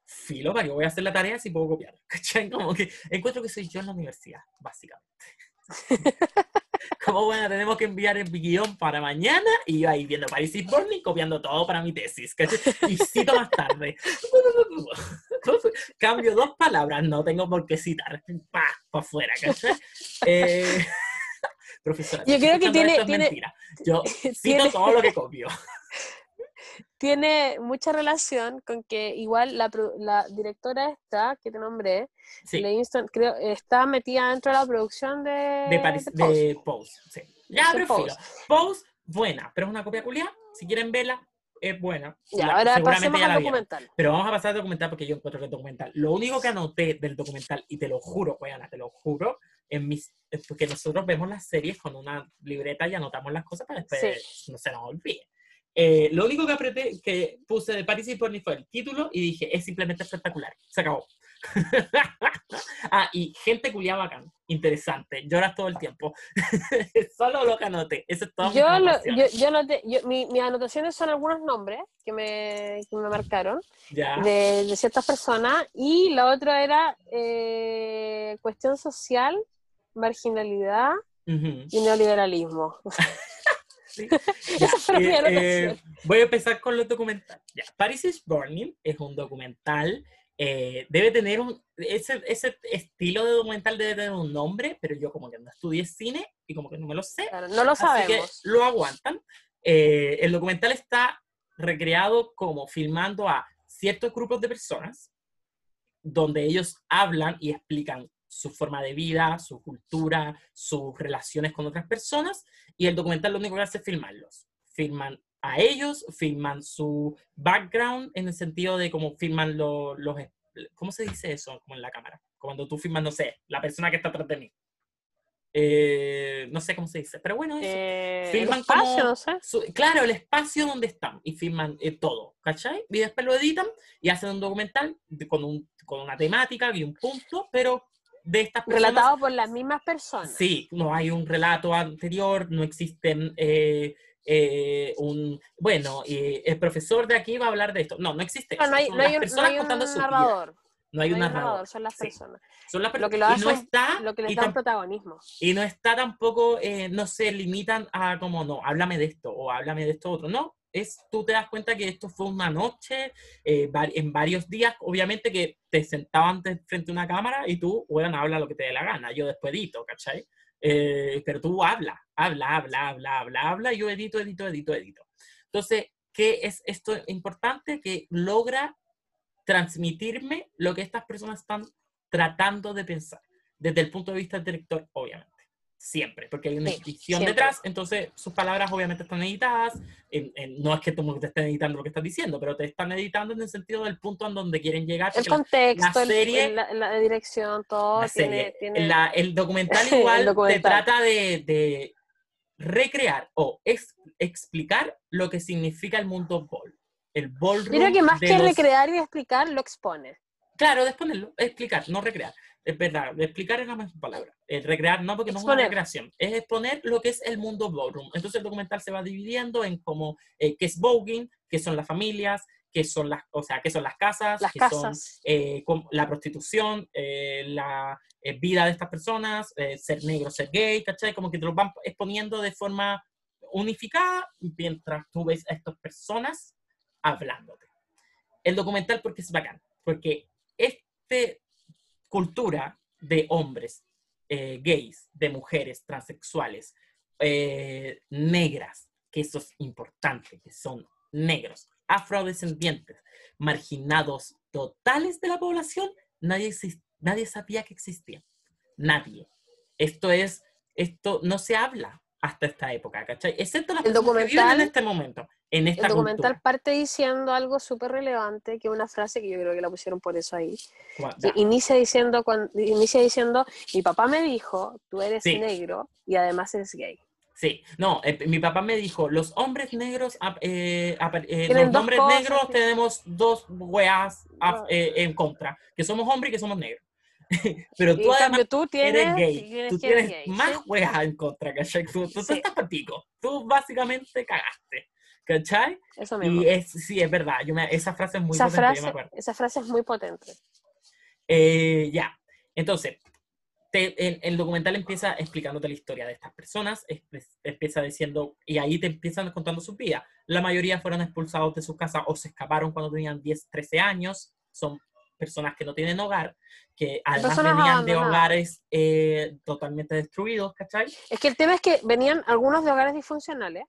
filo, para que voy a hacer la tarea si puedo copiar, [LAUGHS] ¿cachai? Como que encuentro que soy yo en la universidad, básicamente. [LAUGHS] [LAUGHS] Como bueno, tenemos que enviar el guion para mañana y yo ahí viendo Paris is Burning copiando todo para mi tesis. Y cito más tarde. [LAUGHS] Cambio dos palabras, no tengo por qué citar. Pa, para afuera. Eh, [LAUGHS] profesora, Yo creo que tiene- mentira. Yo cito tiene- todo lo que copio. Tiene mucha relación con que igual la, la directora esta, que te nombré, Sí, creo, está metida dentro de la producción de, de Paris, de Pose. de Pose. Sí. Ya, prefiero. Pose. Pose, buena, pero es una copia culiada. Si quieren verla, es buena. Ya, La- ahora pasemos al documental. Pero vamos a pasar al documental porque yo encuentro que el documental. Lo único que anoté del documental, y te lo juro, Juana, te lo juro, en mis, es porque nosotros vemos las series con una libreta y anotamos las cosas para después no se nos olvide. Eh, lo único que apreté, que puse de Paris y Porni fue el título y dije, es simplemente espectacular. Se acabó. [LAUGHS] ah, y gente culiada bacán. Interesante. Lloras todo el tiempo. [LAUGHS] Solo lo que anoté. Eso es todo. Yo, lo, yo, yo lo te- yo- mi- mis anotaciones son algunos nombres que me, que me marcaron Ya. de, de ciertas personas y la otra era eh, cuestión social, marginalidad Ujú. y neoliberalismo. [LAUGHS] Sí. [LAUGHS] Eh, eh, voy a empezar con los documentales. Ya, Paris is Burning es un documental. eh, debe tener un. Ese, ese estilo de documental debe tener un nombre, pero yo como que no estudié cine y como que no me lo sé. Claro, no lo Así que sabemos. lo aguantan. Eh, el documental está recreado como filmando a ciertos grupos de personas, donde ellos hablan y explican su forma de vida, su cultura, sus relaciones con otras personas, y el documental lo único que hace es filmarlos. Filman a ellos, filman su background en el sentido de cómo filman lo- los... ¿Cómo se dice eso? Como en la cámara. Cuando tú filmas, no sé, la persona que está atrás de mí. Eh, no sé cómo se dice, pero bueno, eso. Eh, el filman espacio, como- sé. Su- claro, el espacio donde están y filman eh, todo, ¿cachai? Y después lo editan y hacen un documental con, un, con una temática y un punto, pero de estas personas. Relatado por las mismas personas. Sí, no hay un relato anterior, no existen eh, eh, un. Bueno, eh, el profesor de aquí va a hablar de esto. No, no existe. No, no hay, son no hay un, no personas hay un contando su vida. narrador. No hay no hay un narrador. son las Sí. personas. Son las Lo que lo personas. Y no está. Lo que les da tam- protagonismo. y no está tampoco, eh, no se limitan a como, no, háblame de esto o háblame de esto otro. No, tú te das cuenta que esto fue una noche, eh, en varios días, obviamente que te sentaban frente a una cámara y tú, bueno, habla lo que te dé la gana. Yo después edito, ¿cachai? Eh, pero tú habla, habla, habla, habla, habla, habla, yo edito, edito, edito, edito. Entonces, ¿qué es esto importante? Que logra transmitirme lo que estas personas están tratando de pensar, desde el punto de vista del director, obviamente. Siempre, porque hay una Sí, siempre. detrás, entonces sus palabras obviamente están editadas. en- en- no es que tú te estén editando lo que estás diciendo, pero te están editando en el sentido del punto en donde quieren llegar. El porque la- contexto, el- serie- el- la, la dirección, todo la tiene, serie. tiene- La- el documental [LAUGHS] El igual documental. te trata de, de recrear o ex- explicar lo que significa el mundo ball. El ballroom creo que más que los- recrear y explicar, lo expone. Claro, de exponerlo, explicar, no recrear. Es verdad, explicar es la misma palabra. El recrear no, porque no es una recreación. Es exponer lo que es el mundo ballroom. Entonces el documental se va dividiendo en como eh, qué es voguing, qué son las familias, qué son las, o sea, qué son las casas, Las qué son casas. eh, com- la prostitución, eh, la eh, vida de estas personas, eh, ser negro, ser gay, ¿cachai? Como que te lo van exponiendo de forma unificada mientras tú ves a estas personas hablándote. El documental porque es bacán, porque este cultura de hombres eh, gays, de mujeres transexuales, eh, negras, que eso es importante, que son negros, afrodescendientes, marginados totales de la población, nadie, nadie sabía que existían. Nadie. Esto es, esto no se habla hasta esta época, ¿cachai? Excepto las El personas que viven en documental- este momento, en esta El documental cultura. parte diciendo algo súper relevante, que es una frase que yo creo que la pusieron por eso ahí. Que inicia diciendo, cuan- inicia diciendo, mi papá me dijo, tú eres Sí. negro y además eres gay. Sí, no, eh, mi papá me dijo, los hombres negros, eh, eh, los hombres cosas negros que- tenemos dos weas Ah. eh, en contra, que somos hombres y que somos negros. [LAUGHS] Pero tú además cambio tú tienes, eres gay, tienes tú tienes gay, más ¿sí? weas en contra, ¿cachai? Tú, tú- tú Sí. estás para pico, tú básicamente cagaste, ¿cachai? Eso mismo. Y es, sí, es verdad, yo me- esa frase es muy esa, potente, yo me frase, acuerdo. esa frase es muy potente. Eh, ya, entonces, te- el, el documental empieza explicándote la historia de estas personas, es- es- empieza diciendo, y ahí te empiezan contando sus vidas. La mayoría fueron expulsados de sus casas o se escaparon cuando tenían 10, 13 años, son personas que no tienen hogar, que además Personas venían de abandonadas. hogares eh, totalmente destruidos, ¿cachai? Es que el tema es que venían algunos de hogares disfuncionales,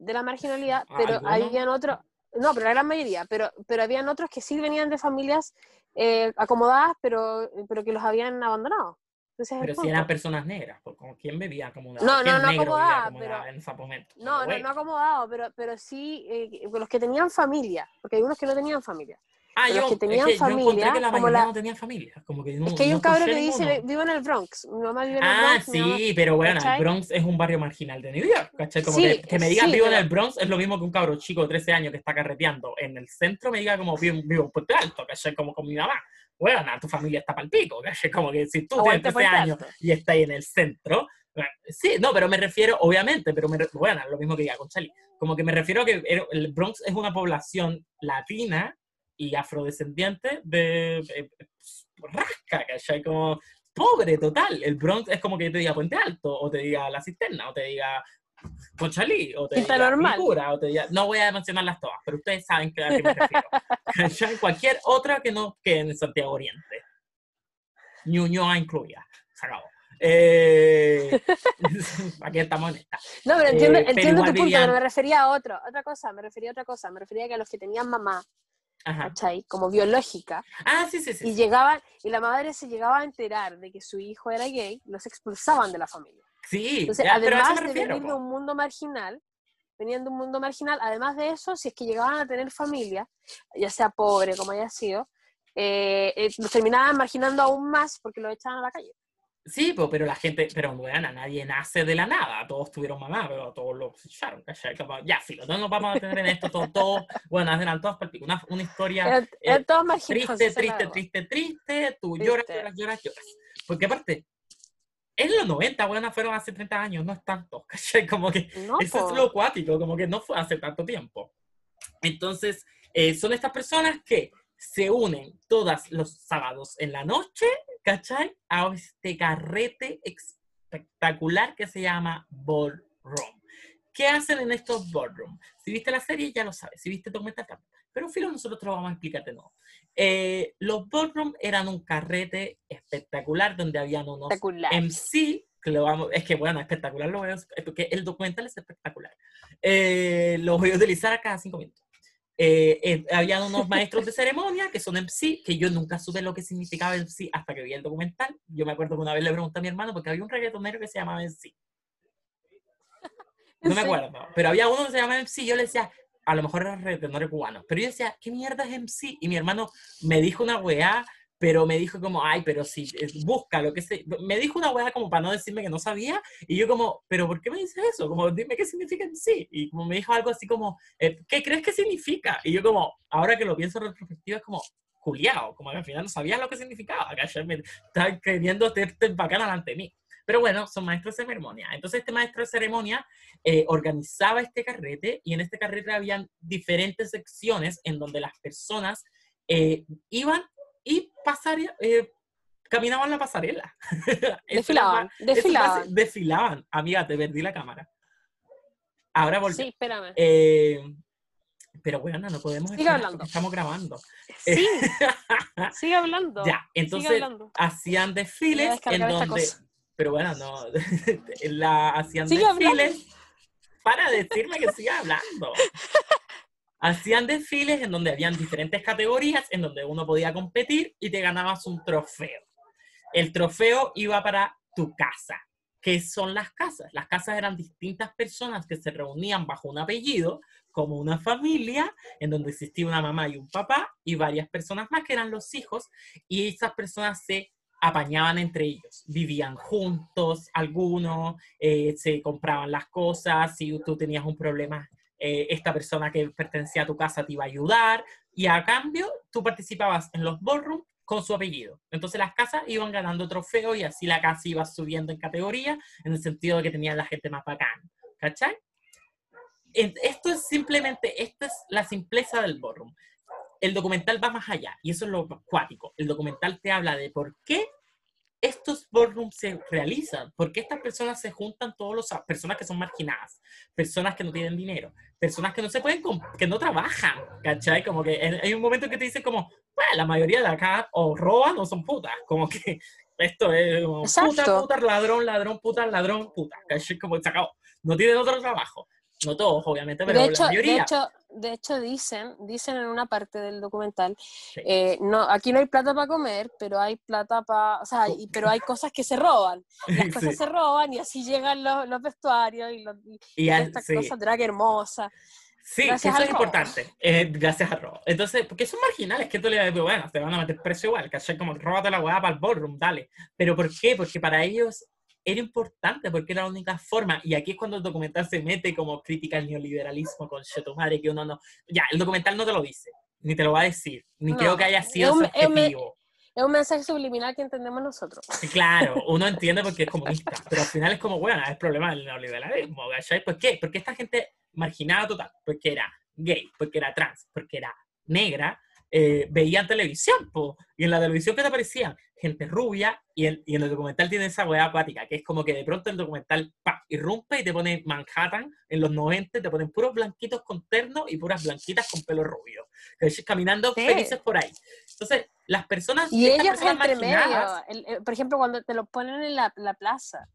de la marginalidad, pero ¿Algunos? habían otros, no, pero la gran mayoría, pero, pero habían otros que sí venían de familias eh, acomodadas, pero, pero que los habían abandonado. Ese es el Pero si eran personas negras, pues quién bebía acomodado. No, no, ¿Quién no acomodado pero- en ese momento? No, no, Güey. no acomodado, pero, pero sí eh, los que tenían familia, porque hay unos que no tenían familia. Ah, yo, los que tenían es que yo encontré familia, que la como la- no tenían familia. Como que no, es que hay no un cabro que escuché dice, vivo en el Bronx, mi mamá vive en el Ah, Bronx. mamá- sí, pero bueno, el ¿cachai? Bronx es un barrio marginal de New York, ¿cachai? Como Sí, que, que me digan sí, vivo en pero- el Bronx es lo mismo que un cabro chico de 13 años que está carreteando en el centro me diga como vivo, vivo en Puente Alto, ¿cachai? Como con mi mamá. Bueno, tu familia está pal pico, ¿cachai? Como que si tú Aguante tienes 13 Puente años y estás ahí en el centro, bueno, sí, no, pero me refiero, obviamente, pero me, bueno, lo mismo que diga Conchali, como que me refiero a que el el Bronx es una población latina y afrodescendiente de, de- rasca, ¿cachai? Como pobre total. El Bronx es como que te diga Puente Alto, o te diga La Cisterna, o te diga Conchalí, o te Quinta diga Normal. O te diga... No voy a mencionarlas todas, pero ustedes saben a qué me refiero. [LAUGHS] ¿Cachai? Cualquier otra que no que en Santiago Oriente. Ñuñoa incluida. Se acabó. Eh, [LAUGHS] aquí estamos en esta. No, pero entiendo, Eh, entiendo tu punto, vivían- pero me refería a otro, otra cosa, me refería a otra cosa, me refería a que a los que tenían mamá, Ajá. ¿cachai? Como biológica, Ah, sí, sí, sí. y llegaban, y la madre se llegaba a enterar de que su hijo era gay, los expulsaban de la familia. Sí, Entonces, ya, pero a eso además de venir de un mundo marginal, venían de un mundo marginal, además de eso, si es que llegaban a tener familia, ya sea pobre como haya sido, eh, eh, los terminaban marginando aún más porque los echaban a la calle. Sí, po, pero la gente, pero bueno, nadie nace de la nada, todos tuvieron mamá, pero todos lo. Como, ya, filo, no nos vamos a tener en esto, todos, todos, bueno, eran todos palpico, una, una historia eh, marginados. triste, triste, triste, triste, tú Triste. lloras, lloras, lloras, lloras. Porque aparte, en los 90, bueno, fueron hace 30 años, no es tanto, [LAUGHS] ¿cachai? Como que No, eso es lo acuático, como que no fue hace tanto tiempo. Entonces, eh, son estas personas que se unen todos los sábados en la noche, ¿cachai? A este carrete espectacular que se llama Ballroom. ¿Qué hacen en estos ballroom? Si viste la serie, ya lo sabes. Si viste el documental, también. Pero filo, nosotros te lo vamos a explicar de nuevo. Eh, los ballroom eran un carrete espectacular donde habían unos Espectacular. MC, que lo vamos, es que bueno, espectacular lo veo, porque el documental es espectacular. Eh, lo voy a utilizar a cada cinco minutos. Eh, eh, habían unos [LAUGHS] maestros de ceremonia que son MC, que yo nunca supe lo que significaba MC hasta que vi el documental. Yo me acuerdo que una vez le pregunté a mi hermano porque había un reggaetonero que se llamaba MC. [LAUGHS] No me acuerdo, pero había uno que se llamaba MC, yo le decía, a lo mejor era reggaetonero cubano, pero yo decía, ¿qué mierda es MC? Y mi hermano me dijo una weá, pero me dijo como, ay, pero si, busca lo que se... Me dijo una weá como para no decirme que no sabía, y yo como, ¿pero por qué me dices eso? Como, dime qué significa MC. Y como me dijo algo así como, eh, ¿qué crees que significa? Y yo como, ahora que lo pienso en retrospectiva, es como, culiao, como que al final no sabía lo que significaba, ¿cachai? Me estaba queriendo hacerte bacana delante de mí. Pero bueno, son maestros de ceremonia. Entonces este maestro de ceremonia eh, organizaba este carrete y en este carrete habían diferentes secciones en donde las personas eh, iban y pasaría, eh, caminaban la pasarela. [LAUGHS] Desfilaban, desfilaban. desfilaban. Amiga, te perdí la cámara. Ahora volví. Sí, espérame. Eh, pero bueno, no podemos Sigue hablando. estamos grabando. Sí, [LAUGHS] sigue hablando. Ya, entonces hablando. hacían desfiles en donde... Pero bueno, no. [LAUGHS] la, hacían hablando. desfiles para decirme que siga hablando. Hacían desfiles en donde habían diferentes categorías, en donde uno podía competir y te ganabas un trofeo. El trofeo iba para tu casa. ¿Qué son las casas? Las casas eran distintas personas que se reunían bajo un apellido, como una familia, en donde existía una mamá y un papá, y varias personas más que eran los hijos, y esas personas se apañaban entre ellos, vivían juntos, algunos, eh, se compraban las cosas, si tú tenías un problema, eh, esta persona que pertenecía a tu casa te iba a ayudar, y a cambio tú participabas en los ballroom con su apellido. Entonces las casas iban ganando trofeos y así la casa iba subiendo en categoría, en el sentido de que tenían la gente más bacán, ¿cachai? Esto es simplemente, esta es la simpleza del ballroom el documental va más allá y eso es lo acuático. El documental te habla de por qué estos ballrooms se realizan, por qué estas personas se juntan, todos los personas que son marginadas, personas que no tienen dinero, personas que no se pueden, que no trabajan, ¿cachai? Como que hay un momento que te dice como, bueno, la mayoría de acá o roban o son putas, como que [LAUGHS] esto es como, puta, puta, ladrón, ladrón, puta, ladrón, puta, ¿cachai? Como se acabó, no tienen otro trabajo. No todos, obviamente, pero de hecho, la mayoría. De hecho, de hecho dicen, dicen en una parte del documental, eh, no, aquí no hay plata para comer, pero hay plata para, o sea, y, pero hay cosas que se roban. Las [LAUGHS] cosas se roban y así llegan los, los vestuarios y, los, y, estas cosas drag hermosa. Sí, eso es importante, eh, gracias a robo. Entonces, porque son marginales, que tú le dices, bueno, te van a meter precio igual, ¿cachai? Como róbate la weá para el ballroom, dale. Pero ¿por qué? Porque para ellos era importante, porque era la única forma. Y aquí es cuando el documental se mete como crítica al neoliberalismo con madre, que uno no. Ya, el documental no te lo dice, ni te lo va a decir, ni creo que haya sido su objetivo. Es un mensaje subliminal que entendemos nosotros. Claro, [LAUGHS] uno entiende porque es comunista, pero al final es como, bueno, es problema del neoliberalismo, ¿cachai? ¿Por qué? Porque esta gente marginada total, porque era gay, porque era trans, porque era negra, eh, veían televisión, po, y en la televisión que te aparecían gente rubia, y, en el documental tiene esa weá acuática, que es como que de pronto el documental pa, irrumpe y te pone Manhattan en los 90, te ponen puros blanquitos con terno y puras blanquitas con pelo rubio, caminando felices por ahí. Entonces, las personas... Y ellos entre medio, por ejemplo, cuando te lo ponen en la, la plaza,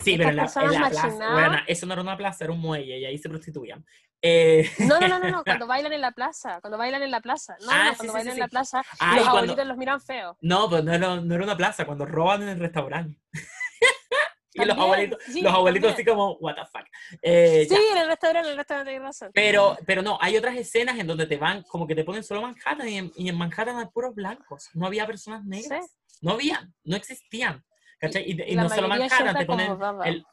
Sí, pero en la, plaza, bueno, eso no era una plaza, era un muelle y ahí se prostituían. Eh... No, no, no, no, [LAUGHS] cuando bailan en la plaza, cuando bailan en la plaza, no, ah, no cuando bailan en la plaza, ah, los abuelitos los miran feo. No, pues no era, no era una plaza, cuando roban en el restaurante. [LAUGHS] y los abuelitos, los abuelitos así como, what the fuck. Eh, sí, en el restaurante, en el restaurante hay razón. Pero, pero no, hay otras escenas en donde te van, como que te ponen solo Manhattan y en, y en Manhattan hay puros blancos, no había personas negras, no había, no existían. ¿Cachai? Y, no solo Manhattan, te ponen el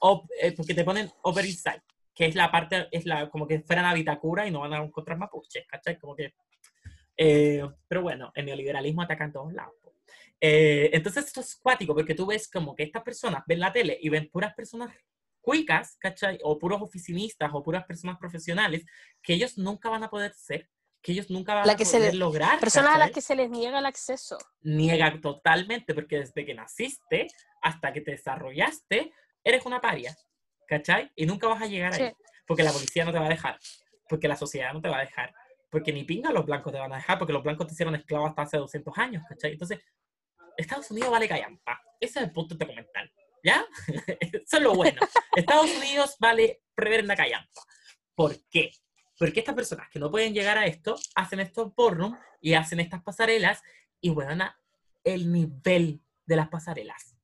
eh, porque te ponen Upper East Side, que es la parte, es la, como que fueran a Vitacura y no van a encontrar mapuches, ¿cachai? Como que, eh, pero bueno, el neoliberalismo ataca en todos lados. Eh, entonces esto es cuático, porque tú ves como que estas personas ven la tele y ven puras personas cuicas, ¿cachai? O puros oficinistas o puras personas profesionales que ellos nunca van a poder ser que ellos nunca van a poder lograr. Personas a las que se les niega el acceso. Niega totalmente, porque desde que naciste hasta que te desarrollaste, eres una paria, ¿cachai? Y nunca vas a llegar ahí, porque la policía no te va a dejar, porque la sociedad no te va a dejar, porque ni pinga los blancos te van a dejar, porque los blancos te hicieron esclavos hasta hace 200 años, ¿cachai? Entonces, Estados Unidos vale callampa. Ese es el punto documental, ¿ya? [LAUGHS] Eso es lo bueno. [LAUGHS] Estados Unidos vale prever en la callampa. ¿Por qué? Porque estas personas que no pueden llegar a esto, hacen estos porno y hacen estas pasarelas y bueno, el nivel de las pasarelas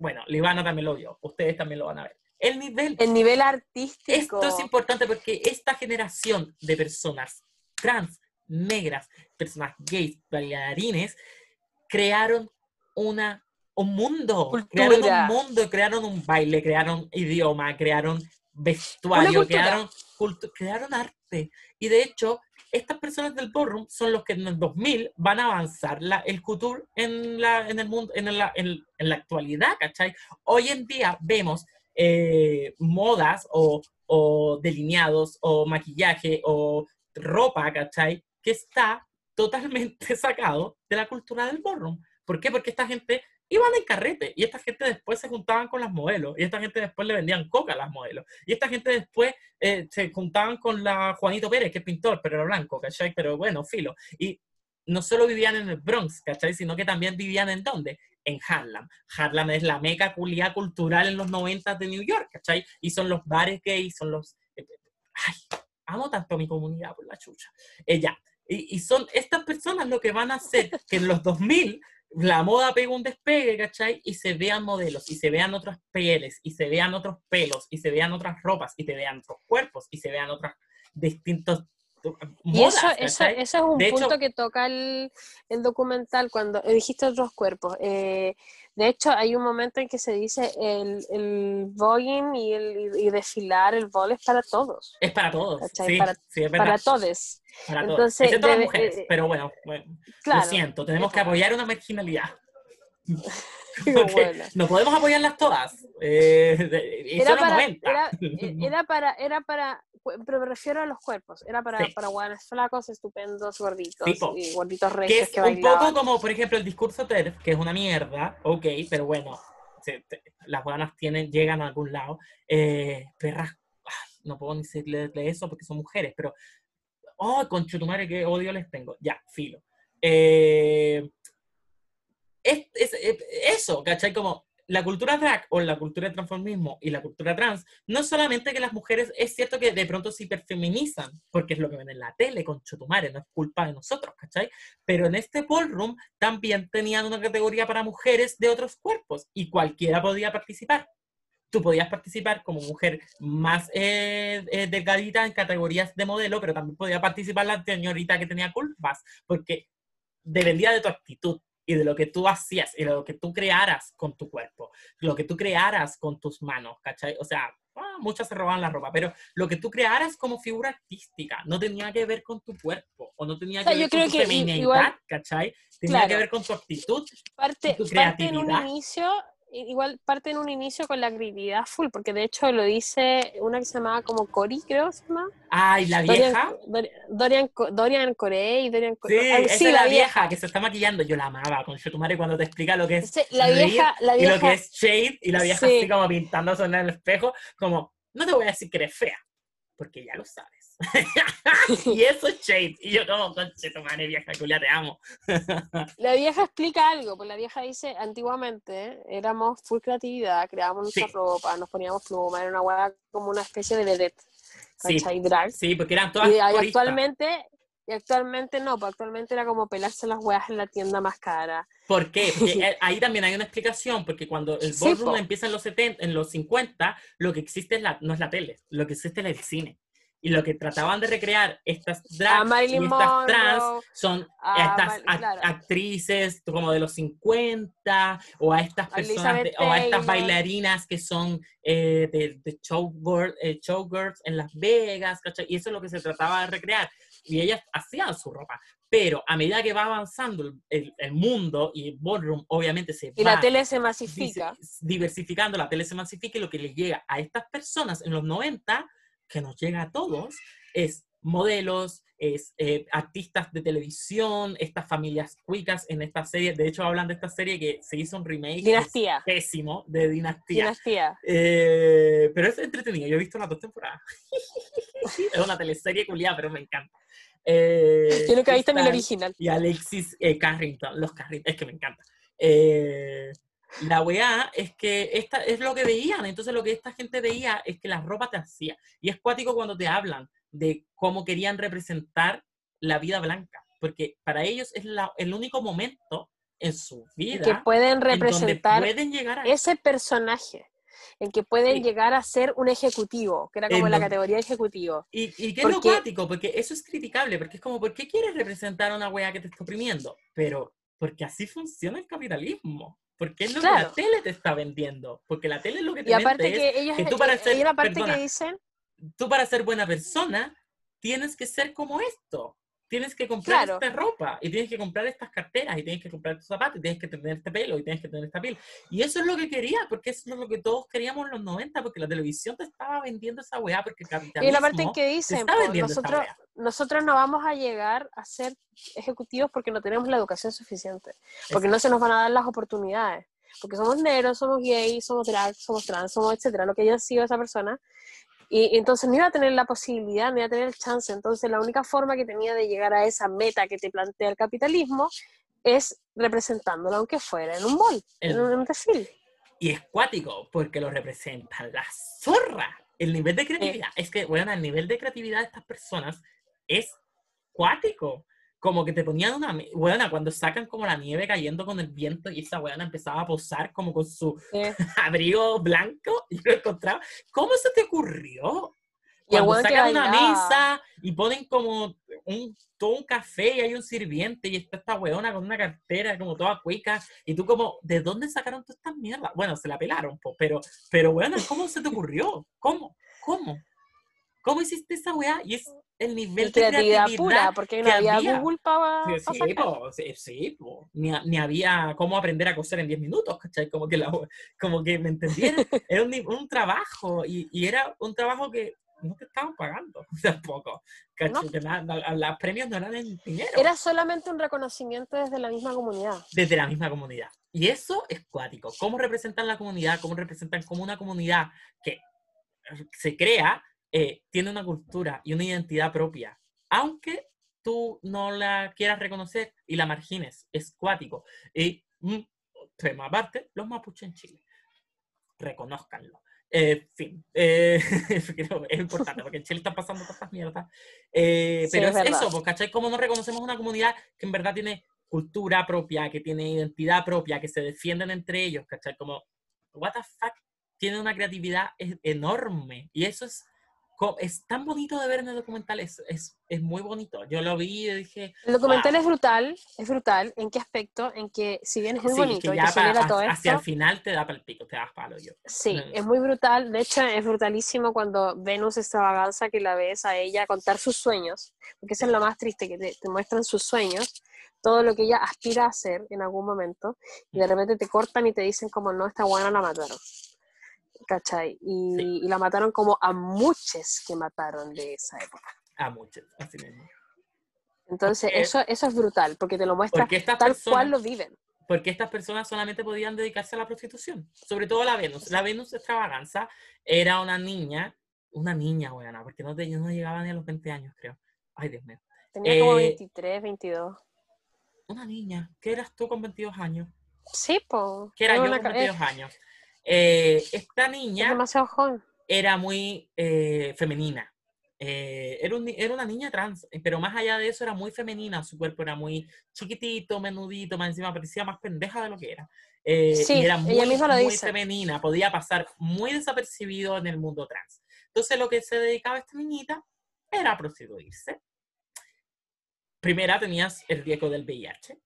bueno, Libana también lo vio, ustedes también lo van a ver. El nivel. El nivel artístico. Esto es importante porque esta generación de personas trans, negras, personas gays, bailarines, crearon una, un mundo. Crearon un mundo, crearon un baile, crearon idioma, crearon vestuario, crearon, crearon arte. Y de hecho, estas personas del ballroom son los que en el 2000 van a avanzar la, el couture en, la, en el mundo, en la, en, la actualidad, ¿cachai? Hoy en día vemos eh, modas o, o, delineados o maquillaje o ropa, ¿cachai? Que está totalmente [LAUGHS] sacado de la cultura del ballroom. ¿Por qué? Porque esta gente iban en carrete y esta gente después se juntaban con las modelos y esta gente después le vendían coca a las modelos y esta gente después eh, se juntaban con la Juanito Pérez, que es pintor, pero era blanco, ¿cachai? Pero bueno, filo. Y no solo vivían en el Bronx, ¿cachai? Sino que también vivían en dónde? En Harlem. Harlem es la meca culia cultural en los 90 de New York, ¿cachai? Y son los bares gays, son los... Eh, ay, amo tanto a mi comunidad por la chucha. Ella. y, y son estas personas lo que van a hacer que en los 2000 la moda pega un despegue, ¿cachai? Y se vean modelos, y se vean otras pieles, y se vean otros pelos, y se vean otras ropas, y se vean otros cuerpos, y se vean otras distintos y eso, eso, eso, es un punto que toca el, el, documental cuando dijiste otros cuerpos. Eh, de hecho, hay un momento en que se dice el, el voguing y, el, y desfilar, el vol es para todos. Es para todos, sí, para, sí, es para todos. Para Entonces, todas las mujeres, eh, pero bueno, lo siento, tenemos que apoyar una marginalidad. [LAUGHS] [LAUGHS] No podemos apoyarlas todas. Eh, era, para, era, [LAUGHS] era, para, era para, pero me refiero a los cuerpos. Era para, para guanes flacos, estupendos, gorditos. y gorditos reyes que, es un poco como, por ejemplo, el discurso TERF, que es una mierda, ok, pero bueno, las guanas tienen, llegan a algún lado. Eh, perras, no puedo ni decirle eso porque son mujeres, pero, oh, concho tu madre, qué odio les tengo. Ya, filo. Eh, es, es, eso, ¿cachai? Como la cultura drag o la cultura de transformismo y la cultura trans, no solamente que las mujeres, es cierto que de pronto se hiperfeminizan, porque es lo que ven en la tele, con Chotumare, no es culpa de nosotros, ¿cachai? Pero en este ballroom también tenían una categoría para mujeres de otros cuerpos y cualquiera podía participar. Tú podías participar como mujer más eh, eh, delgadita en categorías de modelo, pero también podía participar la señorita que tenía culpas, porque dependía de tu actitud y de lo que tú hacías y de lo que tú crearas con tu cuerpo, lo que tú crearas con tus manos, ¿cachai? O sea, ah, muchas se roban la ropa, pero lo que tú crearas como figura artística no tenía que ver con tu cuerpo o no tenía que ver con tu feminidad, ¿cachai? Tenía que ver con tu actitud, parte, tu creatividad. Parte en un inicio igual parte en un inicio con la creatividad full, porque de hecho lo dice una que se llamaba como Cori, creo se llama. Ay, la vieja. Dorian, Dorian, Corey, Dorian Sí, esa sí, la, vieja, que se está maquillando. Yo la amaba con tu madre cuando te explica lo que es. la vieja, la vieja. Y lo que es shade, y la vieja así como pintándose en el espejo, como, no te voy a decir que eres fea, porque ya lo sabes. [LAUGHS] y eso es shade. Y yo como, conche tu madre, vieja culia, te amo. [LAUGHS] la vieja explica algo, pues la vieja dice, antiguamente éramos full creatividad, creábamos nuestra ropa, nos poníamos pluma, era una hueá como una especie de vedette. Sí, drag. sí, porque eran todas y, y actualmente y actualmente no, pues actualmente era como pelarse las hueas en la tienda más cara. ¿Por qué? [LAUGHS] Porque ahí también hay una explicación, porque cuando el ballroom empieza en los 70, en los 50, lo que existe es la, no es la tele, lo que existe es el cine. Y lo que trataban de recrear estas drags y estas trans son estas actrices como de los 50 o a estas personas o a estas bailarinas que son eh, de, de eh, showgirls en Las Vegas, ¿cachai? Y eso es lo que se trataba de recrear. Y ellas hacían su ropa. Pero a medida que va avanzando el, el mundo y el ballroom obviamente se y la tele se masifica. Diversificando, la tele se masifica y lo que les llega a estas personas en los 90 que nos llega a todos es modelos, es eh, artistas de televisión, estas familias cuicas en esta serie. De hecho, hablan de esta serie que se hizo un remake. Dinastía. Pésimo, de Dinastía. Dinastía. Eh, pero es entretenido. Yo he visto las dos temporadas. [LAUGHS] es una teleserie culiada, pero me encanta. Eh, Yo nunca he visto ni el original. Y Alexis eh, Carrington, los Carrington, es que me encanta. Eh, la weá es que esta es lo que veían, entonces lo que esta gente veía es que la ropa te hacía. Y es cuático cuando te hablan de cómo querían representar la vida blanca, porque para ellos es la, el único momento en su vida que pueden representar pueden llegar a ese personaje en que pueden llegar a ser un ejecutivo, que era como la categoría ejecutivo. Y, y qué es lo cuático, porque eso es criticable, porque es como, ¿por qué quieres representar a una wea que te está oprimiendo? Pero, porque así funciona el capitalismo. Porque es lo que la tele te está vendiendo. Porque la tele es lo que te y aparte que ellos, que tú para ser, aparte que dicen... Tú para ser buena persona tienes que ser como esto tienes que comprar esta ropa, y tienes que comprar estas carteras, y tienes que comprar estos zapatos, y tienes que tener este pelo, y tienes que tener esta piel. Y eso es lo que quería, porque eso es lo que todos queríamos en los 90, porque la televisión te estaba vendiendo esa weá, porque el capitalismo Y la parte en que dicen, nosotros, nosotros no vamos a llegar a ser ejecutivos porque no tenemos la educación suficiente, porque no se nos van a dar las oportunidades, porque somos negros, somos gays, somos drag, somos trans, somos etcétera, lo que haya sido esa persona, y, entonces no iba a tener la posibilidad, no iba a tener el chance. Entonces la única forma que tenía de llegar a esa meta que te plantea el capitalismo es representándolo, aunque fuera en un bol, en un desfile. Y es cuático, porque lo representan la zorra. El nivel de creatividad, es que, bueno, el nivel de creatividad de estas personas es cuático como que te ponían una, buena cuando sacan como la nieve cayendo con el viento y esa buena empezaba a posar como con su [LAUGHS] abrigo blanco y lo encontraba. ¿Cómo se te ocurrió? Cuando sacan una mesa y ponen como un, todo un café y hay un sirviente y está esta weona con una cartera como toda cuica y tú como, ¿de dónde sacaron todas estas mierdas? Bueno, se la pelaron, pero, pero weona, ¿cómo se te ocurrió? ¿Cómo? ¿Cómo? ¿Cómo hiciste esa weá? Y es el nivel de creatividad, pura, porque no había, Google para sí, sí, Ni, ni, había cómo aprender a coser en 10 minutos, ¿cachai? Como que, la, como que me entendieron. [LAUGHS] era un, un trabajo y, y, era un trabajo que no te estaban pagando [LAUGHS] tampoco. ¿cachai? Que los premios no eran en dinero. Era solamente un reconocimiento desde la misma comunidad. Desde la misma comunidad. Y eso es cuático. ¿Cómo representan la comunidad? ¿Cómo representan como una comunidad que se crea eh, tiene una cultura y una identidad propia, aunque tú no la quieras reconocer y la margines, es cuático. Y, mm, tema aparte, los mapuches en Chile. reconozcanlo. En fin, eh, [LAUGHS] creo que es importante porque en Chile están pasando cosas mierdas. Eh, Sí, pero es es, eso, pues, ¿cachai? Como no reconocemos una comunidad que en verdad tiene cultura propia, que tiene identidad propia, que se defienden entre ellos, ¿cachai? Como, what the fuck, tiene una creatividad e- enorme. Y eso es, es tan bonito de ver en el documental, es, es, es muy bonito. Yo lo vi y dije, El documental Wow. es brutal, es brutal. ¿En qué aspecto? En que si bien es muy sí, bonito que ya te pa- genera ha- todo hacia el final te da pal pico, te das palo yo. sí, Mm. es muy brutal. De hecho, es brutalísimo cuando Venus extravaganza que la ves a ella contar sus sueños, porque eso es lo más triste, que te, te muestran sus sueños, todo lo que ella aspira a hacer en algún momento, y de repente te cortan y te dicen como no, esta buena la mataron. ¿Cachai? Y, Sí. y la mataron como a muchos que mataron de esa época. A muchos, así mismo. Entonces, Porque- eso, eso es brutal, porque te lo muestra tal personas, cual lo viven. porque estas personas solamente podían dedicarse a la prostitución. Sobre todo la Venus. La Venus extravaganza era una niña, una niña, buena, porque no, te- no llegaba ni a los 20 años, creo. Ay, Dios mío. Tenía como Eh, 23, 22. Una niña. ¿Qué eras tú con 22 años? Sí, pues. ¿Qué era yo con 22 años? Eh, esta Es niña era muy eh, femenina. Eh, era, un era una niña trans, eh, pero más allá de eso era muy femenina. Su cuerpo era muy chiquitito, menudito, más encima parecía más pendeja de lo que era. Eh, Sí, y era ella muy, misma lo muy dice. femenina, podía pasar muy desapercibido en el mundo trans. Entonces lo que se dedicaba esta niñita era a prostituirse. Primera tenías el riesgo del VIH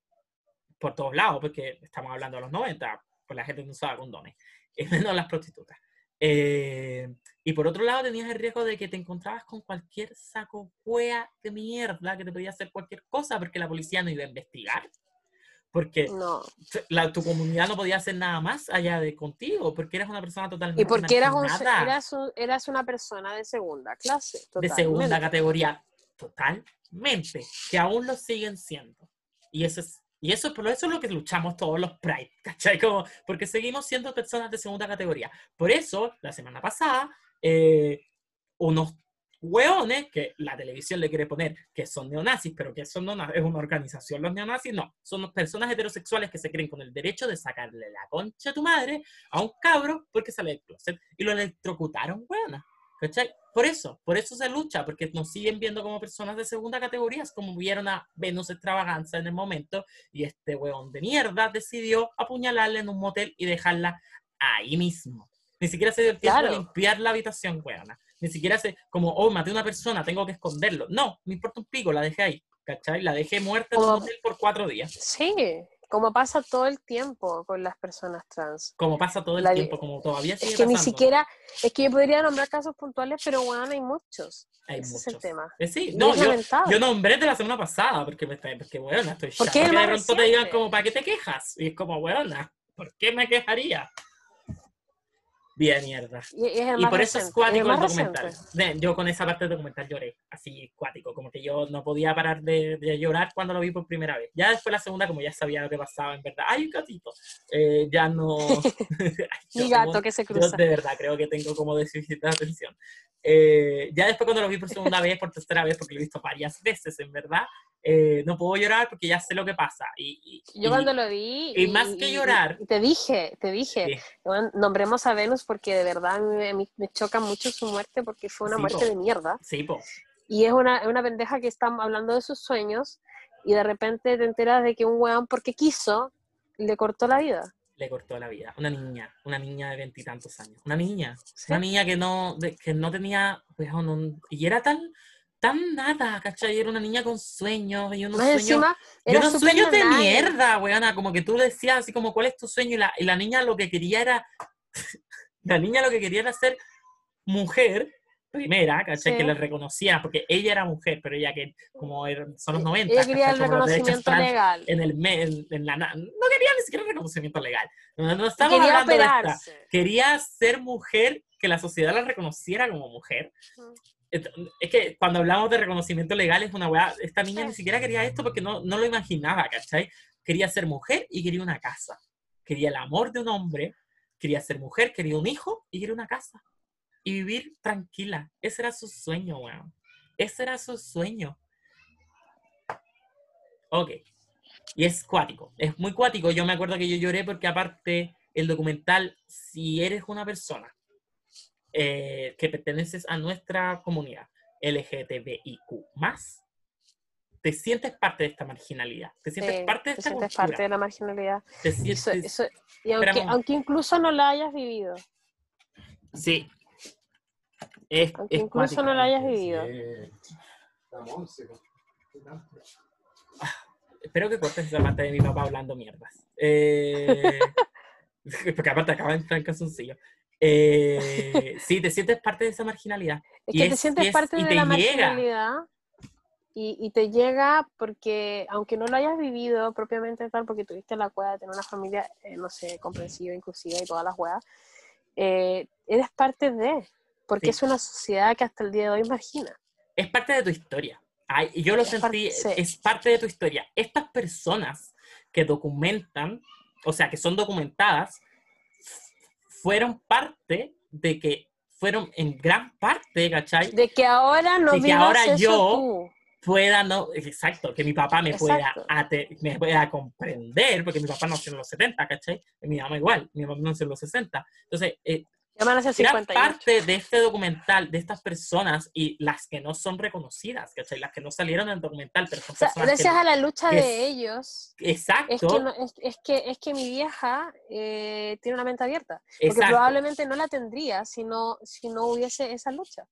por todos lados, porque estamos hablando de los 90, pues la gente no usaba condones, [LAUGHS] y menos las prostitutas. Eh, y por otro lado tenías el riesgo de que te encontrabas con cualquier saco huea de mierda que te podía hacer cualquier cosa porque la policía no iba a investigar. Porque No. la- tu comunidad no podía hacer nada más allá de contigo, porque eras una persona totalmente Y porque eras, un, eras, un- eras una persona de segunda clase. de segunda categoría totalmente, que aún lo siguen siendo. Y eso es, y eso, por eso es lo que luchamos todos los Pride, [LAUGHS] ¿cachai? Como, porque seguimos siendo personas de segunda categoría. Por eso, la semana pasada, eh, unos hueones que la televisión le quiere poner que son neonazis, pero que son no, es una organización los neonazis, no, son personas heterosexuales que se creen con el derecho de sacarle la concha a tu madre a un cabro porque sale del closet y lo electrocutaron, hueona. ¿Cachai? Por eso, por eso se lucha, porque nos siguen viendo como personas de segunda categoría, es como vieron a Venus Extravaganza en el momento y este hueón de mierda decidió apuñalarla en un motel y dejarla ahí mismo. Ni siquiera se dio el tiempo de Claro. limpiar la habitación, hueona. Ni siquiera se, como, oh, maté a una persona, tengo que esconderlo. No, me importa un pico, la dejé ahí, ¿cachai? La dejé muerta en un motel por cuatro días. Sí, como pasa todo el tiempo con las personas trans. Como pasa todo el La- tiempo, como todavía sigue Es que ni pasando. siquiera, es que yo podría nombrar casos puntuales, pero bueno, hay muchos. Hay Ese es muchos. el tema. Eh, sí, no, es yo, yo nombré de la semana pasada, porque, me está- porque bueno, estoy Porque chato es que de pronto te digan reciente. como, ¿para qué te quejas? Y es como, weona, ¿por qué me quejaría? Bien, mierda. Y, y el Y por eso es cuático el más documental. De- yo con esa parte del documental lloré, así cuático, como que yo no podía parar de, de llorar cuando lo vi por primera vez. Ya después la segunda, como ya sabía lo que pasaba, en verdad, ¡ay, un gatito! Eh, ya no... [LAUGHS] [LAUGHS] Yo Mi gato que se yo cruza. de verdad creo que tengo como déficit de atención. Eh, ya después cuando lo vi por segunda vez, por tercera vez, porque lo he visto varias veces, en verdad, eh, no puedo llorar porque ya sé lo que pasa. Y, y- Yo cuando lo vi... y más que llorar- te dije, te dije, nombremos a Venus porque de verdad me, me- choca mucho su muerte porque fue una Sí, muerte po. de mierda. Sí, po. Y es una, es una pendeja que está hablando de sus sueños y de repente te enteras de que un weón, porque quiso, le cortó la vida. le cortó la vida. Una niña, una niña de veintitantos años. Una niña, Sí. una niña que no, de- que no tenía, pues, no- y era tan, tan nada, ¿cachai? Era una niña con sueños y unos Más sueños, encima, y unos sueños de nanay. mierda, weona, como que tú decías así como, ¿cuál es tu sueño? Y la, y la niña lo que quería era, la niña lo que quería era ser mujer, primera, ¿cachai? Sí. Que le reconocía, porque ella era mujer, pero ella que, como eran- son los 90, Ella quería el reconocimiento legal. en el en, en la no quería ni siquiera reconocimiento legal no, no estamos quería hablando de esta operarse. quería ser mujer que la sociedad la reconociera como mujer es que cuando hablamos de reconocimiento legal es una weá esta niña Sí. ni siquiera quería esto porque no, no lo imaginaba ¿cachai? quería ser mujer y quería una casa quería el amor de un hombre quería ser mujer quería un hijo y quería una casa y vivir tranquila ese era su sueño weón ese era su sueño Ok. Y es cuático, es muy cuático. Yo me acuerdo que yo lloré porque aparte el documental, si eres una persona eh, que perteneces a nuestra comunidad LGTBIQ+, te sientes parte de esta marginalidad, te sientes Sí, parte de te esta sientes cultura. parte de la marginalidad. te Eso- sientes- eso- y aunque, incluso no la hayas vivido, Sí. Es, aunque es incluso no la hayas vivido. Espero que cortes esa parte de mi papá hablando mierdas. Eh, [LAUGHS] porque aparte acaba de entrar en calzoncillo. Eh, sí, te sientes parte de esa marginalidad. Es Y que es- te y sientes es- parte y de te la llega. marginalidad y, y te llega porque, aunque no lo hayas vivido propiamente tal, porque tuviste la cueva de tener una familia, eh, no sé, comprensiva, inclusiva y todas las huevas, eh, eres parte de, porque Sí. es una sociedad que hasta el día de hoy margina. Es parte de tu historia. Ay, yo lo Es sentí, parte- sí. es parte de tu historia. Estas personas que documentan, o sea, que son documentadas, fueron parte de que, fueron en gran parte, ¿cachai? De que ahora no De que ahora yo- tú. Pueda, no, exacto, que mi papá me pueda, Exacto. me pueda comprender, porque mi papá nació en los 70, ¿cachai? Y mi mamá igual, mi mamá nació en los 60. Entonces, eh, Ya van a ser gran 58. parte de este documental, de estas personas y las que no son reconocidas, ¿cachai? Las que no salieron en el documental, pero son O sea, gracias que... a la lucha de es- ellos, Exacto, es que, no- es, es que, es que mi vieja eh, tiene una mente abierta. Porque exacto. probablemente no la tendría si no, si no hubiese esa lucha.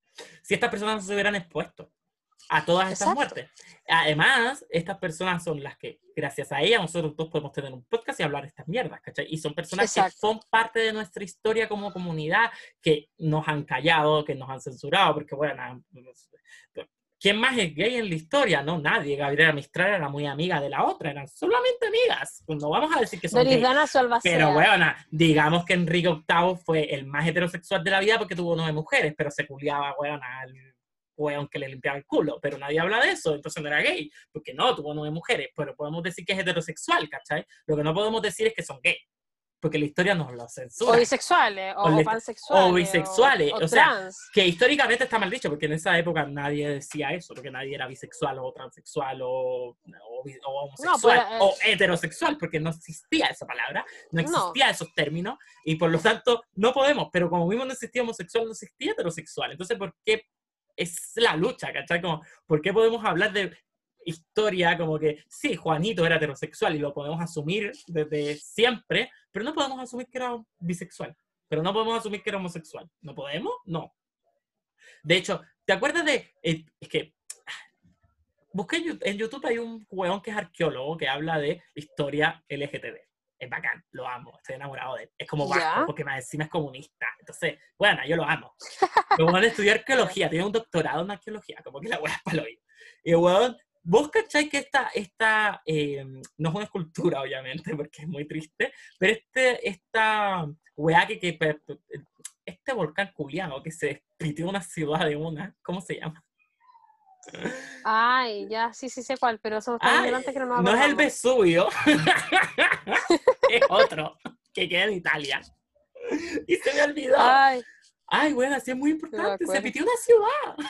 Si estas personas no se hubieran expuesto a todas estas Exacto. muertes. Además, estas personas son las que, gracias a ellas, nosotros dos podemos tener un podcast y hablar de estas mierdas, ¿cachai? Y son personas Exacto. que son parte de nuestra historia como comunidad, que nos han callado, que nos han censurado, porque, bueno, ¿quién más es gay en la historia? No, nadie. Gabriela Mistral era muy amiga de la otra, eran solamente amigas. Pues no vamos a decir que son gays. Pero, bueno, digamos que Enrique VIII fue el más heterosexual de la vida porque tuvo nueve mujeres, pero se culiaba, weón, al weón que le limpiaba el culo. Pero nadie habla de eso, entonces no era gay, porque no, tuvo nueve mujeres. Pero podemos decir que es heterosexual, ¿cachai? Lo que no podemos decir es que son gay, porque la historia nos lo O censura. bisexuales, o, O le- pansexuales. o bisexuales, o, o sea, trans. Que históricamente está mal dicho, porque en esa época nadie decía eso, porque nadie era bisexual o transexual o, o, o homosexual pero, eh, o heterosexual, porque no existía esa palabra, no No. existía esos términos, y por lo tanto no podemos, pero como mismo no existía homosexual, no existía heterosexual. Entonces, ¿por qué es la lucha, ¿cachai? Como, ¿por qué podemos hablar de historia como que sí, Juanito era heterosexual y lo podemos asumir desde siempre, pero no podemos asumir que era bisexual, pero no podemos asumir que era homosexual. ¿No podemos? No. De hecho, ¿te acuerdas de... eh, es que... Busqué en YouTube, hay un hueón que es arqueólogo que habla de historia LGTB. Es bacán, lo amo, estoy enamorado de él. Es como ¿Ya? vasco, porque más encima es comunista. Entonces, bueno, yo lo amo. El hueón estudió arqueología, tiene un doctorado en arqueología, como que la hueá es palo Y hueón, vos cachai que esta, esta eh, no es una escultura, obviamente, [LAUGHS] porque es muy triste, pero este, esta weá que, que este volcán culiano que se despitió una ciudad de una, ¿cómo se llama? Ay, ya, sí, sí sé cuál, pero somos tan Ah, ignorantes que no nos No es el. Vesubio, [LAUGHS] es otro que queda en Italia. Y se me olvidó. Ay, Ay, bueno, así es muy importante, se pitió una ciudad.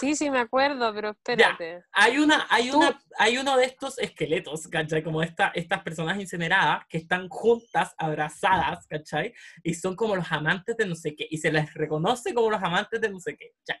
sí, sí me acuerdo, pero espérate. Hay, una, hay, Tú- una, hay uno de estos esqueletos, ¿cachai? Como esta, estas personas incineradas que están juntas, abrazadas, ¿cachai? Y son como los amantes de no sé qué. Y se les reconoce como los amantes de no sé qué. Ya.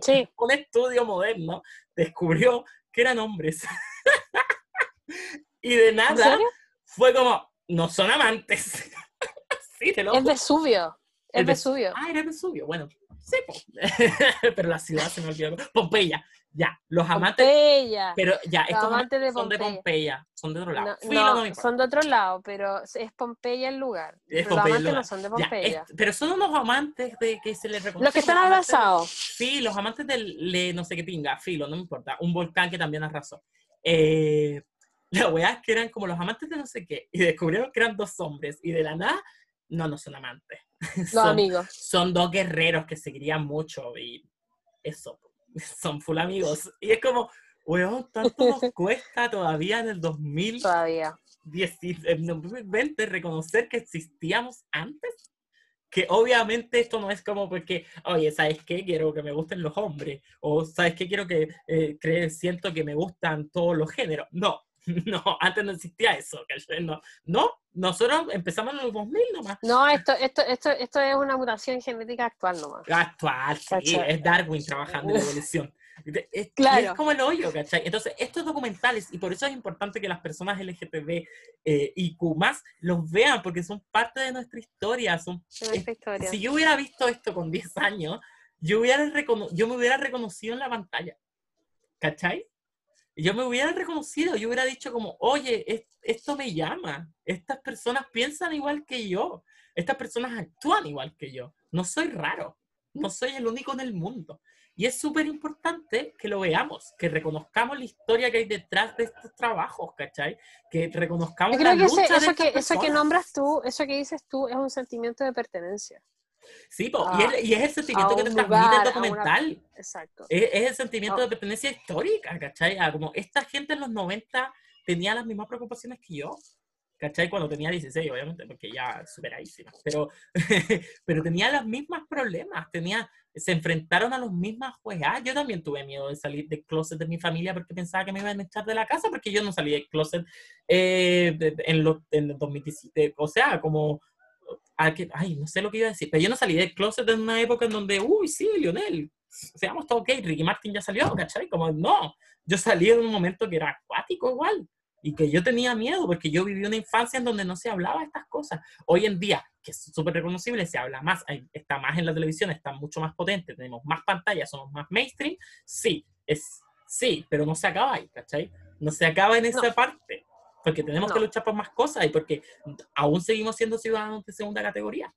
Sí, [LAUGHS] Un estudio moderno descubrió que eran hombres. [LAUGHS] y de ¿en nada fue como, no son amantes. [LAUGHS] sí, te lo Es Vesubio. Es Vesubio. Ah, era Vesubio. Bueno, sí, [LAUGHS] pero la ciudad se me olvidó. Pompeya. Ya, los amantes. Pompeya. Pero ya, estos amantes de son de Pompeya. Son de otro lado. No, no, no son de otro lado, pero es Pompeya el lugar. Es los el amantes no son de Ya, Pompeya. es- pero son unos amantes de que se les reconoce. Los que están de- abrazados. Sí, los amantes del le, no sé qué pinga, filo, no me importa. Un volcán que también arrasó. Eh, la weá es que eran como los amantes de no sé qué. Y descubrieron que eran dos hombres. Y de la nada, no, no son amantes. [LAUGHS] Los son, amigos. son dos guerreros que se querían mucho. Y eso, son full amigos. Y es como, weón, tanto nos [LAUGHS] cuesta todavía en el 2000. Todavía. 10 en 2020 reconocer que existíamos antes. Que obviamente esto no es como porque, oye, ¿sabes qué? Quiero que me gusten los hombres. O ¿sabes qué? Quiero que eh, siento que me gustan todos los géneros. No, [LAUGHS] no, antes no existía eso. No, no, Nosotros empezamos en los 2000 nomás. No, esto, esto, esto, esto es una mutación genética actual nomás. Actual, sí, ¿Cachai? es Darwin trabajando en la evolución. Es, es Claro. como el hoyo, ¿cachai? Entonces, estos documentales, y por eso es importante que las personas LGTB eh, y Q los vean, porque son parte de nuestra historia. Son, En esta historia. si yo hubiera visto esto con 10 años, yo, hubiera yo me hubiera reconocido en la pantalla. ¿Cachai? Yo me hubiera reconocido, yo hubiera dicho como, oye, es- esto me llama, estas personas piensan igual que yo, estas personas actúan igual que yo, no soy raro, no soy el único en el mundo. Y es súper importante que lo veamos, que reconozcamos la historia que hay detrás de estos trabajos, ¿cachai? Que reconozcamos Yo la creo que ese- lucha de eso, que, eso que nombras tú, eso que dices tú, es un sentimiento de pertenencia. Sí, po, y, es, y es el sentimiento que te un transmite el lugar, a una- documental. Exacto. Es, es el sentimiento Ah. de pertenencia histórica, ¿cachai? A como esta gente en los 90 tenía las mismas preocupaciones que yo, ¿cachai? Cuando tenía 16, obviamente, porque ya superadísima, pero, [LAUGHS] pero tenía los mismos problemas, tenía, se enfrentaron a los mismas juegas. Yo también tuve miedo de salir del closet de mi familia porque pensaba que me iban a echar de la casa, porque yo no salí del closet eh, en, los en el 2017, o sea, como... a que- Ay, no sé lo que iba a decir, pero yo no salí del closet en una época en donde, uy, sí, Lionel, seamos todos gay, Ricky Martin ya salió, ¿cachai? Como, no, yo salí en un momento que era acuático igual, y que yo tenía miedo, porque yo viví una infancia en donde no se hablaba estas cosas. Hoy en día, que es súper reconocible, se habla más, hay- está más en la televisión, está mucho más potente, tenemos más pantallas, somos más mainstream, sí, es, sí, pero no se acaba ahí, ¿cachai? No se acaba en esa No. parte, porque tenemos que luchar por más cosas y porque aún seguimos siendo ciudadanos de segunda categoría,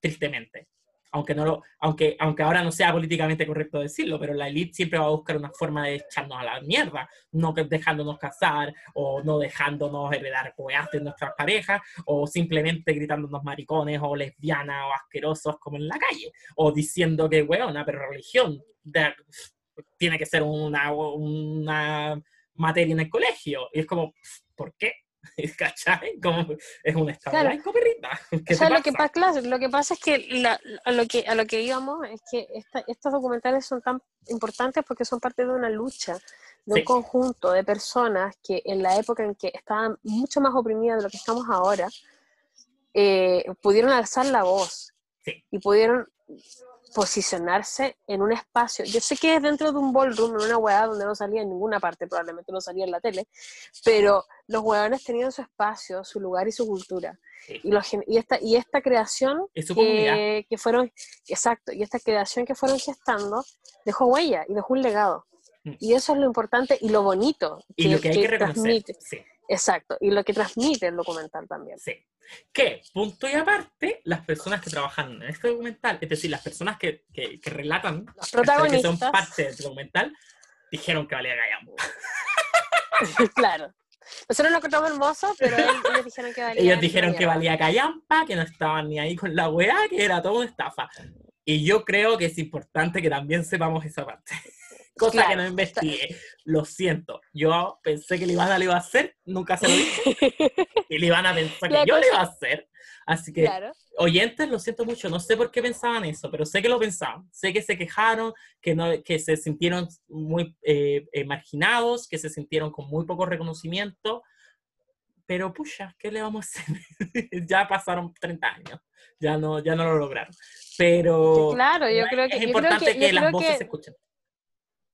tristemente. Aunque, no lo, aunque, aunque ahora no sea políticamente correcto decirlo, pero la élite siempre va a buscar una forma de echarnos a la mierda, no dejándonos casar o no dejándonos heredar weas de nuestras parejas o simplemente gritándonos maricones o lesbianas o asquerosos como en la calle o diciendo que, weona, pero religión de- tiene que ser una, una materia en el colegio. Y es como, ¿por qué? [LAUGHS] ¿Cachai? Como, es un estado Claro. laico, perrita. [LAUGHS] ¿Qué O sea, lo que, pasa? claro, lo que pasa es que, la- a, lo que a lo que íbamos es que esta- estos documentales son tan importantes porque son parte de una lucha, de un conjunto de personas que en la época en que estaban mucho más oprimidas de lo que estamos ahora, eh, pudieron alzar la voz Sí. y pudieron posicionarse en un espacio. Yo sé que es dentro de un ballroom, en una hueá donde no salía en ninguna parte, probablemente no salía en la tele, pero los hueones tenían su espacio, su lugar y su cultura. Sí. Y, los gen- y, esta, y esta creación Es que, que fueron, exacto, y esta creación que fueron gestando dejó huella y dejó un legado. Mm. Y eso es lo importante y lo bonito Y lo que hay que reconocer. Sí. Exacto, y lo que transmite el documental también. Sí. Que, punto y aparte, las personas que trabajan en este documental, es decir, las personas que, que, que relatan, Los ¿cachai? que son protagonistas, parte del documental, dijeron que valía gallambo. [LAUGHS] claro. Nosotros lo encontramos hermoso, pero [LAUGHS] ellos dijeron que valía. Ellos dijeron que valía. callampa, que no estaban ni ahí con la weá, que era toda una estafa. Y yo creo que es importante que también sepamos esa parte. Cosa que Claro. no investigué. Lo siento. Yo pensé que el Ivana lo iba a hacer, nunca se lo dije. [LAUGHS] Y le iban a pensar que La yo lo cosa- iba a hacer. Así que Claro. oyentes, lo siento mucho, no sé por qué pensaban eso, pero sé que lo pensaban, sé que se quejaron, que, no, que se sintieron muy eh, eh, marginados, que se sintieron con muy poco reconocimiento, pero pucha, ¿qué le vamos a hacer? [LAUGHS] ya pasaron 30 años, ya no, ya no lo lograron. Pero Claro, yo es creo que. creo importante que, yo las creo voces que- se escuchen.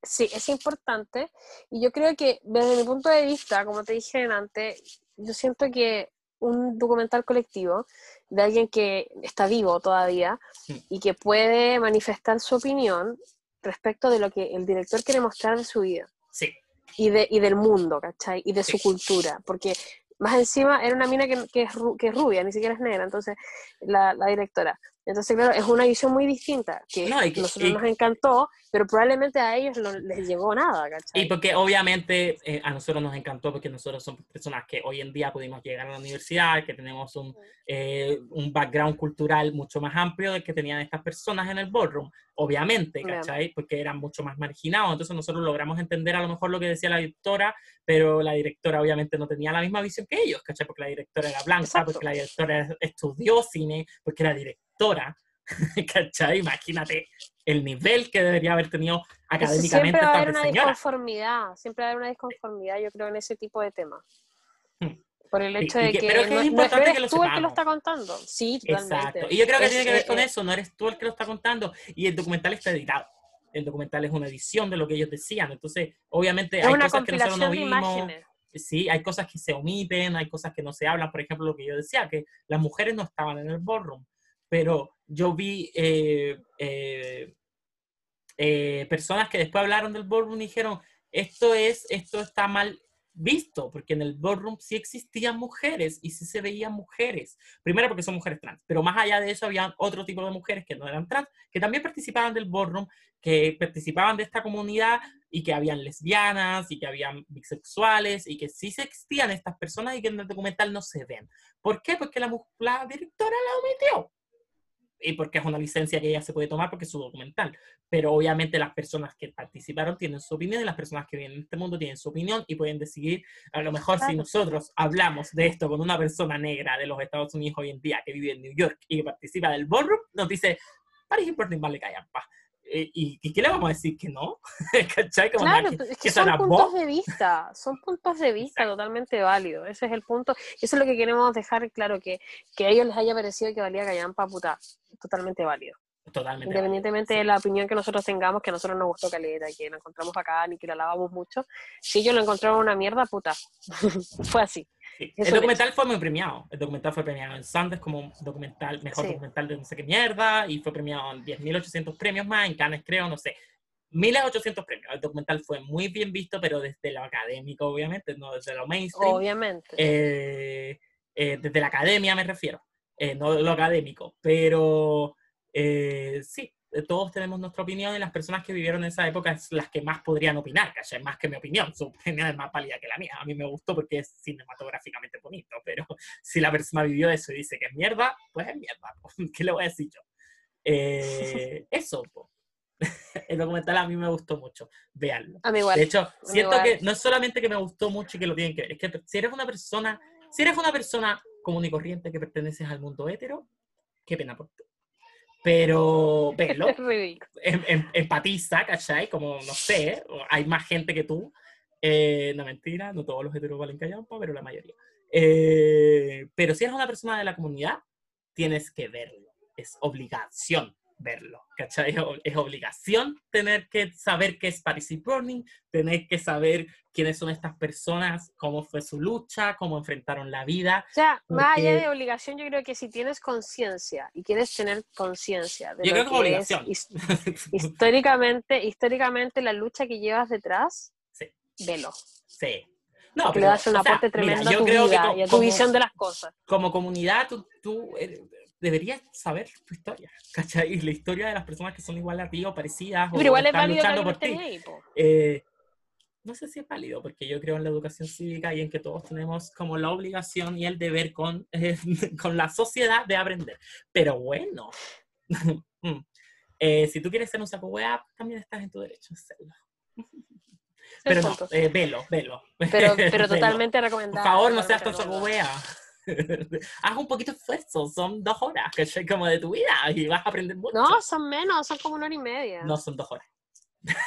Sí, es importante. Y yo creo que desde mi punto de vista, como te dije antes, yo siento que un documental colectivo de alguien que está vivo todavía y que puede manifestar su opinión respecto de lo que el director quiere mostrar de su vida Sí, y, de, y del mundo, ¿cachai? Y de su cultura, porque más encima era una mina que, que es, ru- que es rubia, ni siquiera es negra, entonces la, la directora. Entonces, claro, es una visión muy distinta, que No, y que- nosotros y- nos encantó, pero probablemente a ellos no les llegó nada, ¿cachai? Y porque obviamente eh, a nosotros nos encantó porque nosotros somos personas que hoy en día pudimos llegar a la universidad, que tenemos un, eh, un background cultural mucho más amplio del que tenían estas personas en el ballroom, obviamente. ¿cachai? Porque eran mucho más marginados, entonces nosotros logramos entender a lo mejor lo que decía la directora, pero la directora obviamente no tenía la misma visión que ellos, ¿cachai? Porque la directora era blanca, Exacto. porque la directora estudió cine, porque era directora, [LAUGHS] ¿cachai? Imagínate el nivel que debería haber tenido académicamente siempre va a haber una señora. disconformidad, siempre va a haber una disconformidad, yo creo, en ese tipo de temas. Por el hecho de que- que, pero es que no, es no importante eres que lo tú el que lo está contando. Sí, totalmente. Exacto. Y yo creo que Es- tiene que ver con eso, no eres tú el que lo está contando. Y el documental está editado. El documental es una edición de lo que ellos decían. Entonces, obviamente, Es hay una cosas que nosotros no vimos. Sí, hay cosas que se omiten, hay cosas que no se hablan. Por ejemplo, lo que yo decía, que las mujeres no estaban en el ballroom. Pero yo vi eh, eh, eh, personas que después hablaron del ballroom y dijeron, esto, es, esto está mal visto, porque en el ballroom sí existían mujeres y sí se veían mujeres. Primero porque son mujeres trans, pero más allá de eso había otro tipo de mujeres que no eran trans, que también participaban del ballroom, que participaban de esta comunidad y que habían lesbianas y que habían bisexuales y que sí se existían estas personas y que en el documental no se ven. ¿Por qué? Porque la, la directora la omitió. Y porque es una licencia que ella se puede tomar porque es su documental. Pero obviamente las personas que participaron tienen su opinión y las personas que viven en este mundo tienen su opinión y pueden decidir, a lo mejor si nosotros hablamos de esto con una persona negra de los Estados Unidos hoy en día que vive en New York y que participa del ballroom, nos dice, Paris Importing vale callampa. Eh, ¿Y, ¿Y qué le vamos a decir que no? [LAUGHS] ¿Cachai? Como Claro, es que que son puntos de vista, son puntos de vista totalmente válidos. Ese es el punto. Eso es lo que queremos dejar claro, que, que a ellos les haya parecido que valía callampa, puta, totalmente válido. Totalmente. Independientemente de la opinión que nosotros tengamos, que a nosotros nos gustó caleta, que la encontramos bacán y que la lavamos mucho, si ellos lo encontraron una mierda, puta, [LAUGHS] fue así. Sí. El documental fue muy premiado. El documental fue premiado en Sundance como documental, mejor Sí. documental de no sé qué mierda, y fue premiado en 10.800 premios más, en Cannes creo, no sé. 1.800 premios. El documental fue muy bien visto, pero desde lo académico, obviamente, no desde lo mainstream. Obviamente. Eh, eh, desde la academia me refiero, eh, no lo académico, pero eh, sí, eh, todos tenemos nuestra opinión y las personas que vivieron en esa época es las que más podrían opinar, ¿cachai? Más que mi opinión, su opinión es más válida que la mía. A mí me gustó porque es cinematográficamente bonito, pero [LAUGHS] si la persona vivió eso y dice que es mierda, pues es mierda. [LAUGHS] ¿Qué le voy a decir yo? Eh, [LAUGHS] eso, po. el documental a mí me gustó mucho, véanlo. A mí igual. De hecho, siento que no es solamente que me gustó mucho y que lo tienen que ver, es que si eres una persona, si eres una persona común y corriente que perteneces al mundo hetero, qué pena por ti. Pero [LAUGHS] velo, em- em- empatiza, ¿cachai? Como, no sé, hay más gente que tú. Eh, no mentira, no todos los heteros valen callampa, pero la mayoría. Eh, pero si eres una persona de la comunidad, tienes que verlo. Es obligación verlo, ¿cachai? Es Es obligación tener que saber qué es Paris Burning, tener que saber quiénes son estas personas, cómo fue su lucha, cómo enfrentaron la vida. O sea, más allá Porque- de obligación, yo creo que si tienes conciencia y quieres tener conciencia de Yo lo creo que es que es obligación. his- [LAUGHS] históricamente, históricamente la lucha que llevas detrás, Sí. velo. Sí. No, que le pero, das un o sea, aporte mira, tremendo yo a tu creo que vida co- y a tu como- visión de las cosas. como comunidad, tú, tú eres- deberías saber tu historia, [LAUGHS] ¿cachai? Y la historia de las personas que son igual a ti o parecidas o Pero igual es están válido que luchando por ti. ahí, po. Eh, no sé si es válido, porque yo creo en la educación cívica y en que todos tenemos como la obligación y el deber con, eh, [LAUGHS] con la sociedad de aprender. Pero bueno, [LAUGHS] mm, eh, si tú quieres ser un saco wea, también estás en tu derecho a hacerlo. Pero no, eh, velo, velo. Pero, pero totalmente Por recomendable. favor, no seas tan saco wea. [LAUGHS] Haz un poquito de esfuerzo, son dos horas, ¿cachai? Como de tu vida y vas a aprender mucho. No, son menos, son como una hora y media. No, son dos horas.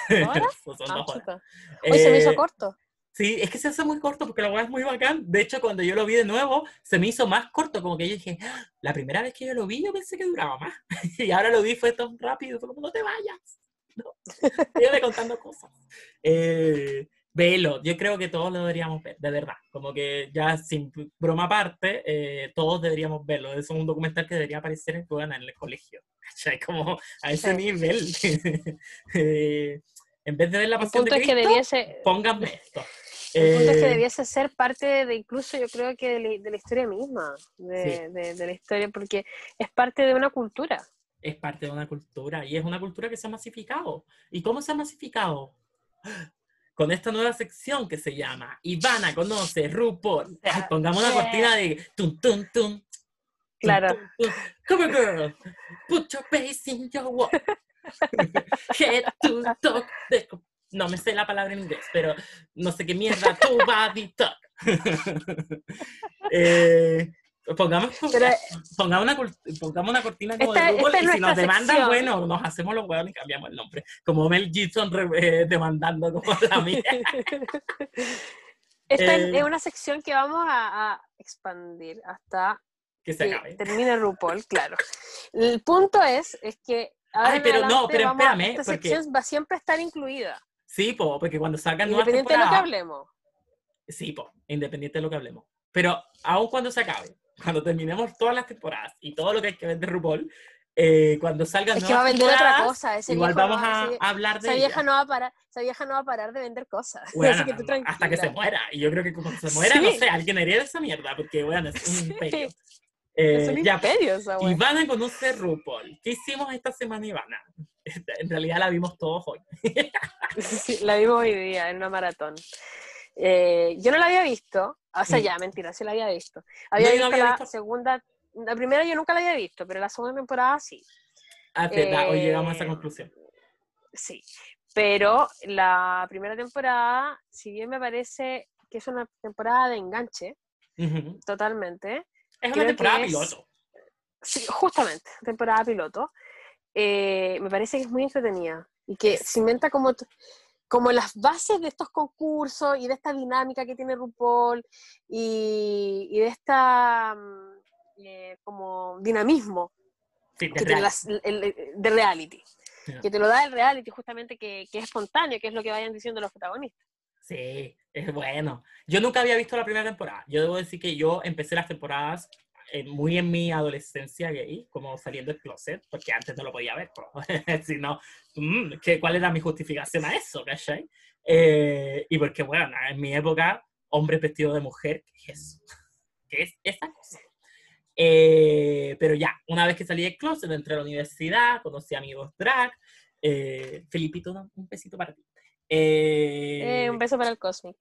¿Horas? [LAUGHS] son dos Ah, horas. chuta. Hoy se me hizo Eh, corto. Sí, es que se hace muy corto porque la weá es muy bacán. De hecho, cuando yo lo vi de nuevo, se me hizo más corto. Como que yo dije, "Ah, la primera vez que yo lo vi, yo pensé que duraba más. [LAUGHS] Y ahora lo vi, fue tan rápido. Fue como, no te vayas. No. Contando cosas. Eh, velo, yo creo que todos lo deberíamos ver, de verdad. Como que ya sin broma aparte, eh, todos deberíamos verlo. Es un documental que debería aparecer en, en el colegio. [LAUGHS] ¿cachai? Como a ese Sí. nivel. [LAUGHS] Eh, en vez de ver la El pasión punto de es que Cristo, debiese, pónganme esto. el punto es que Eh, debiese ser parte de incluso yo creo que de la, de la historia misma, de, Sí. de- de la historia, porque es parte de una cultura. es parte de una cultura y es una cultura que se ha masificado. ¿Y cómo se ha masificado? Con esta nueva sección que se llama Ivana conoce RuPaul. Ay, pongamos una cortina de tum tum tum. Claro. tum, tum. Come on, girl. Put your face in your walk. Head [LAUGHS] to. De- No me sé la palabra en inglés, pero no sé qué mierda. Tu body talk. [LAUGHS] eh, pongamos, [LAUGHS] Pero- pongamos, una, pongamos una cortina como Esta- de es y si nos demandan, sección. bueno, nos hacemos los huevos y cambiamos el nombre. Como Mel Gibson eh, demandando como la [LAUGHS] mía. Esta Eh, es una sección que vamos a, a expandir hasta que se que acabe. termine RuPaul, claro. El punto es, es que ahora Ay, pero no, pero vamos espérame, esta porque- sección va siempre a estar incluida, Sí, po, porque cuando salgan nuevas independiente de lo que hablemos. Sí, po, independiente de lo que hablemos. Pero aun cuando se acabe, cuando terminemos todas las temporadas y todo lo que hay que ver de RuPaul, eh, cuando salgan Es que va a vender otra cosa. Ese igual viejo no vamos va- a ese- hablar de esa ella. vieja no va a parar, esa vieja no va a parar de vender cosas. [LAUGHS] Bueno, Así que tú hasta que se tranquila. muera. Y yo creo que cuando se muera, no Sí. sé, alguien hereda esa mierda, porque bueno, es un Sí. imperio. [LAUGHS] Es Eh, un ya, imperio esa wea. Ivana conoce RuPaul. ¿Qué hicimos esta semana, Ivana? [LAUGHS] En realidad la vimos todos hoy. Sí, la vimos hoy día en una maratón. Eh, yo no la había visto, o sea, Mm. ya, mentira, sí la había visto. Había visto había la visto. segunda, la primera yo nunca la había visto, pero la segunda temporada sí, Ah, hoy llegamos a esa Eh, conclusión. sí. Pero la primera temporada, si bien me parece que es una temporada de enganche, totalmente, Es una temporada es- piloto. sí, justamente, temporada piloto, eh, me parece que es muy entretenida y que se inventa como, como las bases de estos concursos y de esta dinámica que tiene RuPaul y, y de esta mm, eh, como dinamismo Sí, de que tiene real. las- el- el- de reality, Ya. que te lo da el reality justamente que, que es espontáneo, que es lo que vayan diciendo los protagonistas. Sí, es bueno. Yo nunca había visto la primera temporada. Yo debo decir que yo empecé las temporadas eh, muy en mi adolescencia gay, como saliendo del closet, porque antes no lo podía ver. [LAUGHS] si no, mm, ¿qué- ¿cuál era mi justificación a eso? Eh, y porque, bueno, en mi época, hombre vestido de mujer, ¿qué es? [LAUGHS] ¿Qué es esa cosa? Eh, pero ya, una vez que salí del closet, entré a la universidad, conocí amigos drag. Eh, Felipito, un un besito para ti. Eh, Eh, un beso para el Cosmic.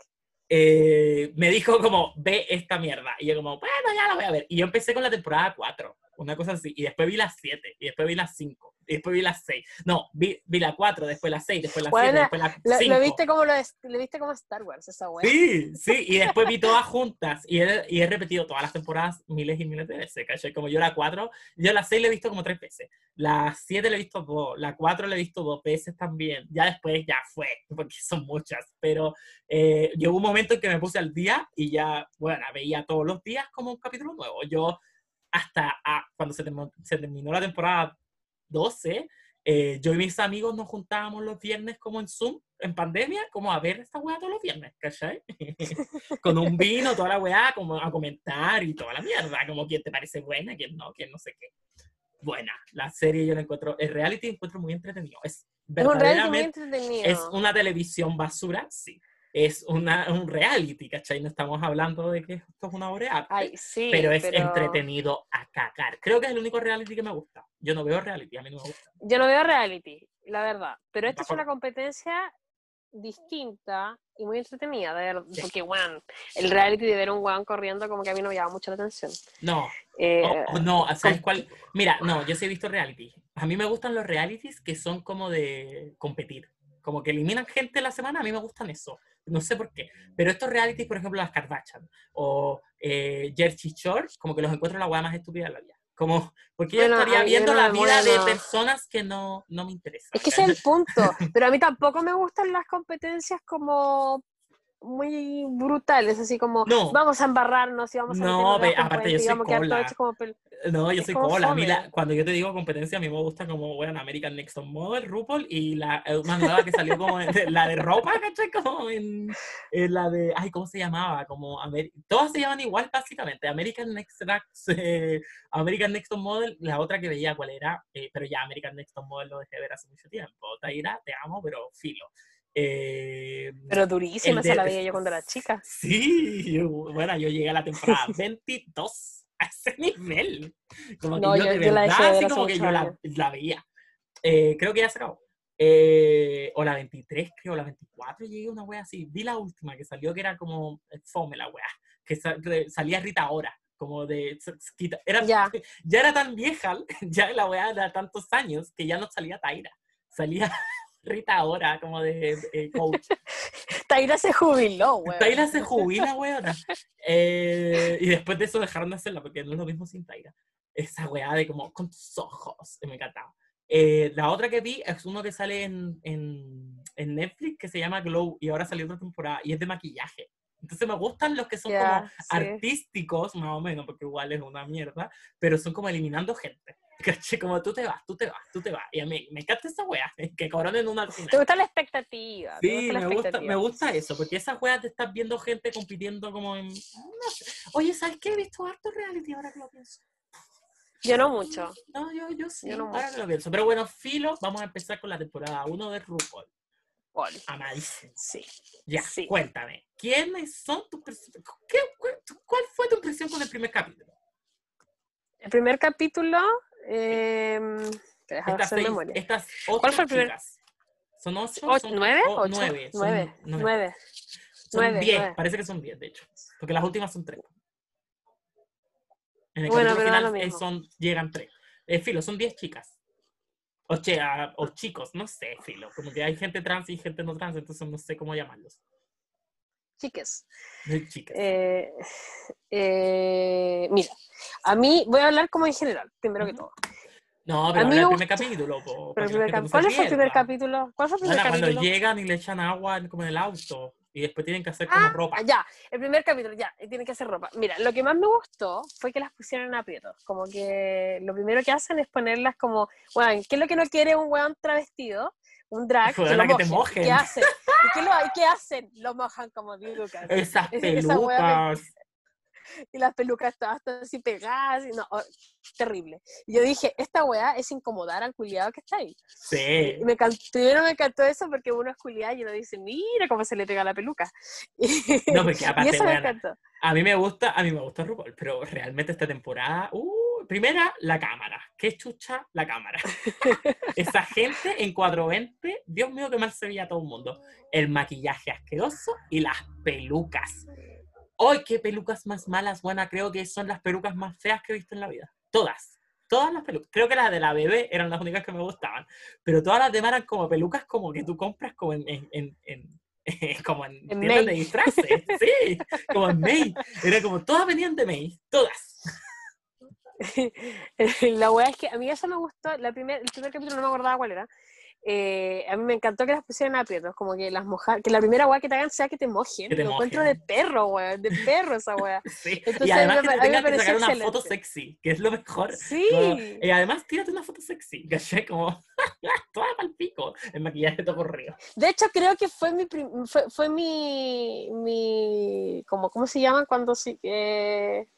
Eh, me dijo como, ve esta mierda. Y yo como, bueno, ya la voy a ver. Y yo empecé con la temporada 4, una cosa así. Y después vi las 7, y después vi las 5, y después vi las 6. No, vi, vi la 4, después la 6, después la 7, Bueno, después la Lo, 5. lo viste como lo, es- lo viste como Star Wars, esa wea. Sí, [LAUGHS] sí, y después vi todas juntas y he, y he repetido todas las temporadas miles y miles de veces, ¿cachai? Como yo la 4, yo la 6 la he visto como tres veces, la 7 la he visto dos, la 4 la he visto dos veces también, ya después ya fue, porque son muchas, pero eh, llegó un momento en que me puse al día y ya, bueno, veía todos los días como un capítulo nuevo. Yo hasta ah, cuando se, termo- se terminó la temporada 12, eh, yo y mis amigos nos juntábamos los viernes como en Zoom, en pandemia, como a ver esta weá todos los viernes, ¿cachai? [LAUGHS] Con un vino, toda la weá, como a comentar y toda la mierda, como quién te parece buena, quién no, quién no sé qué. Buena, la serie yo la encuentro, el reality encuentro muy entretenido, es Es un reality muy verdaderamente, entretenido. es una televisión basura, sí. Es una, un reality, ¿cachai? No estamos hablando de que esto es una obra sí, pero es entretenido a cagar. Creo que es el único reality que me gusta. Yo no veo reality, a mí no me gusta. Yo no veo reality, la verdad. Pero esta es una competencia distinta y muy entretenida, de Sí. porque, weón, el reality de ver un weón corriendo como que a mí no me llama mucho la atención. No, Eh, o- o no, ¿sabes com- cuál? Mira, no, yo sí he visto reality. A mí me gustan los realities que son como de competir. Como que eliminan gente la semana, a mí me gustan eso. No sé por qué. Pero estos realities, por ejemplo, las Kardashian o eh, Jersey Shore, como que los encuentro la hueá más estúpida de la vida. Como, porque yo estaría viendo no la vida de personas que no, no me interesan. Es que ese es el punto. [LAUGHS] Pero a mí tampoco me gustan las competencias como muy brutales, así como No. vamos a embarrarnos y vamos a No, del aparte yo soy cola. como No, yo soy cola. A mí la- fome. cuando yo te digo competencia, a mí me gusta como, bueno, American Next Top Model, RuPaul, y la eh, una nueva que salió como de- la de ropa, ¿cachai? Como en, en la de, ay, ¿cómo se llamaba? Como, todas se llaman igual, básicamente. American Next, Rax, [LAUGHS] eh, American Next Top Model, la otra que veía cuál era, eh, pero ya American Next Top Model lo dejé de ver hace mucho tiempo. Taira, te amo, pero filo. Eh, Pero durísima esa la veía yo cuando era chica. Sí, yo- bueno, yo llegué a la temporada 22 a ese nivel. Como que No, yo, yo- de yo la así como que yo la, veía. Eh, creo que ya se acabó. Eh, o la 23, creo, la 24, llegué a una wea así. Vi la última que salió, que era como eh, fome la wea. Que sa- que salía Rita ahora, como de... Era, Ya. [LAUGHS] ya era tan vieja, [LAUGHS] ya la wea era tantos años, que ya no salía Taira. Salía Rita ahora, como de eh, coach. [LAUGHS] Taira se jubiló, weón. Taira se jubila, [LAUGHS] weona. Eh, y después de eso dejaron de hacerla, porque no es lo mismo sin Taira. Esa weá de como, con tus ojos, me encantaba. Eh, la otra que vi es uno que sale en, en, en Netflix que se llama Glow y ahora salió otra temporada y es de maquillaje. Entonces me gustan los que son Ya, como sí. artísticos, más o menos, porque igual es una mierda, pero son como eliminando gente. [LAUGHS] ¿Cachai? Como tú te vas, tú te vas, tú te vas. Y a mí me encanta esa wea, [LAUGHS] que coronen una al final. ¿Te gusta la expectativa? ¿te Sí, gusta la me gusta, me expectativa? gusta eso, porque esas weas te estás viendo gente compitiendo como en... No sé. Oye, ¿sabes qué? He visto harto reality ahora que lo pienso. Yo no mucho. No, yo, yo sí, Yo no ahora mucho. que lo pienso. Pero bueno, Filo, vamos a empezar con la temporada 1 de RuPaul. Ol, Amadísimo. Sí. Ya, Sí. cuéntame, ¿quiénes son tus personajes? ¿Cuál fue tu impresión con el primer capítulo? El primer capítulo. Eh, Estas, seis, memoria. estas ocho ¿Cuál fue el primer? chicas. ¿Son ocho? Ocho- Son- ¿Nueve? oh, ¿Ocho? nueve. son Nueve. nueve. Nueve. Son diez, nueve. parece que son diez, de hecho. Porque las últimas son tres. En el Bueno, capítulo final eh, son, llegan tres. Eh, filo, son diez chicas. O, ah, o chicos, no sé, filo. Como que hay gente trans y gente no trans, entonces no sé cómo llamarlos. Chiques. Chicas. Eh, eh, mira, a mí voy a hablar como en general, primero que todo. no, pero a mí me primer capítulo. po, Pero el primer cap- ¿Cuál fue el primer capítulo? ¿Cuál fue el primer Bueno, cuando capítulo? llegan y le echan agua como en el auto y después tienen que hacer como Ah, ropa. ya, el primer capítulo, ya, y tienen que hacer ropa. Mira, lo que más me gustó fue que las pusieran en aprietos. Como que lo primero que hacen es ponerlas como, bueno, ¿qué es lo que no quiere un weón travestido? Un drag, [LAUGHS] que, Weona, lo que te mojen. ¿Qué hacen? ¿Y qué, lo, qué hacen? Lo mojan como Lucas. Esas esa pelucas. Y las pelucas estaban hasta así pegadas, y no, oh, terrible. Y yo dije, esta weá es incomodar al culiado que está ahí. Sí. Y me encantó, me encantó eso porque uno es culiado y uno dice, mira cómo se le pega la peluca. [LAUGHS] Y, No, porque y aparte, eso me weona, encantó. A mí me gusta, a mí me gusta RuPaul, pero realmente esta temporada, uh, primera, la cámara. Qué chucha la cámara. [LAUGHS] Esa gente en 420, Dios mío, qué mal se veía todo el mundo. El maquillaje asqueroso y las pelucas. ¡Ay, qué pelucas más malas! Buena, creo que son las pelucas más feas que he visto en la vida. Todas. Todas las pelucas. Creo que las de la bebé eran las únicas que me gustaban. Pero todas las demás eran como pelucas como que tú compras como en, en, en- [LAUGHS] como en, En tiendas de disfraces. Sí, como en May. Era como, todas venían de May. Todas. [LAUGHS] la weá es que a mí eso me gustó, la primer, el primer capítulo no me acordaba cuál era. Eh, a mí me encantó que las pusieran a aprietos, como que las mojar, que la primera weá que te hagan sea que te mojen. Que te Lo encuentro de perro, weón, de perro esa weá. [LAUGHS] Sí. Entonces, y además me que te tengan que sacar una foto sexy, que es lo mejor. Sí. Como- y además, tírate una foto sexy, [LAUGHS] ¿cachai? Como, [LAUGHS] toda el pico, el maquillaje todo corrido. De hecho, creo que fue mi, fue, fue mi, mi, como, ¿cómo se llama cuando sí, eh,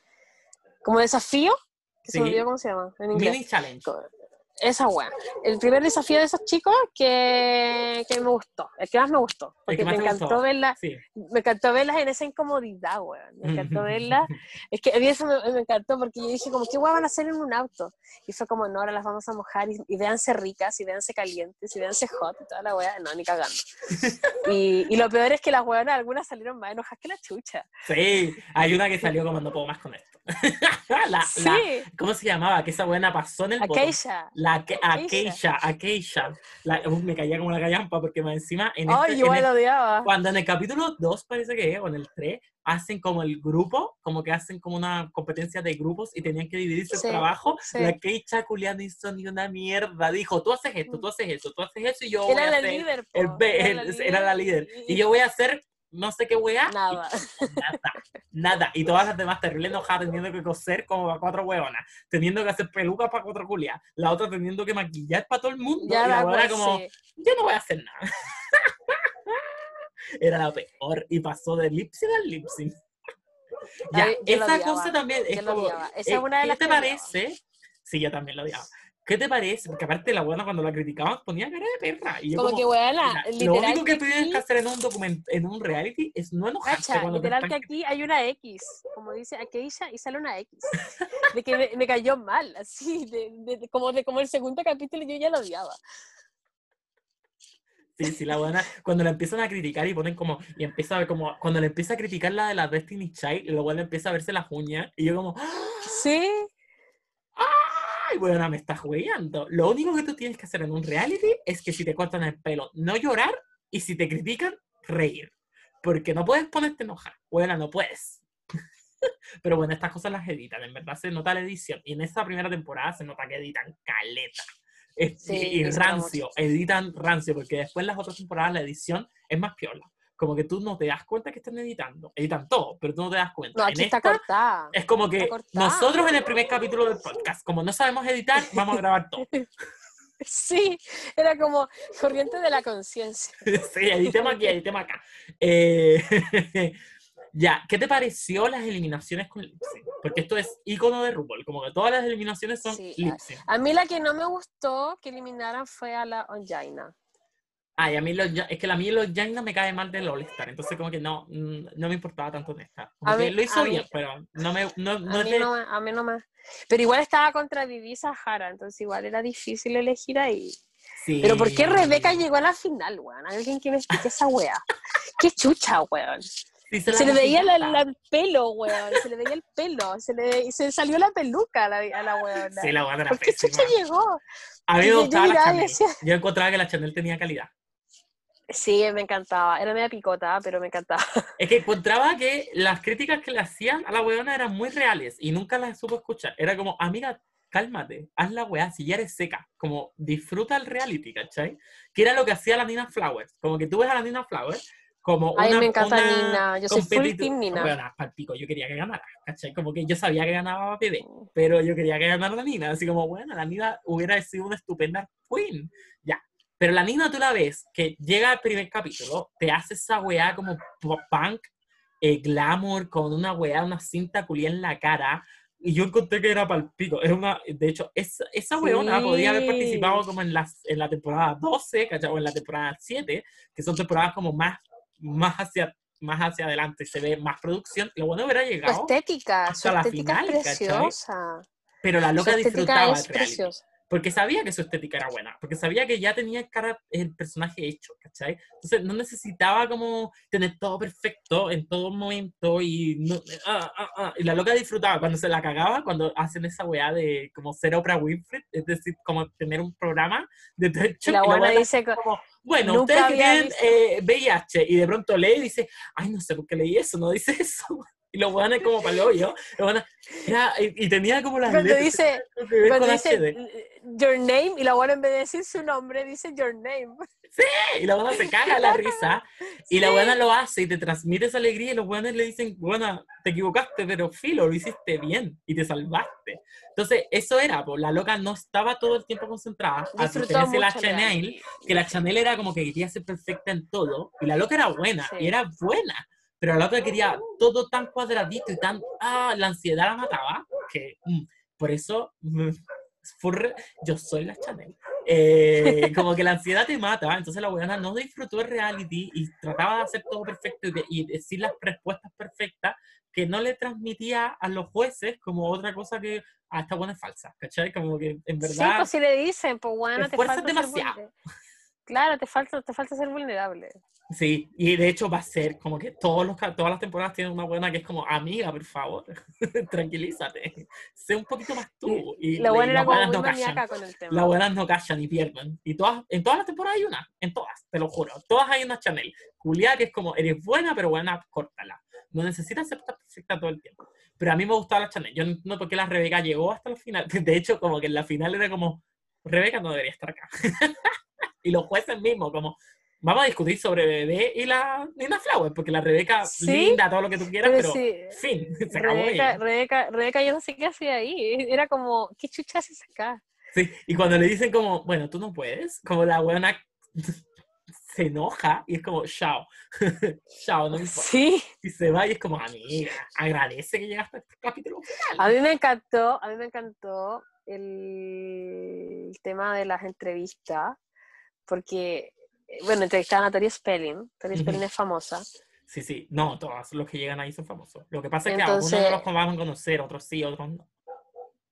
como desafío? Que se me olvidó cómo se llama en inglés. Mini challenge. Esa weá. El primer desafío de esos chicos que, que me gustó, el que más me gustó, porque me encantó verlas, Sí. me encantó verlas en esa incomodidad, weón. Me encantó [LAUGHS] verlas. Es que a mí eso me, me encantó porque yo dije como, ¿qué weá van a hacer en un auto? Y fue como, no, ahora las vamos a mojar y, y véanse ricas, y véanse calientes, y véanse hot, y toda la weá. No, ni cagando. [LAUGHS] Y, y lo peor es que las weonas, algunas salieron más enojadas que la chucha. Sí, hay una que salió como no puedo más con esto. [LAUGHS] la, Sí, la- ¿Cómo se llamaba? Que esa buena pasó en el aquella. La. Akeisha, Akeisha. La- uh, me caía como la callampa porque más encima en Ay, este- en igual el- lo odiaba. cuando en el capítulo 2 parece que es, o en el 3, hacen como el grupo, como que hacen como una competencia de grupos y tenían que dividirse Sí, el trabajo. sí. La Keisha Culiano hizo ni una mierda. Dijo, tú haces esto, tú haces eso, tú haces eso y yo voy Era a la hacer... líder, el B- era el- [LAUGHS] era la líder. Y yo voy a hacer no sé qué weá. y Nada. [LAUGHS] Nada, nada. Y todas las demás terrible enojadas teniendo que coser como a cuatro hueonas, teniendo que hacer pelucas para cuatro culias, la otra teniendo que maquillar para todo el mundo. Ya y la pues, como, yo no voy a hacer nada. [LAUGHS] Era la peor y pasó de lip sync al lip sync. Ya, Ay, esa cosa también es como. Esa eh, es una de ¿qué las te parece? Sí, yo también lo odiaba. ¿Qué te parece? Porque aparte la buena cuando la criticaban ponía cara de perra. Y yo Como como, que, mira, lo único que que tienes aquí- que hacer en un documento, en un reality, es no enojarte Cacha, cuando te literal están que aquí hay una X, como dice Akeisha, y sale una X. [LAUGHS] De que me, me cayó mal, así, de, de- como, de, como el segundo capítulo yo ya lo odiaba. Sí, sí, la buena, cuando la empiezan a criticar y ponen como, y empieza a ver como, cuando le empieza a criticar la de la Destiny Child, y luego le empieza a verse las uñas, y yo como, Sí, ¡ay, buena, me estás hueando! Lo único que tú tienes que hacer en un reality es que si te cortan el pelo, no llorar, y si te critican, reír. Porque no puedes ponerte enojar. Buena, no puedes. [LAUGHS] Pero bueno, estas cosas las editan, en verdad se nota la edición. Y en esta primera temporada se nota que editan caleta. Sí, y rancio, editan rancio, porque después en las otras temporadas la edición es más piola. Como que tú no te das cuenta que están editando. Editan todo, pero tú no te das cuenta. No, En aquí está esta, cortada. es como que nosotros en el primer capítulo del podcast, como no sabemos editar, vamos a grabar todo. [LAUGHS] Sí, era como corriente de la conciencia. [LAUGHS] sí, editemos aquí, editemos acá. Eh, [LAUGHS] ya, ¿qué te pareció las eliminaciones con lip sync? Porque esto es icono de RuPaul, como que todas las eliminaciones son Sí, lip sync. A mí la que no me gustó que eliminaran fue a la Onjaina. Ay, a mí los, es que a mí los Jaina me cae mal del All-Star, entonces como que no, mm, no me importaba tanto en esta. Como A mí- lo hizo a mí- bien, pero no me... No, no A mí de- no, a mí no me... Pero igual estaba contra Vivi Sahara, entonces igual era difícil elegir ahí. sí. Pero ¿por qué Rebeca llegó a la final, weón? Alguien que me explique esa wea. Qué chucha, weón. Sí, Se, la le veía la- la- el pelo, weón. Se le veía el pelo. Se le y se salió la peluca a la, a la weona. Sí, la buena era ¿Por qué pésima. chucha llegó? A mí me Yo- yo gustaba la y Chanel. decía- Yo encontraba que la Chanel tenía calidad. Sí, me encantaba. Era media picota, pero me encantaba. [LAUGHS] Es que encontraba que las críticas que le hacían a la weona eran muy reales y nunca las supo escuchar. Era como, amiga, cálmate, haz la weá, si ya eres seca. Como, disfruta el reality, ¿cachai? Que era lo que hacía la Nina Flowers. Como que tú ves a la Nina Flowers como A mí una me encanta una Nina. Yo soy full team Nina. Weona, pa'l pico, yo quería que ganara, ¿cachai? Como que yo sabía que ganaba bebé, pero yo quería que ganara la Nina. Así como, bueno, la Nina hubiera sido una estupenda queen. Ya. Pero la Nina tú la ves, que llega al primer capítulo, te hace esa weá como pop punk, eh, glamour, con una weá, una cinta culia en la cara. Y yo encontré que era palpito. Es una, de hecho, esa, esa weona podía haber Sí. participado como en, las, en la temporada 12, ¿cachai? O en la temporada 7, que son temporadas como más, más hacia más hacia adelante, se ve más producción. Lo bueno hubiera Su llegado, estética, su hasta la estética final, es ¿cachai? preciosa. pero la Su loca estética disfrutaba es el reality preciosa. Porque sabía que su estética era buena, porque sabía que ya tenía el, cara, el personaje hecho, ¿cachai? Entonces no necesitaba como tener todo perfecto en todo momento y, no, ah, ah, ah, y la loca disfrutaba cuando se la cagaba, cuando hacen esa weá de como ser Oprah Winfrey, es decir, como tener un programa de show, la y la buena dice, co- como, bueno, Nunca ustedes que tienen visto- eh, VIH y de pronto lee y dice, ay, no sé por qué leí eso, no dice [LAUGHS] eso. Y los weones como para el hoyo, y, y tenía como las cuando letras dice, [LAUGHS] que cuando dice HD. your name, y la buena en vez de decir su nombre, dice your name. y la buena se caga la [LAUGHS] risa y la Sí. buena lo hace y te transmite esa alegría y los buenos le dicen, buena, te equivocaste, pero filo, lo hiciste bien y te salvaste. Entonces, eso era, pues la loca no estaba todo el tiempo concentrada, a diferencia la Chanel, que la Chanel era como que quería ser perfecta en todo y la loca era buena Sí. y era buena. Pero la loca quería todo tan cuadradito y tan... Ah, la ansiedad la mataba, que mm, por eso mm, fue yo soy la Chanel. Eh, como que la ansiedad te mata, entonces la buena no disfrutó el reality y trataba de hacer todo perfecto y, de- y decir las respuestas perfectas que no le transmitía a los jueces como otra cosa que, ah, esta buena es falsa, ¿cachai? Como que en Sí, verdad... pues si le dicen, pues bueno, te falta demasiado. Claro, te falta, te falta ser vulnerable. Sí, y de hecho va a ser como que todos los, todas las temporadas tienen una buena que es como, amiga, por favor, [LAUGHS] tranquilízate, sé un poquito más tú. Y, La y buena era las como muy no callan. maníaca con el tema. Las buenas no callan y pierden. Y todas, en todas las temporadas hay una, en todas, te lo juro. Todas hay una Chanel. Julia, que es como, eres buena, pero buena, córtala. No necesitas ser perfecta todo el tiempo. Pero a mí me gustaba la Chanel. Yo no entiendo por qué la Rebeca llegó hasta la final. [LAUGHS] De hecho, como que en la final era como, Rebeca no debería estar acá. [LAUGHS] y los jueces mismos, como, vamos a discutir sobre Bebé y la Nina Flower, porque la Rebeca, Sí, linda, todo lo que tú quieras, pero pero, sí, fin, [LAUGHS] se acabó Rebeca, ella. Rebeca, Rebeca, yo no sé qué hacía ahí. Era como, ¿qué chucha haces acá? Sí, y cuando le dicen como, bueno, tú no puedes, como la buena [LAUGHS] se enoja y es como, chao, chao, no me importa. Sí, Y se va y es como, amiga, agradece que llegaste a este capítulo. a mí me encantó, a mí me encantó el tema de las entrevistas, porque, eh, bueno, entrevistaban a Tori Spelling, Tori. Spelling es famosa, Sí, sí, no, todos los que llegan ahí son famosos. Lo que pasa es que Entonces- algunos no los van a conocer, otros sí, otros no.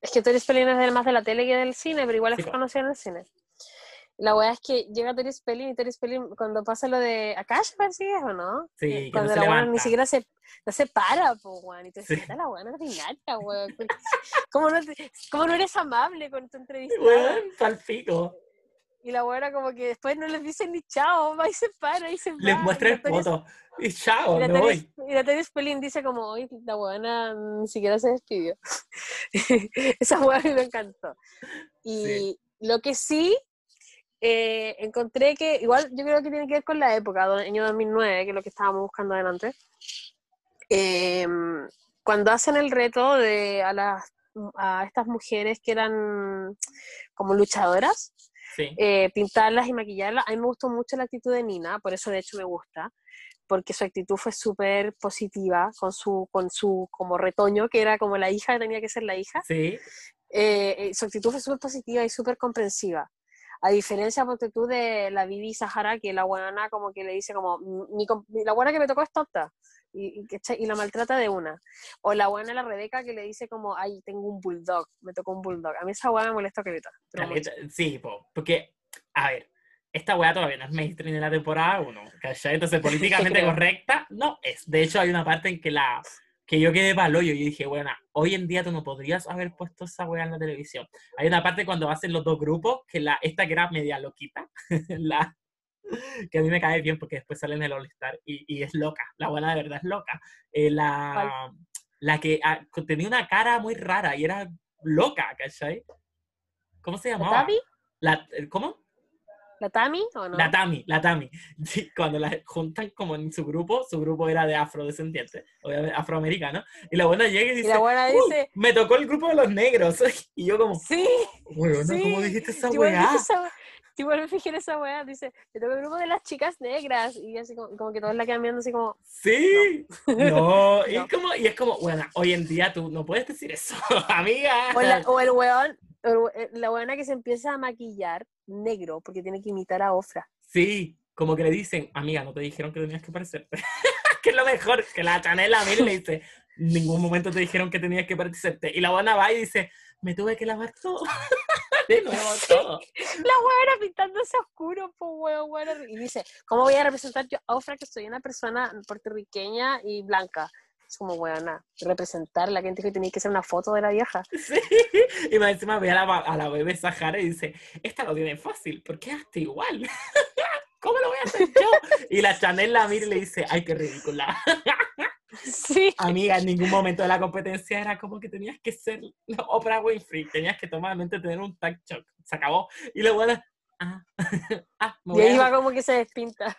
es que Tori Spelling es más de la tele que del cine, pero igual Sí, es po. conocida en el cine. La weá es que llega Tori Spelling y Tori Spelling, cuando pasa lo de Akash, parece que es, ¿o no? Sí, Cuando no la weá ni siquiera se, no se para, po, weón. Y te Sí. la weá no es ordinaria, weón. [LAUGHS] ¿Cómo no, te- ¿Cómo no eres amable con tu entrevista? Weón, palpico. Y la weá como que después no les dicen ni chao, va y se para y se va. Les muestra el foto. Y chao, Y me voy. y la Tori Spelling dice como, hoy la buena ni siquiera se despidió. [LAUGHS] Esa mí me encantó. Y Sí. lo que sí, eh, encontré que, igual yo creo que tiene que ver con la época, año 2009, que es lo que estábamos buscando adelante. Em, cuando hacen el reto de a, las, a estas mujeres que eran como luchadoras, Sí. eh, pintarlas y maquillarlas. A mí me gustó mucho la actitud de Nina, por eso de hecho me gusta, porque su actitud fue súper positiva con su, con su como retoño, que era como la hija, que tenía que ser la hija. Sí, Eh, eh, su actitud fue súper positiva y súper comprensiva. A diferencia, porque tú de la Vivi Sahara, que la buena como que le dice como, mi, com- la buena que me tocó es tonta, y, y, la maltrata de una. O la buena la Rebeca que le dice como, ay, tengo un bulldog, me tocó un bulldog. A mí esa buena me molesta que sí, po, porque, a ver, esta weá todavía no es mainstream en la temporada 1, ¿cachai? Entonces, [LAUGHS] políticamente correcta, no es. De hecho, hay una parte en que la que yo quedé palo y yo dije, bueno, hoy en día tú no podrías haber puesto esa weá en la televisión. Hay una parte cuando hacen los dos grupos, que la, esta que era media loquita, [LAUGHS] la, que a mí me cae bien porque después sale en el All Star y, y es loca, la buena de verdad es loca. Eh, la, la que ah, tenía una cara muy rara y era loca, ¿cachai? ¿Cómo se ¿La llamaba? La, ¿Cómo? ¿La Tami o no? La Tami, la Tami. [LAUGHS] Sí, cuando la juntan como en su grupo, su grupo era de afrodescendientes, obviamente afroamericano, y la buena llega y y dice, la buena "Uy, dice, me tocó el grupo de los negros. [LAUGHS] Y yo como, sí, weona, sí. ¿cómo dijiste esa Igual weá? igual me fijé en esa weá, dice, me tocó el grupo de las chicas negras, y así como, como que todos la quedan viendo así como, Sí, no, [LAUGHS] y, No. es como, y es como, bueno, hoy en día tú no puedes decir eso, amiga. o, la- o el weón, eh, la buena que se empieza a maquillar negro, porque tiene que imitar a Ofra. Sí, como que le dicen, amiga, no te dijeron que tenías que parecerte. [LAUGHS] que es lo mejor, que la Chanel a mí le dice, en ningún momento te dijeron que tenías que parecerte. Y la buena va y dice, me tuve que lavar todo. [LAUGHS] de nuevo todo. La buena pintándose oscuro, po weón, weón, y dice, ¿cómo voy a representar yo a Ofra que soy una persona puertorriqueña y blanca? Es como, weona, representarla, que que tenía que ser una foto de la vieja. [LAUGHS] Sí. Y más encima ve a la, a la bebé Sahara y dice, esta lo tiene fácil, ¿por qué hazte igual? [LAUGHS] ¿Cómo lo voy a hacer yo? Y la Chanel la mira y le dice, ay, qué ridícula. [LAUGHS] Sí. Amiga, en ningún momento de la competencia era como que tenías que ser Oprah Winfrey, tenías que totalmente tener un tag shock. Se acabó. Y la buena, ah, ah, me Y voy ahí va a, como que se despinta.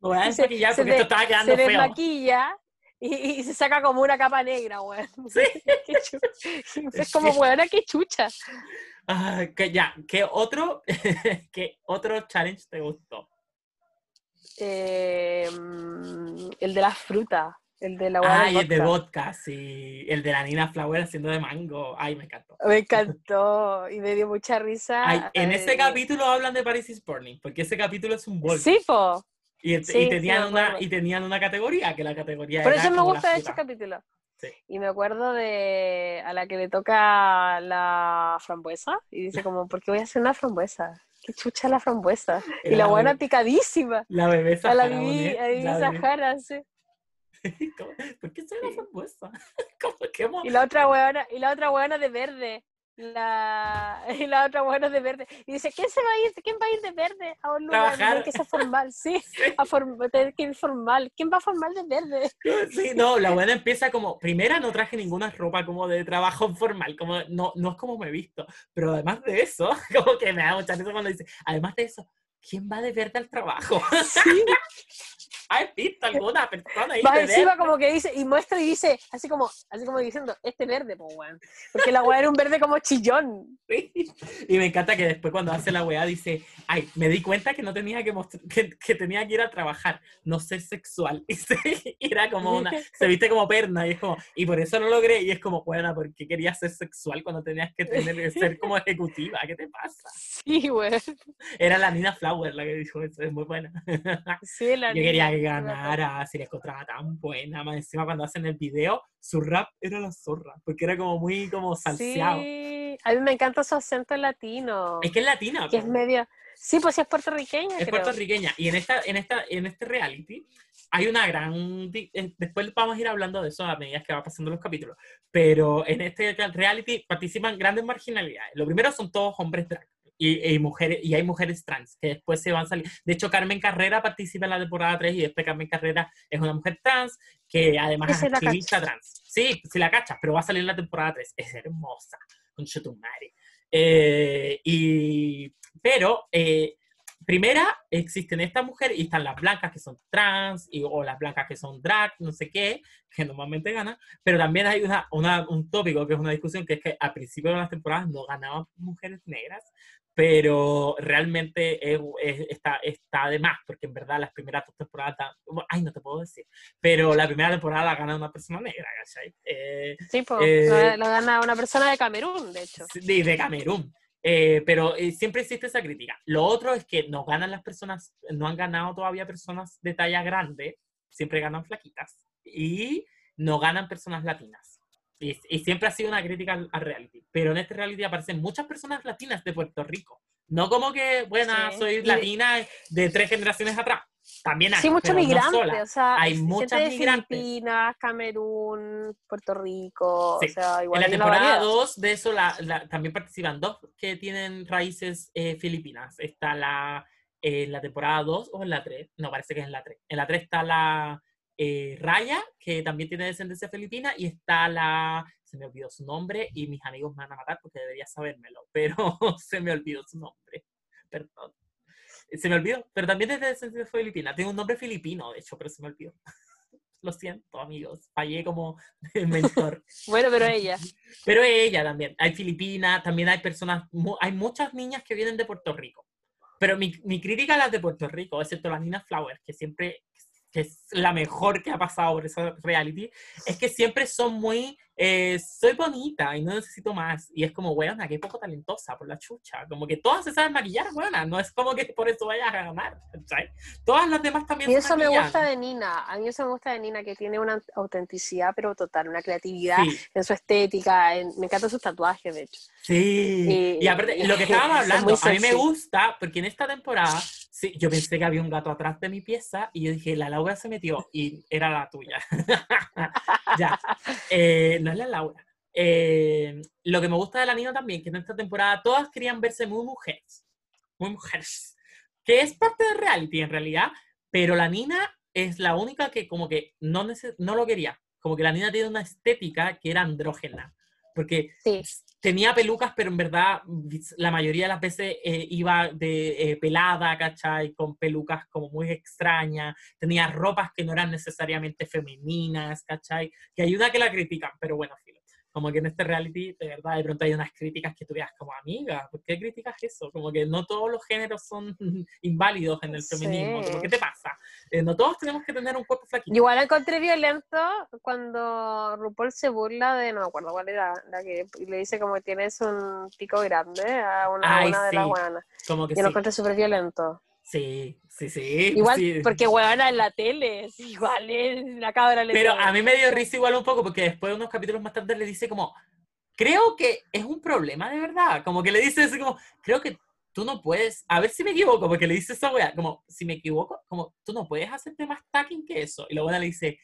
me voy a y se- se porque de- esto estaba Se quedando feo. desmaquilla y, y se saca como una capa negra, weón. [LAUGHS] Sí. [LAUGHS] Es como, weona, qué chucha. Ah, que ya, ¿qué otro, [LAUGHS] ¿qué otro challenge te gustó? Eh, el de las frutas. El de la Ay, del el de vodka. sí. El de la Nina Flower haciendo de mango. Ay, me encantó. Me encantó y me dio mucha risa. Ay, en ese eh, capítulo hablan de Paris is Burning, porque ese capítulo es un bol. Sí, po. Y, y sí, sí, tenían me una, y tenían una categoría, que la categoría Por era eso me la gusta ese capítulo. Sí. Y me acuerdo de a la que le toca la frambuesa y dice como, ¿por qué voy a hacer una frambuesa? Qué chucha la frambuesa. Y la la buena bebé- picadísima. La bebé A Sahara. la Vivi, Bonet, a la bebé- Sahara, sí. [LAUGHS] ¿Cómo? ¿Por qué soy Sí. frambuesa? [LAUGHS] ¿Cómo mo- Y la otra buena, y la otra buena de verde. La, [LAUGHS] y la otra buena de verde. Y dice, ¿quién se va a ir? ¿Quién va a ir de verde a un lugar Trabajar. que ser formal? [LAUGHS] Sí, Sí. a form- tener que ir formal. ¿Quién va a formal de verde? Sí, [LAUGHS] no, la buena empieza como, primera no traje ninguna ropa como de trabajo formal, como no, no es como me he visto, pero además de eso, como que me da mucha risa cuando dice, además de eso, ¿quién va de verde al trabajo? Sí. ¿Has visto alguna persona ahí Más de encima verde? como que dice, y muestra y dice, así como, así como diciendo, este verde, pues weón. Porque la weá era un verde como chillón. Sí. Y me encanta que después cuando hace la weá dice, ay, me di cuenta que no tenía que mostrar, que, que tenía que ir a trabajar, no ser sexual. [LAUGHS] Y, se- y era como una, se viste como perna y es como, y por eso no logré. Y es como, bueno, ¿por qué querías ser sexual cuando tenías que tener que ser como ejecutiva? ¿Qué te pasa? Sí, weón. Era la Nina Flower la que dijo eso, es muy buena. Sí, la Yo quería ganara, si la encontraba tan buena. Más encima cuando hacen el video, su rap era la zorra, porque era como muy como salseado. Sí, a mí me encanta su acento latino. Es que es latina, que es medio... Sí, pues sí es puertorriqueña, es creo. puertorriqueña. Y en esta, en esta, en este reality hay una gran después vamos a ir hablando de eso a medida que va pasando los capítulos. Pero en este reality participan grandes marginalidades. Lo primero son todos hombres drag. Y, y mujeres, y hay mujeres trans que después se van a salir. De hecho, Carmen Carrera participa en la temporada 3 y después Carmen Carrera es una mujer trans que además es activista trans. Sí, sí la cachas, pero va a salir en la temporada 3. Es hermosa, con Chetumare. Eh, y, pero eh, primera, existen estas mujeres y están las blancas que son trans y, o las blancas que son drag, no sé qué, que normalmente ganan, pero también hay una, una, un tópico que es una discusión que es que al principio de las temporadas no ganaban mujeres negras, pero realmente es, es- está, está de más, porque en verdad las primeras dos temporadas, ay, no te puedo decir, pero la primera temporada la gana una persona negra, ¿cachai? Eh, Sí, pues, Eh, lo gana una persona de Camerún, de hecho. de, de Camerún. Eh, pero eh, siempre existe esa crítica. Lo otro es que no ganan las personas, no han ganado todavía personas de talla grande, siempre ganan flaquitas. Y no ganan personas latinas. Y, y siempre ha sido una crítica al, al reality. Pero en este reality aparecen muchas personas latinas de Puerto Rico. No como que, bueno, Sí. soy Y- latina de tres generaciones atrás. También hay. Sí, muchos no migrantes, sola. o sea, Hay muchas de migrantes. Filipinas, Camerún, Puerto Rico, Sí. o sea, En igual la hay una temporada variedad. 2 de eso la- la- también participan dos que tienen raíces eh, filipinas. Está la, en la temporada 2 o en la 3. No, parece que es en la 3. En la 3 está la eh, Raya, que también tiene descendencia filipina, y está la... Se me olvidó su nombre y mis amigos me van a matar porque debería sabérmelo, [LAUGHS] pero se me olvidó su nombre. Perdón. Se me olvidó, pero también es de descendencia filipina. Tiene un nombre filipino, de hecho, pero se me olvidó. [LAUGHS] Lo siento, amigos. Fallé como mentor. [LAUGHS] Bueno, pero ella. Pero ella también. Hay Filipinas, también hay personas, hay muchas niñas que vienen de Puerto Rico. Pero mi, mi crítica a las de Puerto Rico, excepto la Nina Flower, que siempre que es la mejor que ha pasado por esa reality, es que siempre son muy, eh, soy bonita y no necesito más. Y es como, weona, qué poco talentosa por la chucha. Como que todas se saben maquillar, weona. No es como que por eso vayas a ganar. Todas las demás también Y se eso me maquillan. gusta de Nina. A mí eso me gusta de Nina, que tiene una autenticidad, pero total, una creatividad Sí, en su estética. en- me encantan sus tatuajes, de hecho. Sí, Y- y aparte, lo que [LAUGHS] estábamos es hablando, muy a mí me gusta, porque en esta temporada, sí, yo pensé que había un gato atrás de mi pieza, y yo dije, la Laura se metió, y era la tuya. [LAUGHS] ya, Eh, no es la Laura. Eh, lo que me gusta de la Nina también, que en esta temporada todas querían verse muy mujeres, muy mujeres, que es parte del reality en realidad, pero la Nina es la única que como que no, no lo quería, como que la Nina tiene una estética que era andrógena, porque Sí. Tenía pelucas, pero en verdad la mayoría de las veces eh, iba de eh, pelada, ¿cachai? Con pelucas como muy extrañas, tenía ropas que no eran necesariamente femeninas, ¿cachai? Que ayuda a que la critican, pero bueno, filo. Como que en este reality, de verdad, de pronto hay unas críticas que tú veas como amiga, ¿por qué criticas eso? Como que no todos los géneros son [LAUGHS] inválidos en el feminismo, como, ¿qué te pasa? Eh, no todos tenemos que tener un cuerpo flaquito. Igual encontré violento cuando RuPaul se burla de, no me acuerdo cuál era, la que le dice como que tienes un pico grande a una, Ay, una de las buenas. Yo lo sí. encontré súper violento. Sí, sí, sí. Igual, sí. porque huevona en la tele, es igual, es la cabra le Pero a mí me dio risa igual un poco porque después unos capítulos más tarde le dice como, creo que es un problema de verdad. Como que le dice así como, creo que tú no puedes, a ver si me equivoco, porque le dice esa wea, como, si me equivoco, como, tú no puedes hacerte más tacking que eso. Y la buena le dice,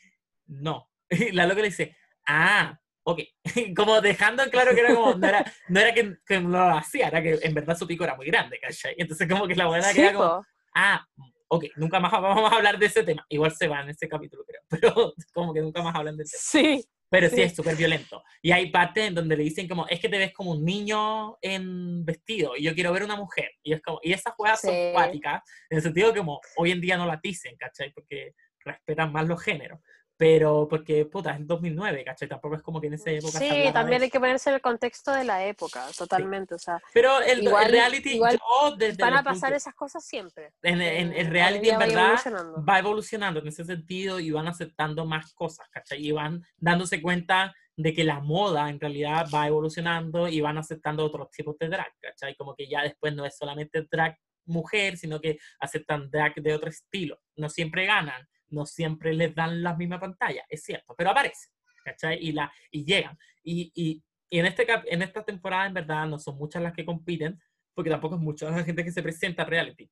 no. [LAUGHS] Y la loca le dice, ah, ok. [LAUGHS] como dejando en claro que era como, no era, no era que, que no lo hacía, era que en verdad su pico era muy grande, ¿cachai? Entonces como que la buena queda como. Ah, ok, nunca más [LAUGHS] vamos a hablar de ese tema. Igual se va en ese capítulo, creo, [LAUGHS] pero como que nunca más hablan del tema. Sí. Pero sí, Sí. es súper violento. Y hay partes en donde le dicen como, es que te ves como un niño en vestido y yo quiero ver una mujer. Y es como, y esas juegas son Sí. cuáticas, en el sentido que como hoy en día no las dicen, ¿cachai? Porque respetan más los géneros. Pero porque, puta, es el 2009, ¿cachai? Tampoco es como que en esa época Sí, también hay que ponerse en el contexto de la época, totalmente. O sea, Pero el, el igual- reality, igual yo desde van a pasar esas cosas siempre. en, en- Eh, el a reality en verdad evolucionando. va evolucionando en ese sentido y van aceptando más cosas, ¿cachai? Y van dándose cuenta de que la moda en realidad va evolucionando y van aceptando otros tipos de drag, ¿cachai? Como que ya después no es solamente drag mujer, sino que aceptan drag de otro estilo. No siempre ganan, no siempre les dan la misma pantalla, es cierto, pero aparecen, ¿cachai? Y, la, y llegan. Y, y, y en, este, en esta temporada, en verdad, no son muchas las que compiten, porque tampoco es mucha la gente que se presenta a reality.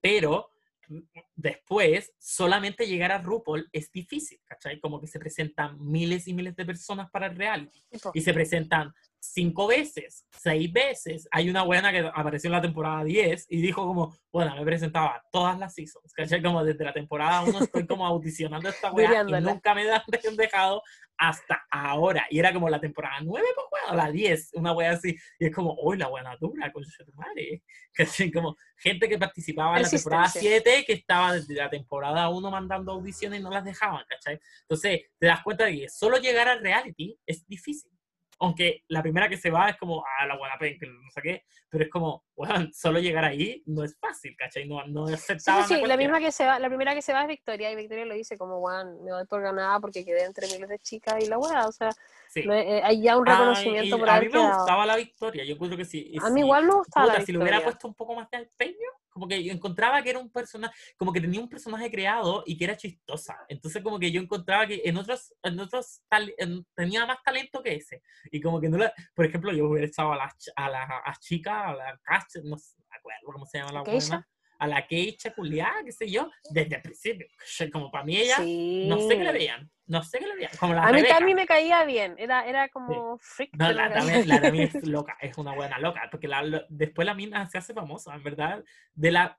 Pero después, solamente llegar a RuPaul es difícil, ¿cachai? Como que se presentan miles y miles de personas para el reality. Y se presentan cinco veces, seis veces. Hay una buena que apareció en la temporada 10 y dijo como, bueno, me presentaba todas las seasons, ¿cachai? Como desde la temporada 1 estoy como audicionando esta weá y nunca me han dejado hasta ahora. Y era como la temporada 9, pues bueno, la 10, una wea así. Y es como, uy, la buena dura, con tu madre. ¿Cachai? Como gente que participaba en la temporada 7 que estaba desde la temporada 1 mandando audiciones y no las dejaban, ¿cachai? Entonces, te das cuenta de que solo llegar al reality es difícil aunque la primera que se va es como, ah, la que no sé qué, pero es como, bueno, solo llegar ahí no es fácil, ¿cachai? No, no es Sí, sí, la, misma que se va, la primera que se va es Victoria, y Victoria lo dice como, bueno, me voy por ganada porque quedé entre miles de chicas y la buena, o sea, eh, hay ya un reconocimiento por ahí. A mí me gustaba la Victoria, yo creo que sí. A mí igual me gustaba la Victoria. Si le hubiera puesto un poco más de empeño, como que yo encontraba que era un personaje, como que tenía un personaje creado y que era chistosa. Entonces como que yo encontraba que en otros, en otros tenía más talento que ese. Y como que no la, por ejemplo, yo hubiera echado a la, a la a chica, a la no sé, acuerdo cómo se llama la buena a la Keisha culiada, qué sé yo, desde el principio. Como para mí ella, no sé qué le veían. No sé qué le veían. Como la a mí también me caía bien. Era, era como freak. No, la, también, la también es loca. Es una buena loca. Porque la, después la mina se hace famosa, en verdad. De la,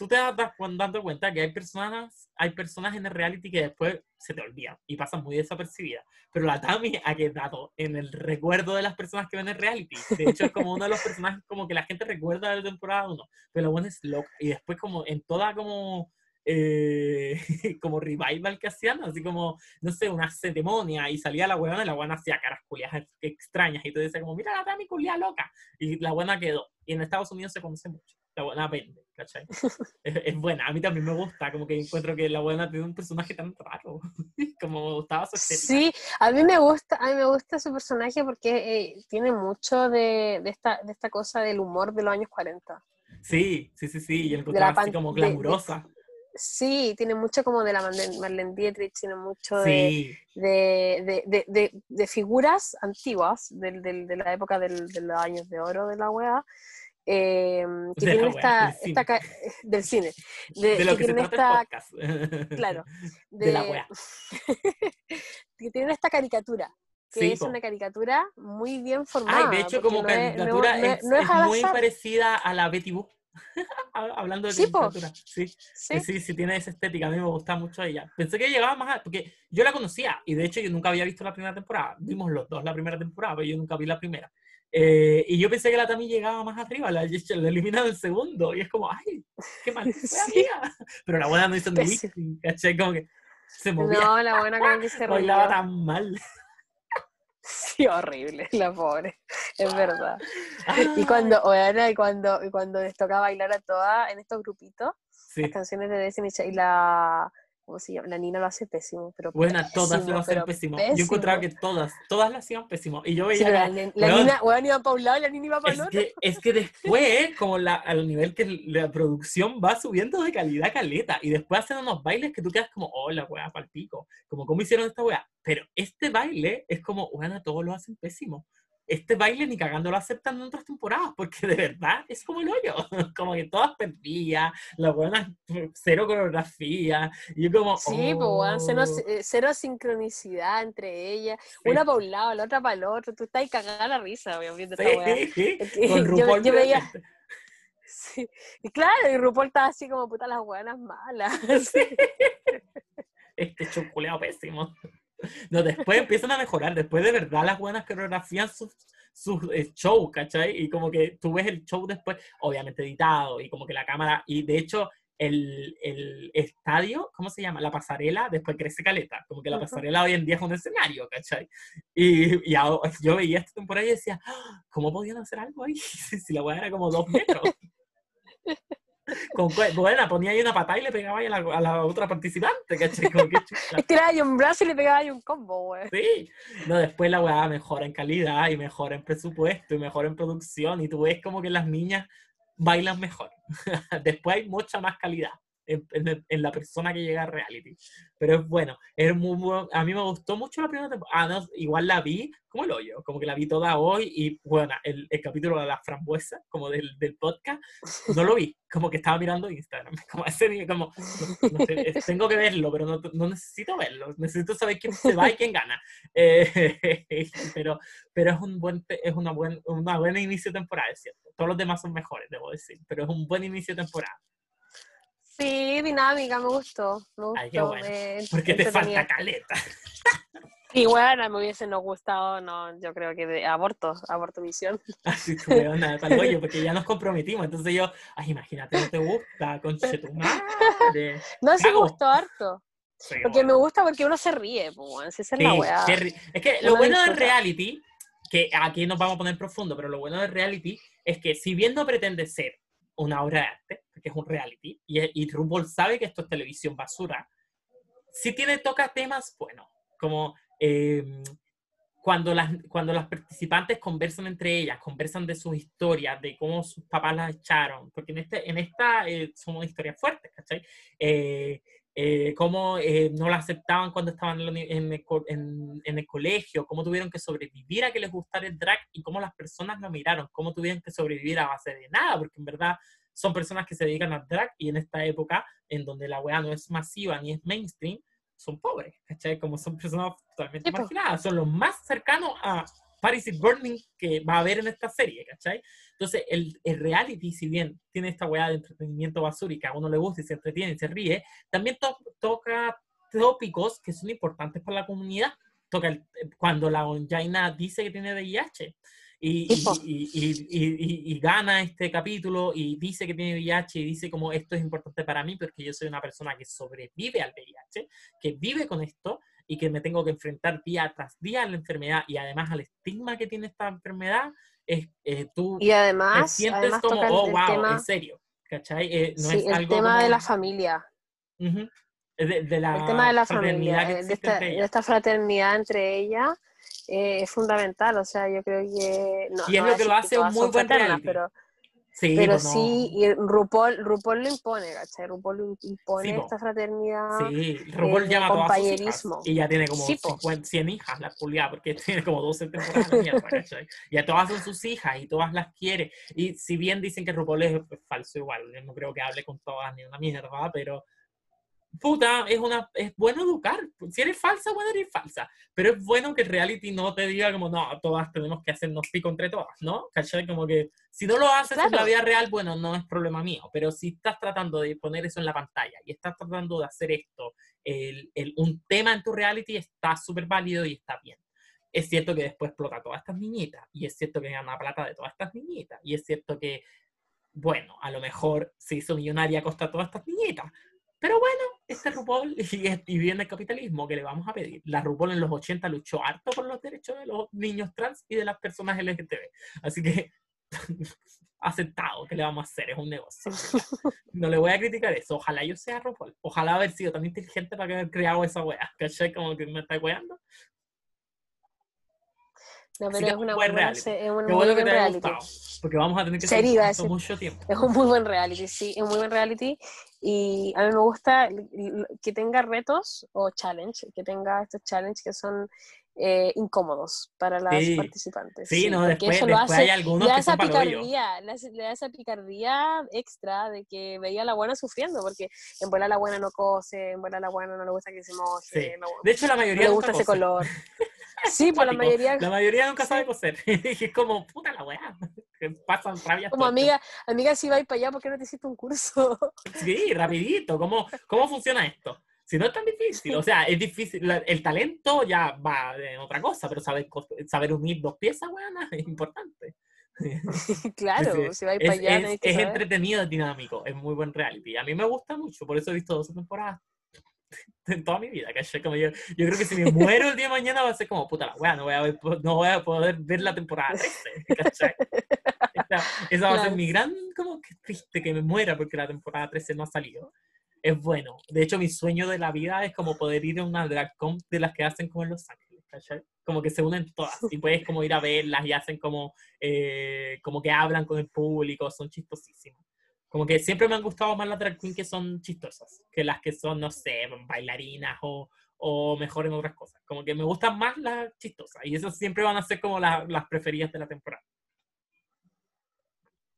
tú te das dando cuenta que hay personas, hay personas en el reality que después se te olvidan y pasan muy desapercibidas. Pero la Tami ha quedado en el recuerdo de las personas que ven el reality. De hecho, es como uno de los personajes como que la gente recuerda de la temporada 1. Pero la buena es loca. Y después como en toda como... Eh, [LAUGHS] como revival que hacían, así como, no sé, una ceremonia y salía la buena y la buena hacía caras culiadas extrañas y tú dices como, mira la Tami culia loca y la buena quedó. Y en Estados Unidos se conoce mucho la buena vende, ¿cachai? [LAUGHS] es, buena, a mí también me gusta, como que encuentro que la buena tiene un personaje tan raro, [LAUGHS] como gustaba su estética. Sí, a mí me gusta, a mí me gusta su personaje porque eh, tiene mucho de, de, esta, de esta cosa del humor de los años 40. Sí, sí, sí, sí, y el así como glamurosa. sí, tiene mucho como de la Marlene, Dietrich, tiene mucho de, de, de, de, figuras antiguas de, de la época del, de los años de oro de la wea, eh, [LAUGHS] que tienen esta, del esta [LAUGHS] del cine de, lo que, se trata esta, [LAUGHS] claro de, la wea que tienen esta caricatura que es una caricatura muy bien formada. Ay, de hecho, como caricatura es, muy parecida a la Betty Boop. Hablando de sí, caricatura. Sí, sí. sí, sí, tiene esa estética. A mí me gusta mucho ella. Pensé que llegaba más a... Porque yo la conocía y de hecho yo nunca había visto la primera temporada. Vimos los dos la primera temporada, pero yo nunca vi la primera. Eh, y yo pensé que la Tami llegaba más arriba, la, la el segundo. Y es como, ay, qué mal [LAUGHS] sí. Pero la buena no hizo ni ¿caché? Como que se movía. No, la buena como que se Bailaba tan mal. Sí, horrible, la pobre, es verdad. Y cuando, bueno, y cuando, y cuando les toca bailar a todas en estos grupitos, las canciones de Destiny y la la Nina lo hace pésimo, pero Bueno, todas lo hacen pésimo. Yo encontraba que todas, todas lo hacían pésimo. Y yo veía... la, Nina, bueno, iba para un lado y la Nina iba para el otro. Que, es que después, como la, al nivel que la producción va subiendo de calidad caleta, y después hacen unos bailes que tú quedas como, oh, la weá, para el pico. Como, ¿cómo hicieron esta weá? Pero este baile es como, bueno, todos lo hacen pésimo este baile ni cagando lo aceptan en otras temporadas, porque de verdad es como el hoyo, [LAUGHS] como que todas perdían, la buena [LAUGHS] cero coreografía, y yo como... Sí, pues, cero, eh, cero, sincronicidad entre ellas, una para un lado, la otra para el otro, tú estás ahí cagada la risa, obviamente. Sí, sí, con [LAUGHS] RuPaul yo, veía... Sí. Y claro, y RuPaul estaba así como puta las buenas malas. Este choculeado pésimo. [LAUGHS] No, después empiezan a mejorar, después de verdad las buenas coreografías sus, sus eh, shows, ¿cachai? Y como que tú ves el show después, obviamente editado, y como que la cámara, y de hecho el, el estadio, ¿cómo se llama? La pasarela, después crece caleta, como que la pasarela hoy en día es un escenario, ¿cachai? Y, y [LAUGHS] yo veía esta temporada y decía, ¡Ah! ¿cómo podían hacer algo ahí? [LAUGHS] si la buena era como dos metros. Con, bueno, ponía ahí una patada y le pegaba ahí a la, a la otra participante, ¿cachai? Como que [LAUGHS] Estiraba ahí un brazo y le pegaba ahí un combo, güey. Sí. No, después la weá mejora en calidad y mejora en presupuesto y mejora en producción y tú ves como que las niñas bailan mejor. [LAUGHS] después hay mucha más calidad en, en- la persona que llega a reality. Pero es bueno, es muy, a mí me gustó mucho la primera temporada. Ah, no, igual la vi como el hoyo, como que la vi toda hoy y bueno, el, el capítulo de la frambuesa, como del, del podcast, no lo vi, como que estaba mirando Instagram, [LAUGHS] como ese como, no- no sé, tengo que verlo, pero no, no necesito verlo, necesito saber quién se va y quién gana. [LAUGHS] Eh, [LAUGHS] pero, pero es un buen, es una, buen, una buena inicio de temporada, es cierto. Todos los demás son mejores, debo decir, pero es un buen inicio de temporada. Sí, dinámica, me gustó. Me gustó. Ay, qué bueno. me [LAUGHS] Porque te falta caleta. [LAUGHS] Y bueno, me hubiesen no gustado, no, yo creo que de aborto, aborto misión. [LAUGHS] Así tu weona, pa'l hoyo, porque ya nos comprometimos. Entonces yo, ay, imagínate, no te gusta, conche tu madre. No, sí me gustó harto. Sí, Porque bueno. me gusta porque uno se ríe, pues, esa es la weá. Es que lo bueno del reality, que aquí nos vamos a poner profundo, pero lo bueno del reality es que si bien no pretende ser una obra de arte, porque es un reality, y, y RuPaul sabe que esto es televisión basura, sí tiene, toca temas, bueno, como eh, cuando, las, cuando las participantes conversan entre ellas, conversan de sus historias, de cómo sus papás las echaron, porque en, este, en esta eh, son historias fuertes, ¿cachai? Eh, eh, cómo eh, no la aceptaban cuando estaban en, la el, en- en el colegio, cómo tuvieron que sobrevivir a que les gustara el drag y cómo las personas lo miraron, cómo tuvieron que sobrevivir a base de nada, porque en verdad son personas que se dedican al drag y en esta época en donde la weá no es masiva ni es mainstream, son pobres, ¿cachai? Como son personas totalmente marginadas, son los más cercanos a Paris is Burning que va a haber en esta serie, ¿cachai? Entonces, el, el reality, si bien tiene esta weá de entretenimiento basura y que a uno le gusta y se entretiene y se ríe, también to- toca tópicos que son importantes para la comunidad. Toca el- cuando la Onjaina dice que tiene VIH y, y- y- y gana este capítulo y dice que tiene VIH y dice como esto es importante para mí porque yo soy una persona que sobrevive al VIH, que vive con esto y que me tengo que enfrentar día tras día a la enfermedad y además al estigma que tiene esta enfermedad, es, eh, tú Y te además, sientes además como, oh, wow, tema, en serio, ¿cachai? Eh, no sí, es el algo tema como- de la familia. Ujú. De, de la El tema de la familia, eh, de esta, de fraternidad entre ellas, eh, es fundamental. O sea, yo creo que. No, Y es no lo que lo hace un muy buen reality. Pero, Sí, pero pues no. sí, y RuPaul, RuPaul lo impone, ¿cachai? RuPaul impone Sí, esta fraternidad. Sí, RuPaul llama a todas sus hijas. compañerismo. Y ya tiene como Sí, po. 50, 100 hijas, la culiada, porque [LAUGHS] tiene como 12 temporadas. la mierda, ¿cachai? Y a todas son sus hijas y todas las quiere. Y si bien dicen que RuPaul es falso igual, yo no creo que hable con todas ni una mierda, pero puta, es, una, es bueno educar. Si eres falsa, bueno, eres falsa. Pero es bueno que el reality no te diga como, no, todas tenemos que hacernos pico entre todas, ¿no? ¿Cachai? Como que si no lo haces en la Claro. vida real, bueno, no es problema mío. Pero si estás tratando de poner eso en la pantalla y estás tratando de hacer esto, el, el- un tema en tu reality, está súper válido y está bien. Es cierto que después explota a todas estas niñitas, y es cierto que gana plata de todas estas niñitas, y es cierto que, bueno, a lo mejor se hizo millonaria a costa de todas estas niñitas, pero bueno, este RuPaul [LAUGHS] y, viene el capitalismo que le vamos a pedir. La RuPaul en los 80 luchó harto por los derechos de los niños trans y de las personas LGTB. Así que, [LAUGHS] aceptado, que le vamos a hacer? Es un negocio. [LAUGHS] No le voy a criticar eso. Ojalá yo sea RuPaul. Ojalá haber sido tan inteligente para haber creado esa wea. ¿Cachai? Como que me está weando. No, pero que es una buen buena es un Qué muy bueno que buen haya reality. gustado. Porque vamos a tener que decir. mucho tiempo. Es un muy buen reality, sí, es un muy buen reality. Y a mí me gusta que tenga retos o challenge, que tenga estos challenges que son eh, incómodos para las Sí. participantes. Sí, no, porque después, eso lo después hace, hay algunos le da que esa son picardía, le, da esa picardía extra de que veía a la buena sufriendo, porque en vuela la buena no cose, en vuela la buena no le gusta que se moje, Sí. no, De hecho, la no mayoría le gusta ese color. [LAUGHS] Sí, pues la mayoría, La mayoría nunca sabe Sí. coser. [LAUGHS] Es como, puta la weá. Que Pasan rabias. como amiga, amiga, si vais para allá, ¿por qué no te hiciste un curso? [LAUGHS] Sí, rapidito. ¿Cómo, ¿Cómo funciona esto? Si no es tan difícil. O sea, es difícil. El talento ya va en otra cosa, pero saber, saber unir dos piezas, weón, es importante. [LAUGHS] claro, si vais para allá, es- tenéis que es saber. entretenido, es dinámico, es muy buen reality. A mí me gusta mucho, por eso he visto 12 temporadas [LAUGHS] en toda mi vida, ¿cachai? Como yo, yo creo que si me muero el día de mañana va a ser como, puta la weá, no voy a, ver- no voy a poder ver la temporada 13, ¿cachai? Esa, esa va a ser mi gran, como que triste que me muera porque la temporada 13 no ha salido. Es bueno. De hecho, mi sueño de la vida es como poder ir a una drag con de las que hacen como en Los Ángeles, ¿cachai? Como que se unen todas y puedes como ir a verlas y hacen como, eh, como que hablan con el público, son chistosísimas. Como que siempre me han gustado más las drag queens que son chistosas, que las que son, no sé, bailarinas o, o mejor en otras cosas. Como que me gustan más las chistosas y esas siempre van a ser como las preferidas de la temporada.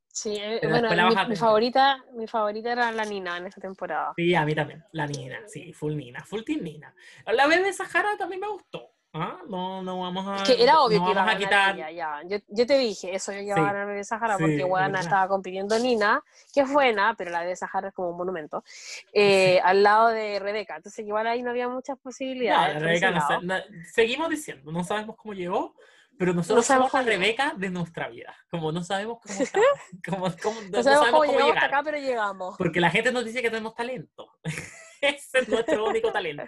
Sí, eh, bueno, mi, favorita, mi favorita era la Nina en esta temporada. Sí, a mí también, la Nina, sí, full Nina, full team Nina. La bebé Sahara también me gustó. ¿Ah? No, no vamos a. Es que era obvio que iba a, quitar. ya. Yo, yo, te dije, eso yo iba a ganar Bebé Sahara porque Guana estaba compitiendo Nina, que es buena, pero la Bebé Sahara es como un monumento, eh, al lado de Rebeca. Entonces, igual ahí no había muchas posibilidades. No, Rebeca no, seguimos diciendo, no sabemos cómo llegó, pero nosotros no somos la Rebeca de nuestra vida. Como no sabemos cómo [LAUGHS] está. Como, no, sabemos cómo, llegamos hasta acá, pero llegamos. Porque la gente nos dice que tenemos talento. [LAUGHS] Ese es nuestro único talento.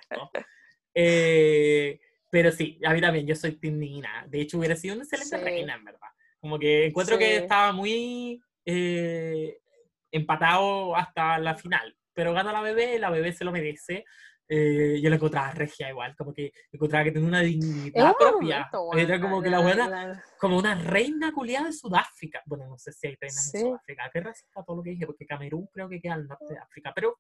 Eh pero sí, a mí también, yo soy Tim Nina. De hecho, hubiera sido una excelente reina, en verdad. Como que encuentro que estaba muy eh, empatado hasta la final. Pero gana la bebé, la bebé se lo merece. Eh, yo la encontraba regia igual, como que encontraba que tenía una dignidad propia. Era como que la buena, como una reina culiada de Sudáfrica. Bueno, no sé si hay reinas en Sudáfrica. Qué racista todo lo que dije, porque Camerún creo que queda al norte de África. Pero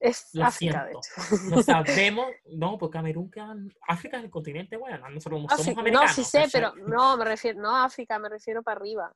es África, de hecho. No [LAUGHS] sabemos, no, porque Camerún queda África es el continente, bueno, nosotros somos americanos. No, sí sé, pero no, me refiero, no África, me refiero para arriba.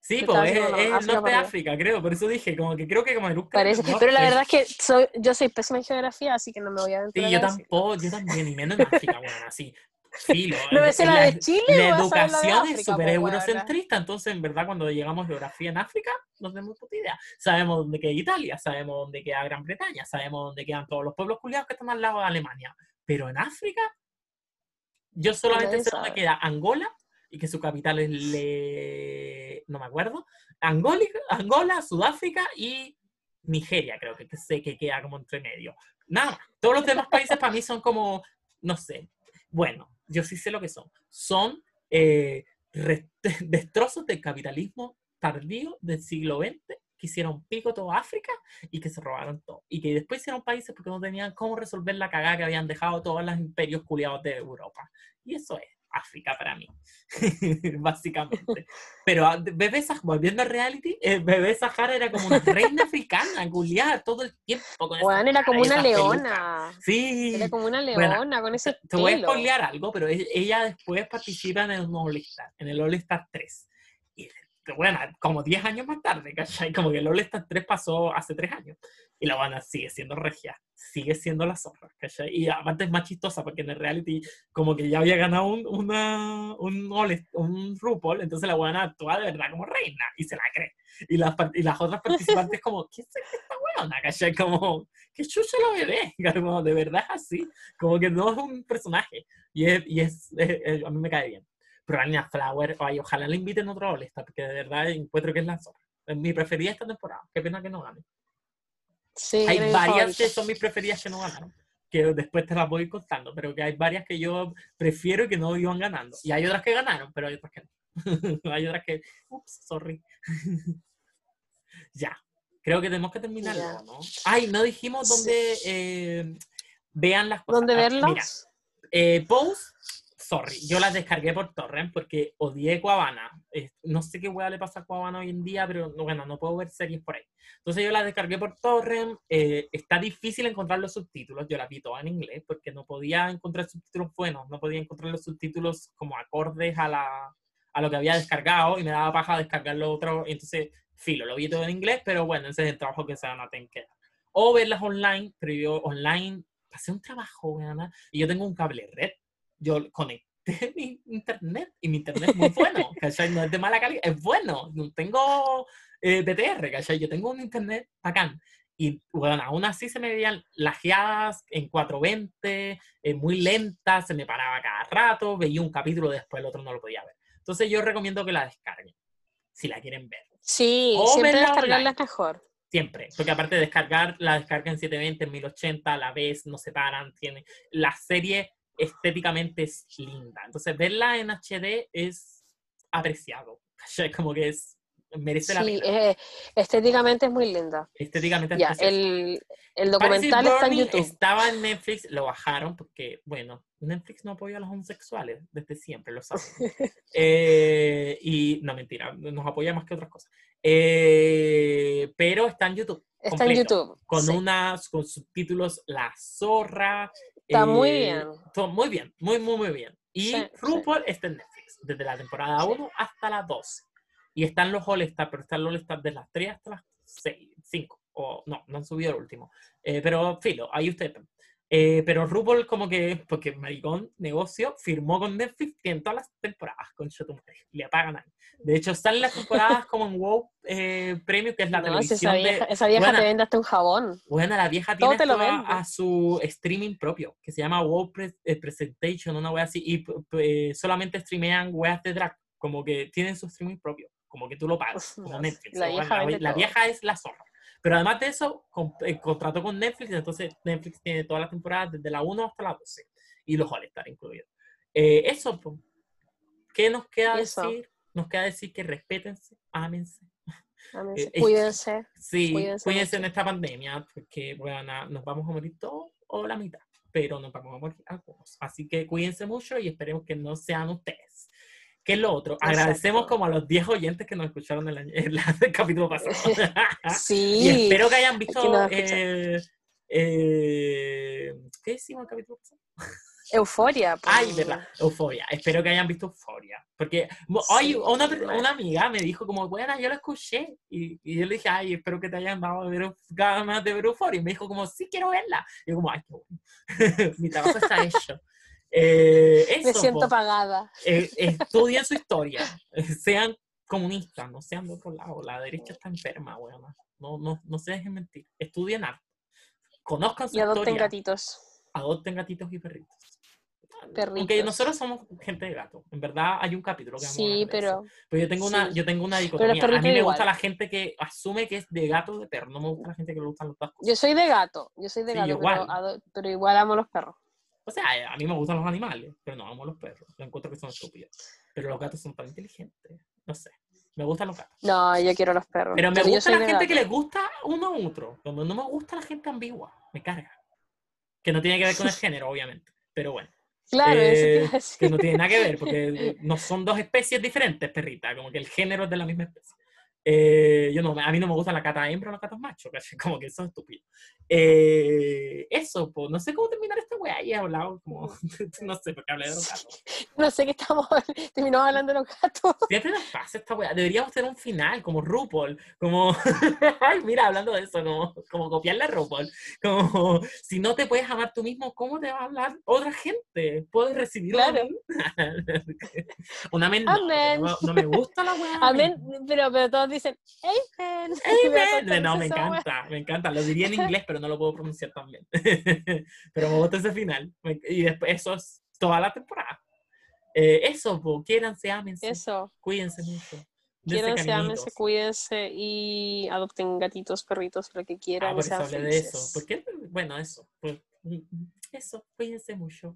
Sí, pues es, el norte de África, creo, por eso dije, como que creo que Camerún... Parece, pero la verdad es que soy, yo soy pésima en geografía, así que no me voy a Sí, yo tampoco, yo también, y menos en África, bueno, así. Filo, no la, la de Chile. La educación es súper eurocentrista, entonces en verdad cuando llegamos a geografía en África no tenemos puta idea. Sabemos dónde queda Italia, sabemos dónde queda Gran Bretaña, sabemos dónde quedan todos los pueblos culiados que están al lado de Alemania, pero en África yo solamente sé dónde queda Angola y que su capital es Le... no me acuerdo, Angola, Angola Sudáfrica y Nigeria creo que sé que queda como entre medio. Nada, todos los demás países para mí son como, no sé, bueno, yo sí sé lo que son. Son eh, [LAUGHS] destrozos del capitalismo tardío del siglo XX que hicieron pico toda África y que se robaron todo. Y que después hicieron países porque no tenían cómo resolver la cagada que habían dejado todos los imperios culiados de Europa. Y eso es. África para mí, [LAUGHS] básicamente. Pero ah, Bebé Sahara, volviendo a reality, eh, Bebé Sahara era como una reina africana, culiada todo el tiempo. Con bueno, era como una leona. Sí. Era como una leona con ese Te, voy a spoilear algo, pero e, ella después participa en el All Star, en el All Star 3. Bueno, como 10 años más tarde, ¿cachai? Como que el All Star 3 pasó hace 3 años. Y la buena sigue siendo regia, sigue siendo la zorra, ¿cachai? Y aparte es más chistosa porque en el reality como que ya había ganado un, una, un, un RuPaul, entonces la buena actúa de verdad como reina y se la cree. Y las, y las otras participantes como, ¿qué es esta buena? ¿cachai? Como, ¿qué chucha lo bebé? [LAUGHS] Como, de verdad es así, como que no es un personaje. Y, es, y es, a mí me cae bien. Pero Flower, ay, ojalá la inviten a otro all porque de verdad encuentro que es la zorra. Es mi preferida esta temporada. Qué pena que no gane. hay varias que son mis preferidas que no ganaron, que después te las voy contando, pero que hay varias que yo prefiero que no iban ganando. Y hay otras que ganaron, pero hay otras que no. [LAUGHS] hay otras que, ups, sorry. [LAUGHS] ya, creo que tenemos que terminarlo, ¿no? Ay, no dijimos dónde eh, vean las cosas. ¿Dónde ah, verlas? Mira, eh, Pose sorry, yo las descargué por torrent porque odié Cuavana. no sé qué hueá le pasa a Cuavana hoy en día, pero bueno, no puedo ver series por ahí. Entonces yo las descargué por torrent. Eh, está difícil encontrar los subtítulos. Yo las vi todas en inglés porque no podía encontrar subtítulos buenos, no podía encontrar los subtítulos como acordes a, la, a lo que había descargado y me daba paja descargarlo otro. entonces, filo, lo vi todo en inglés, pero bueno, ese es el trabajo que se van a tener que. O verlas online, pero yo online pasé un trabajo, y yo tengo un cable red yo conecté [LAUGHS] mi internet y mi internet es muy bueno, [LAUGHS] ¿cachai? No es de mala calidad, es bueno. No tengo eh, ¿cachai? Yo tengo un internet bacán. Y bueno, aún así se me veían lajeadas en 420, eh, muy lentas, se me paraba cada rato, veía un capítulo, después el otro no lo podía ver. Entonces yo recomiendo que la descarguen, si la quieren ver. Sí, siempre descargarla es mejor. Siempre, porque aparte de descargar, la descarga en 720, en 1080, a la vez, no se paran, tiene... La serie estéticamente es linda. Entonces, verla en HD es apreciado. Como que es merece la Sí, pena. eh, estéticamente es muy linda. Estéticamente es preciosa. el, el documental está en YouTube. Estaba en Netflix, lo bajaron porque, bueno, Netflix no apoya a los homosexuales desde siempre, lo saben. [LAUGHS] Eh, y, no, mentira, nos apoya más que otras cosas. Eh, pero está en YouTube. Está en YouTube. Con sí. unas, con subtítulos La Zorra. Está muy eh, bien. todo muy bien, muy, muy, muy bien. Y Sí, sí. RuPaul está en Netflix, desde la temporada Sí. 1 hasta la 12. Y están los All Star, pero están los All Star desde las 3 hasta las 6, 5. O no, no han subido el último. Eh, pero filo, ahí ustedes. Eh, pero RuPaul como que, porque Maricón Negocio firmó con Netflix tiene todas las temporadas con Shotumare. Le pagan ahí. De hecho, salen las temporadas como en WoW eh, Premium, que es la No, si televisión esa vieja, de... esa vieja Buena. te vende hasta un jabón. Bueno, la vieja Todo tiene te lo toda vende. a su streaming propio, que se llama WoW Pre- eh, Presentation, una wea así, y eh, solamente streamean weas de drag, como que tienen su streaming propio, como que tú lo pagas, como Netflix. la vieja la todo. vieja es la zorra. Pero además de eso, con- eh, contrató con Netflix, entonces Netflix tiene todas las temporadas desde la 1 hasta la 12, y los All-Star incluidos. Eh, eso. ¿qué nos queda Eso. decir? Nos queda decir que respétense, ámense. Ámense, Eh, eh, Cuídense. Sí, Cuídense cuídense, en esta pandemia, porque bueno, nos vamos a morir todos o la mitad, pero nos vamos a morir algunos. Así que cuídense mucho y esperemos que no sean ustedes. ¿Qué es lo otro? Agradecemos Exacto. como a los 10 oyentes que nos escucharon el, año- el, el capítulo pasado. [LAUGHS] Sí. y espero que hayan visto... que nos escuchan. eh, eh, ¿Qué hicimos el capítulo pasado? Euforia. pues. Ay, verdad, Euforia. Espero que hayan visto Euforia. Porque Sí, una, una amiga me dijo como, bueno, yo lo escuché. Y, y yo le dije, ay, espero que te hayan dado de ver, ganas de ver Euforia. Y me dijo como, sí, quiero verla. Y yo como, ay, qué bueno. [LAUGHS] Mi trabajo está hecho. Eh, Me siento pagada. Eh, [LAUGHS] estudien su historia. Sean comunistas, no sean de otro lado. La derecha está enferma, weona. No, no, no se dejen mentir. Estudien arte. Conozcan su Y adopten historia gatitos. adopten gatitos y perritos. Aunque Perritos. nosotros somos gente de gato. En verdad hay un capítulo que vamos a Sí, pero Pero yo tengo una, sí. yo tengo una dicotomía. A mí me igual. gusta la gente que asume que es de gato o de perro. No me gusta la gente que le gustan los dos cosas. yo soy de gato. Yo soy de Sí, gato, igual. pero, pero igual amo los perros. O sea, a mí me gustan los animales, pero no amo los perros. Yo encuentro que son estúpidos. Pero los gatos son tan inteligentes. No sé. Me gustan los gatos. No, yo quiero los perros. Pero me gusta la gente que les gusta uno a otro. Como no me gusta la gente ambigua. Me carga. Que no tiene que ver con el [LAUGHS] género, obviamente. Pero bueno. Claro, eso Eh, a decir. que no tiene nada que ver, porque [LAUGHS] no son dos especies diferentes, perrita, como que el género es de la misma especie. Eh, yo no, a mí no me gustan las gatas hembra o los gatos machos, ¿cachai? [LAUGHS] como que son estúpidos. Eh, eso, pues, no sé cómo terminar esta weá, y he hablado como, [LAUGHS] no sé, porque hablé de los gatos. [LAUGHS] No sé qué estamos terminamos hablando de los gatos. Siempre nos pasa esta weá, deberíamos tener un final, como RuPaul, como, ay, mira, hablando de eso, como, como copiarle a RuPaul, como, si no te puedes amar tú mismo, ¿cómo te va a hablar otra gente? ¿Puedes recibirlo? a Claro. un amén no, porque Amén. no, no me gusta la weá. Amén, pero, pero todos dicen Amen. Amen. [LAUGHS] No, me encanta, [LAUGHS] me encanta. Lo diría en inglés, pero no lo puedo pronunciar tan bien. [LAUGHS] pero me gusta ese final. Y después, eso es toda la temporada. Eh, eso, po, ámense, Eso. cuídense mucho. dense Quiéranse, ámense, cuídense y adopten gatitos, perritos, lo que Ah, quieran. por y eso hablé de eso. Porque, bueno, eso. pues, mm, eso, cuídense mucho.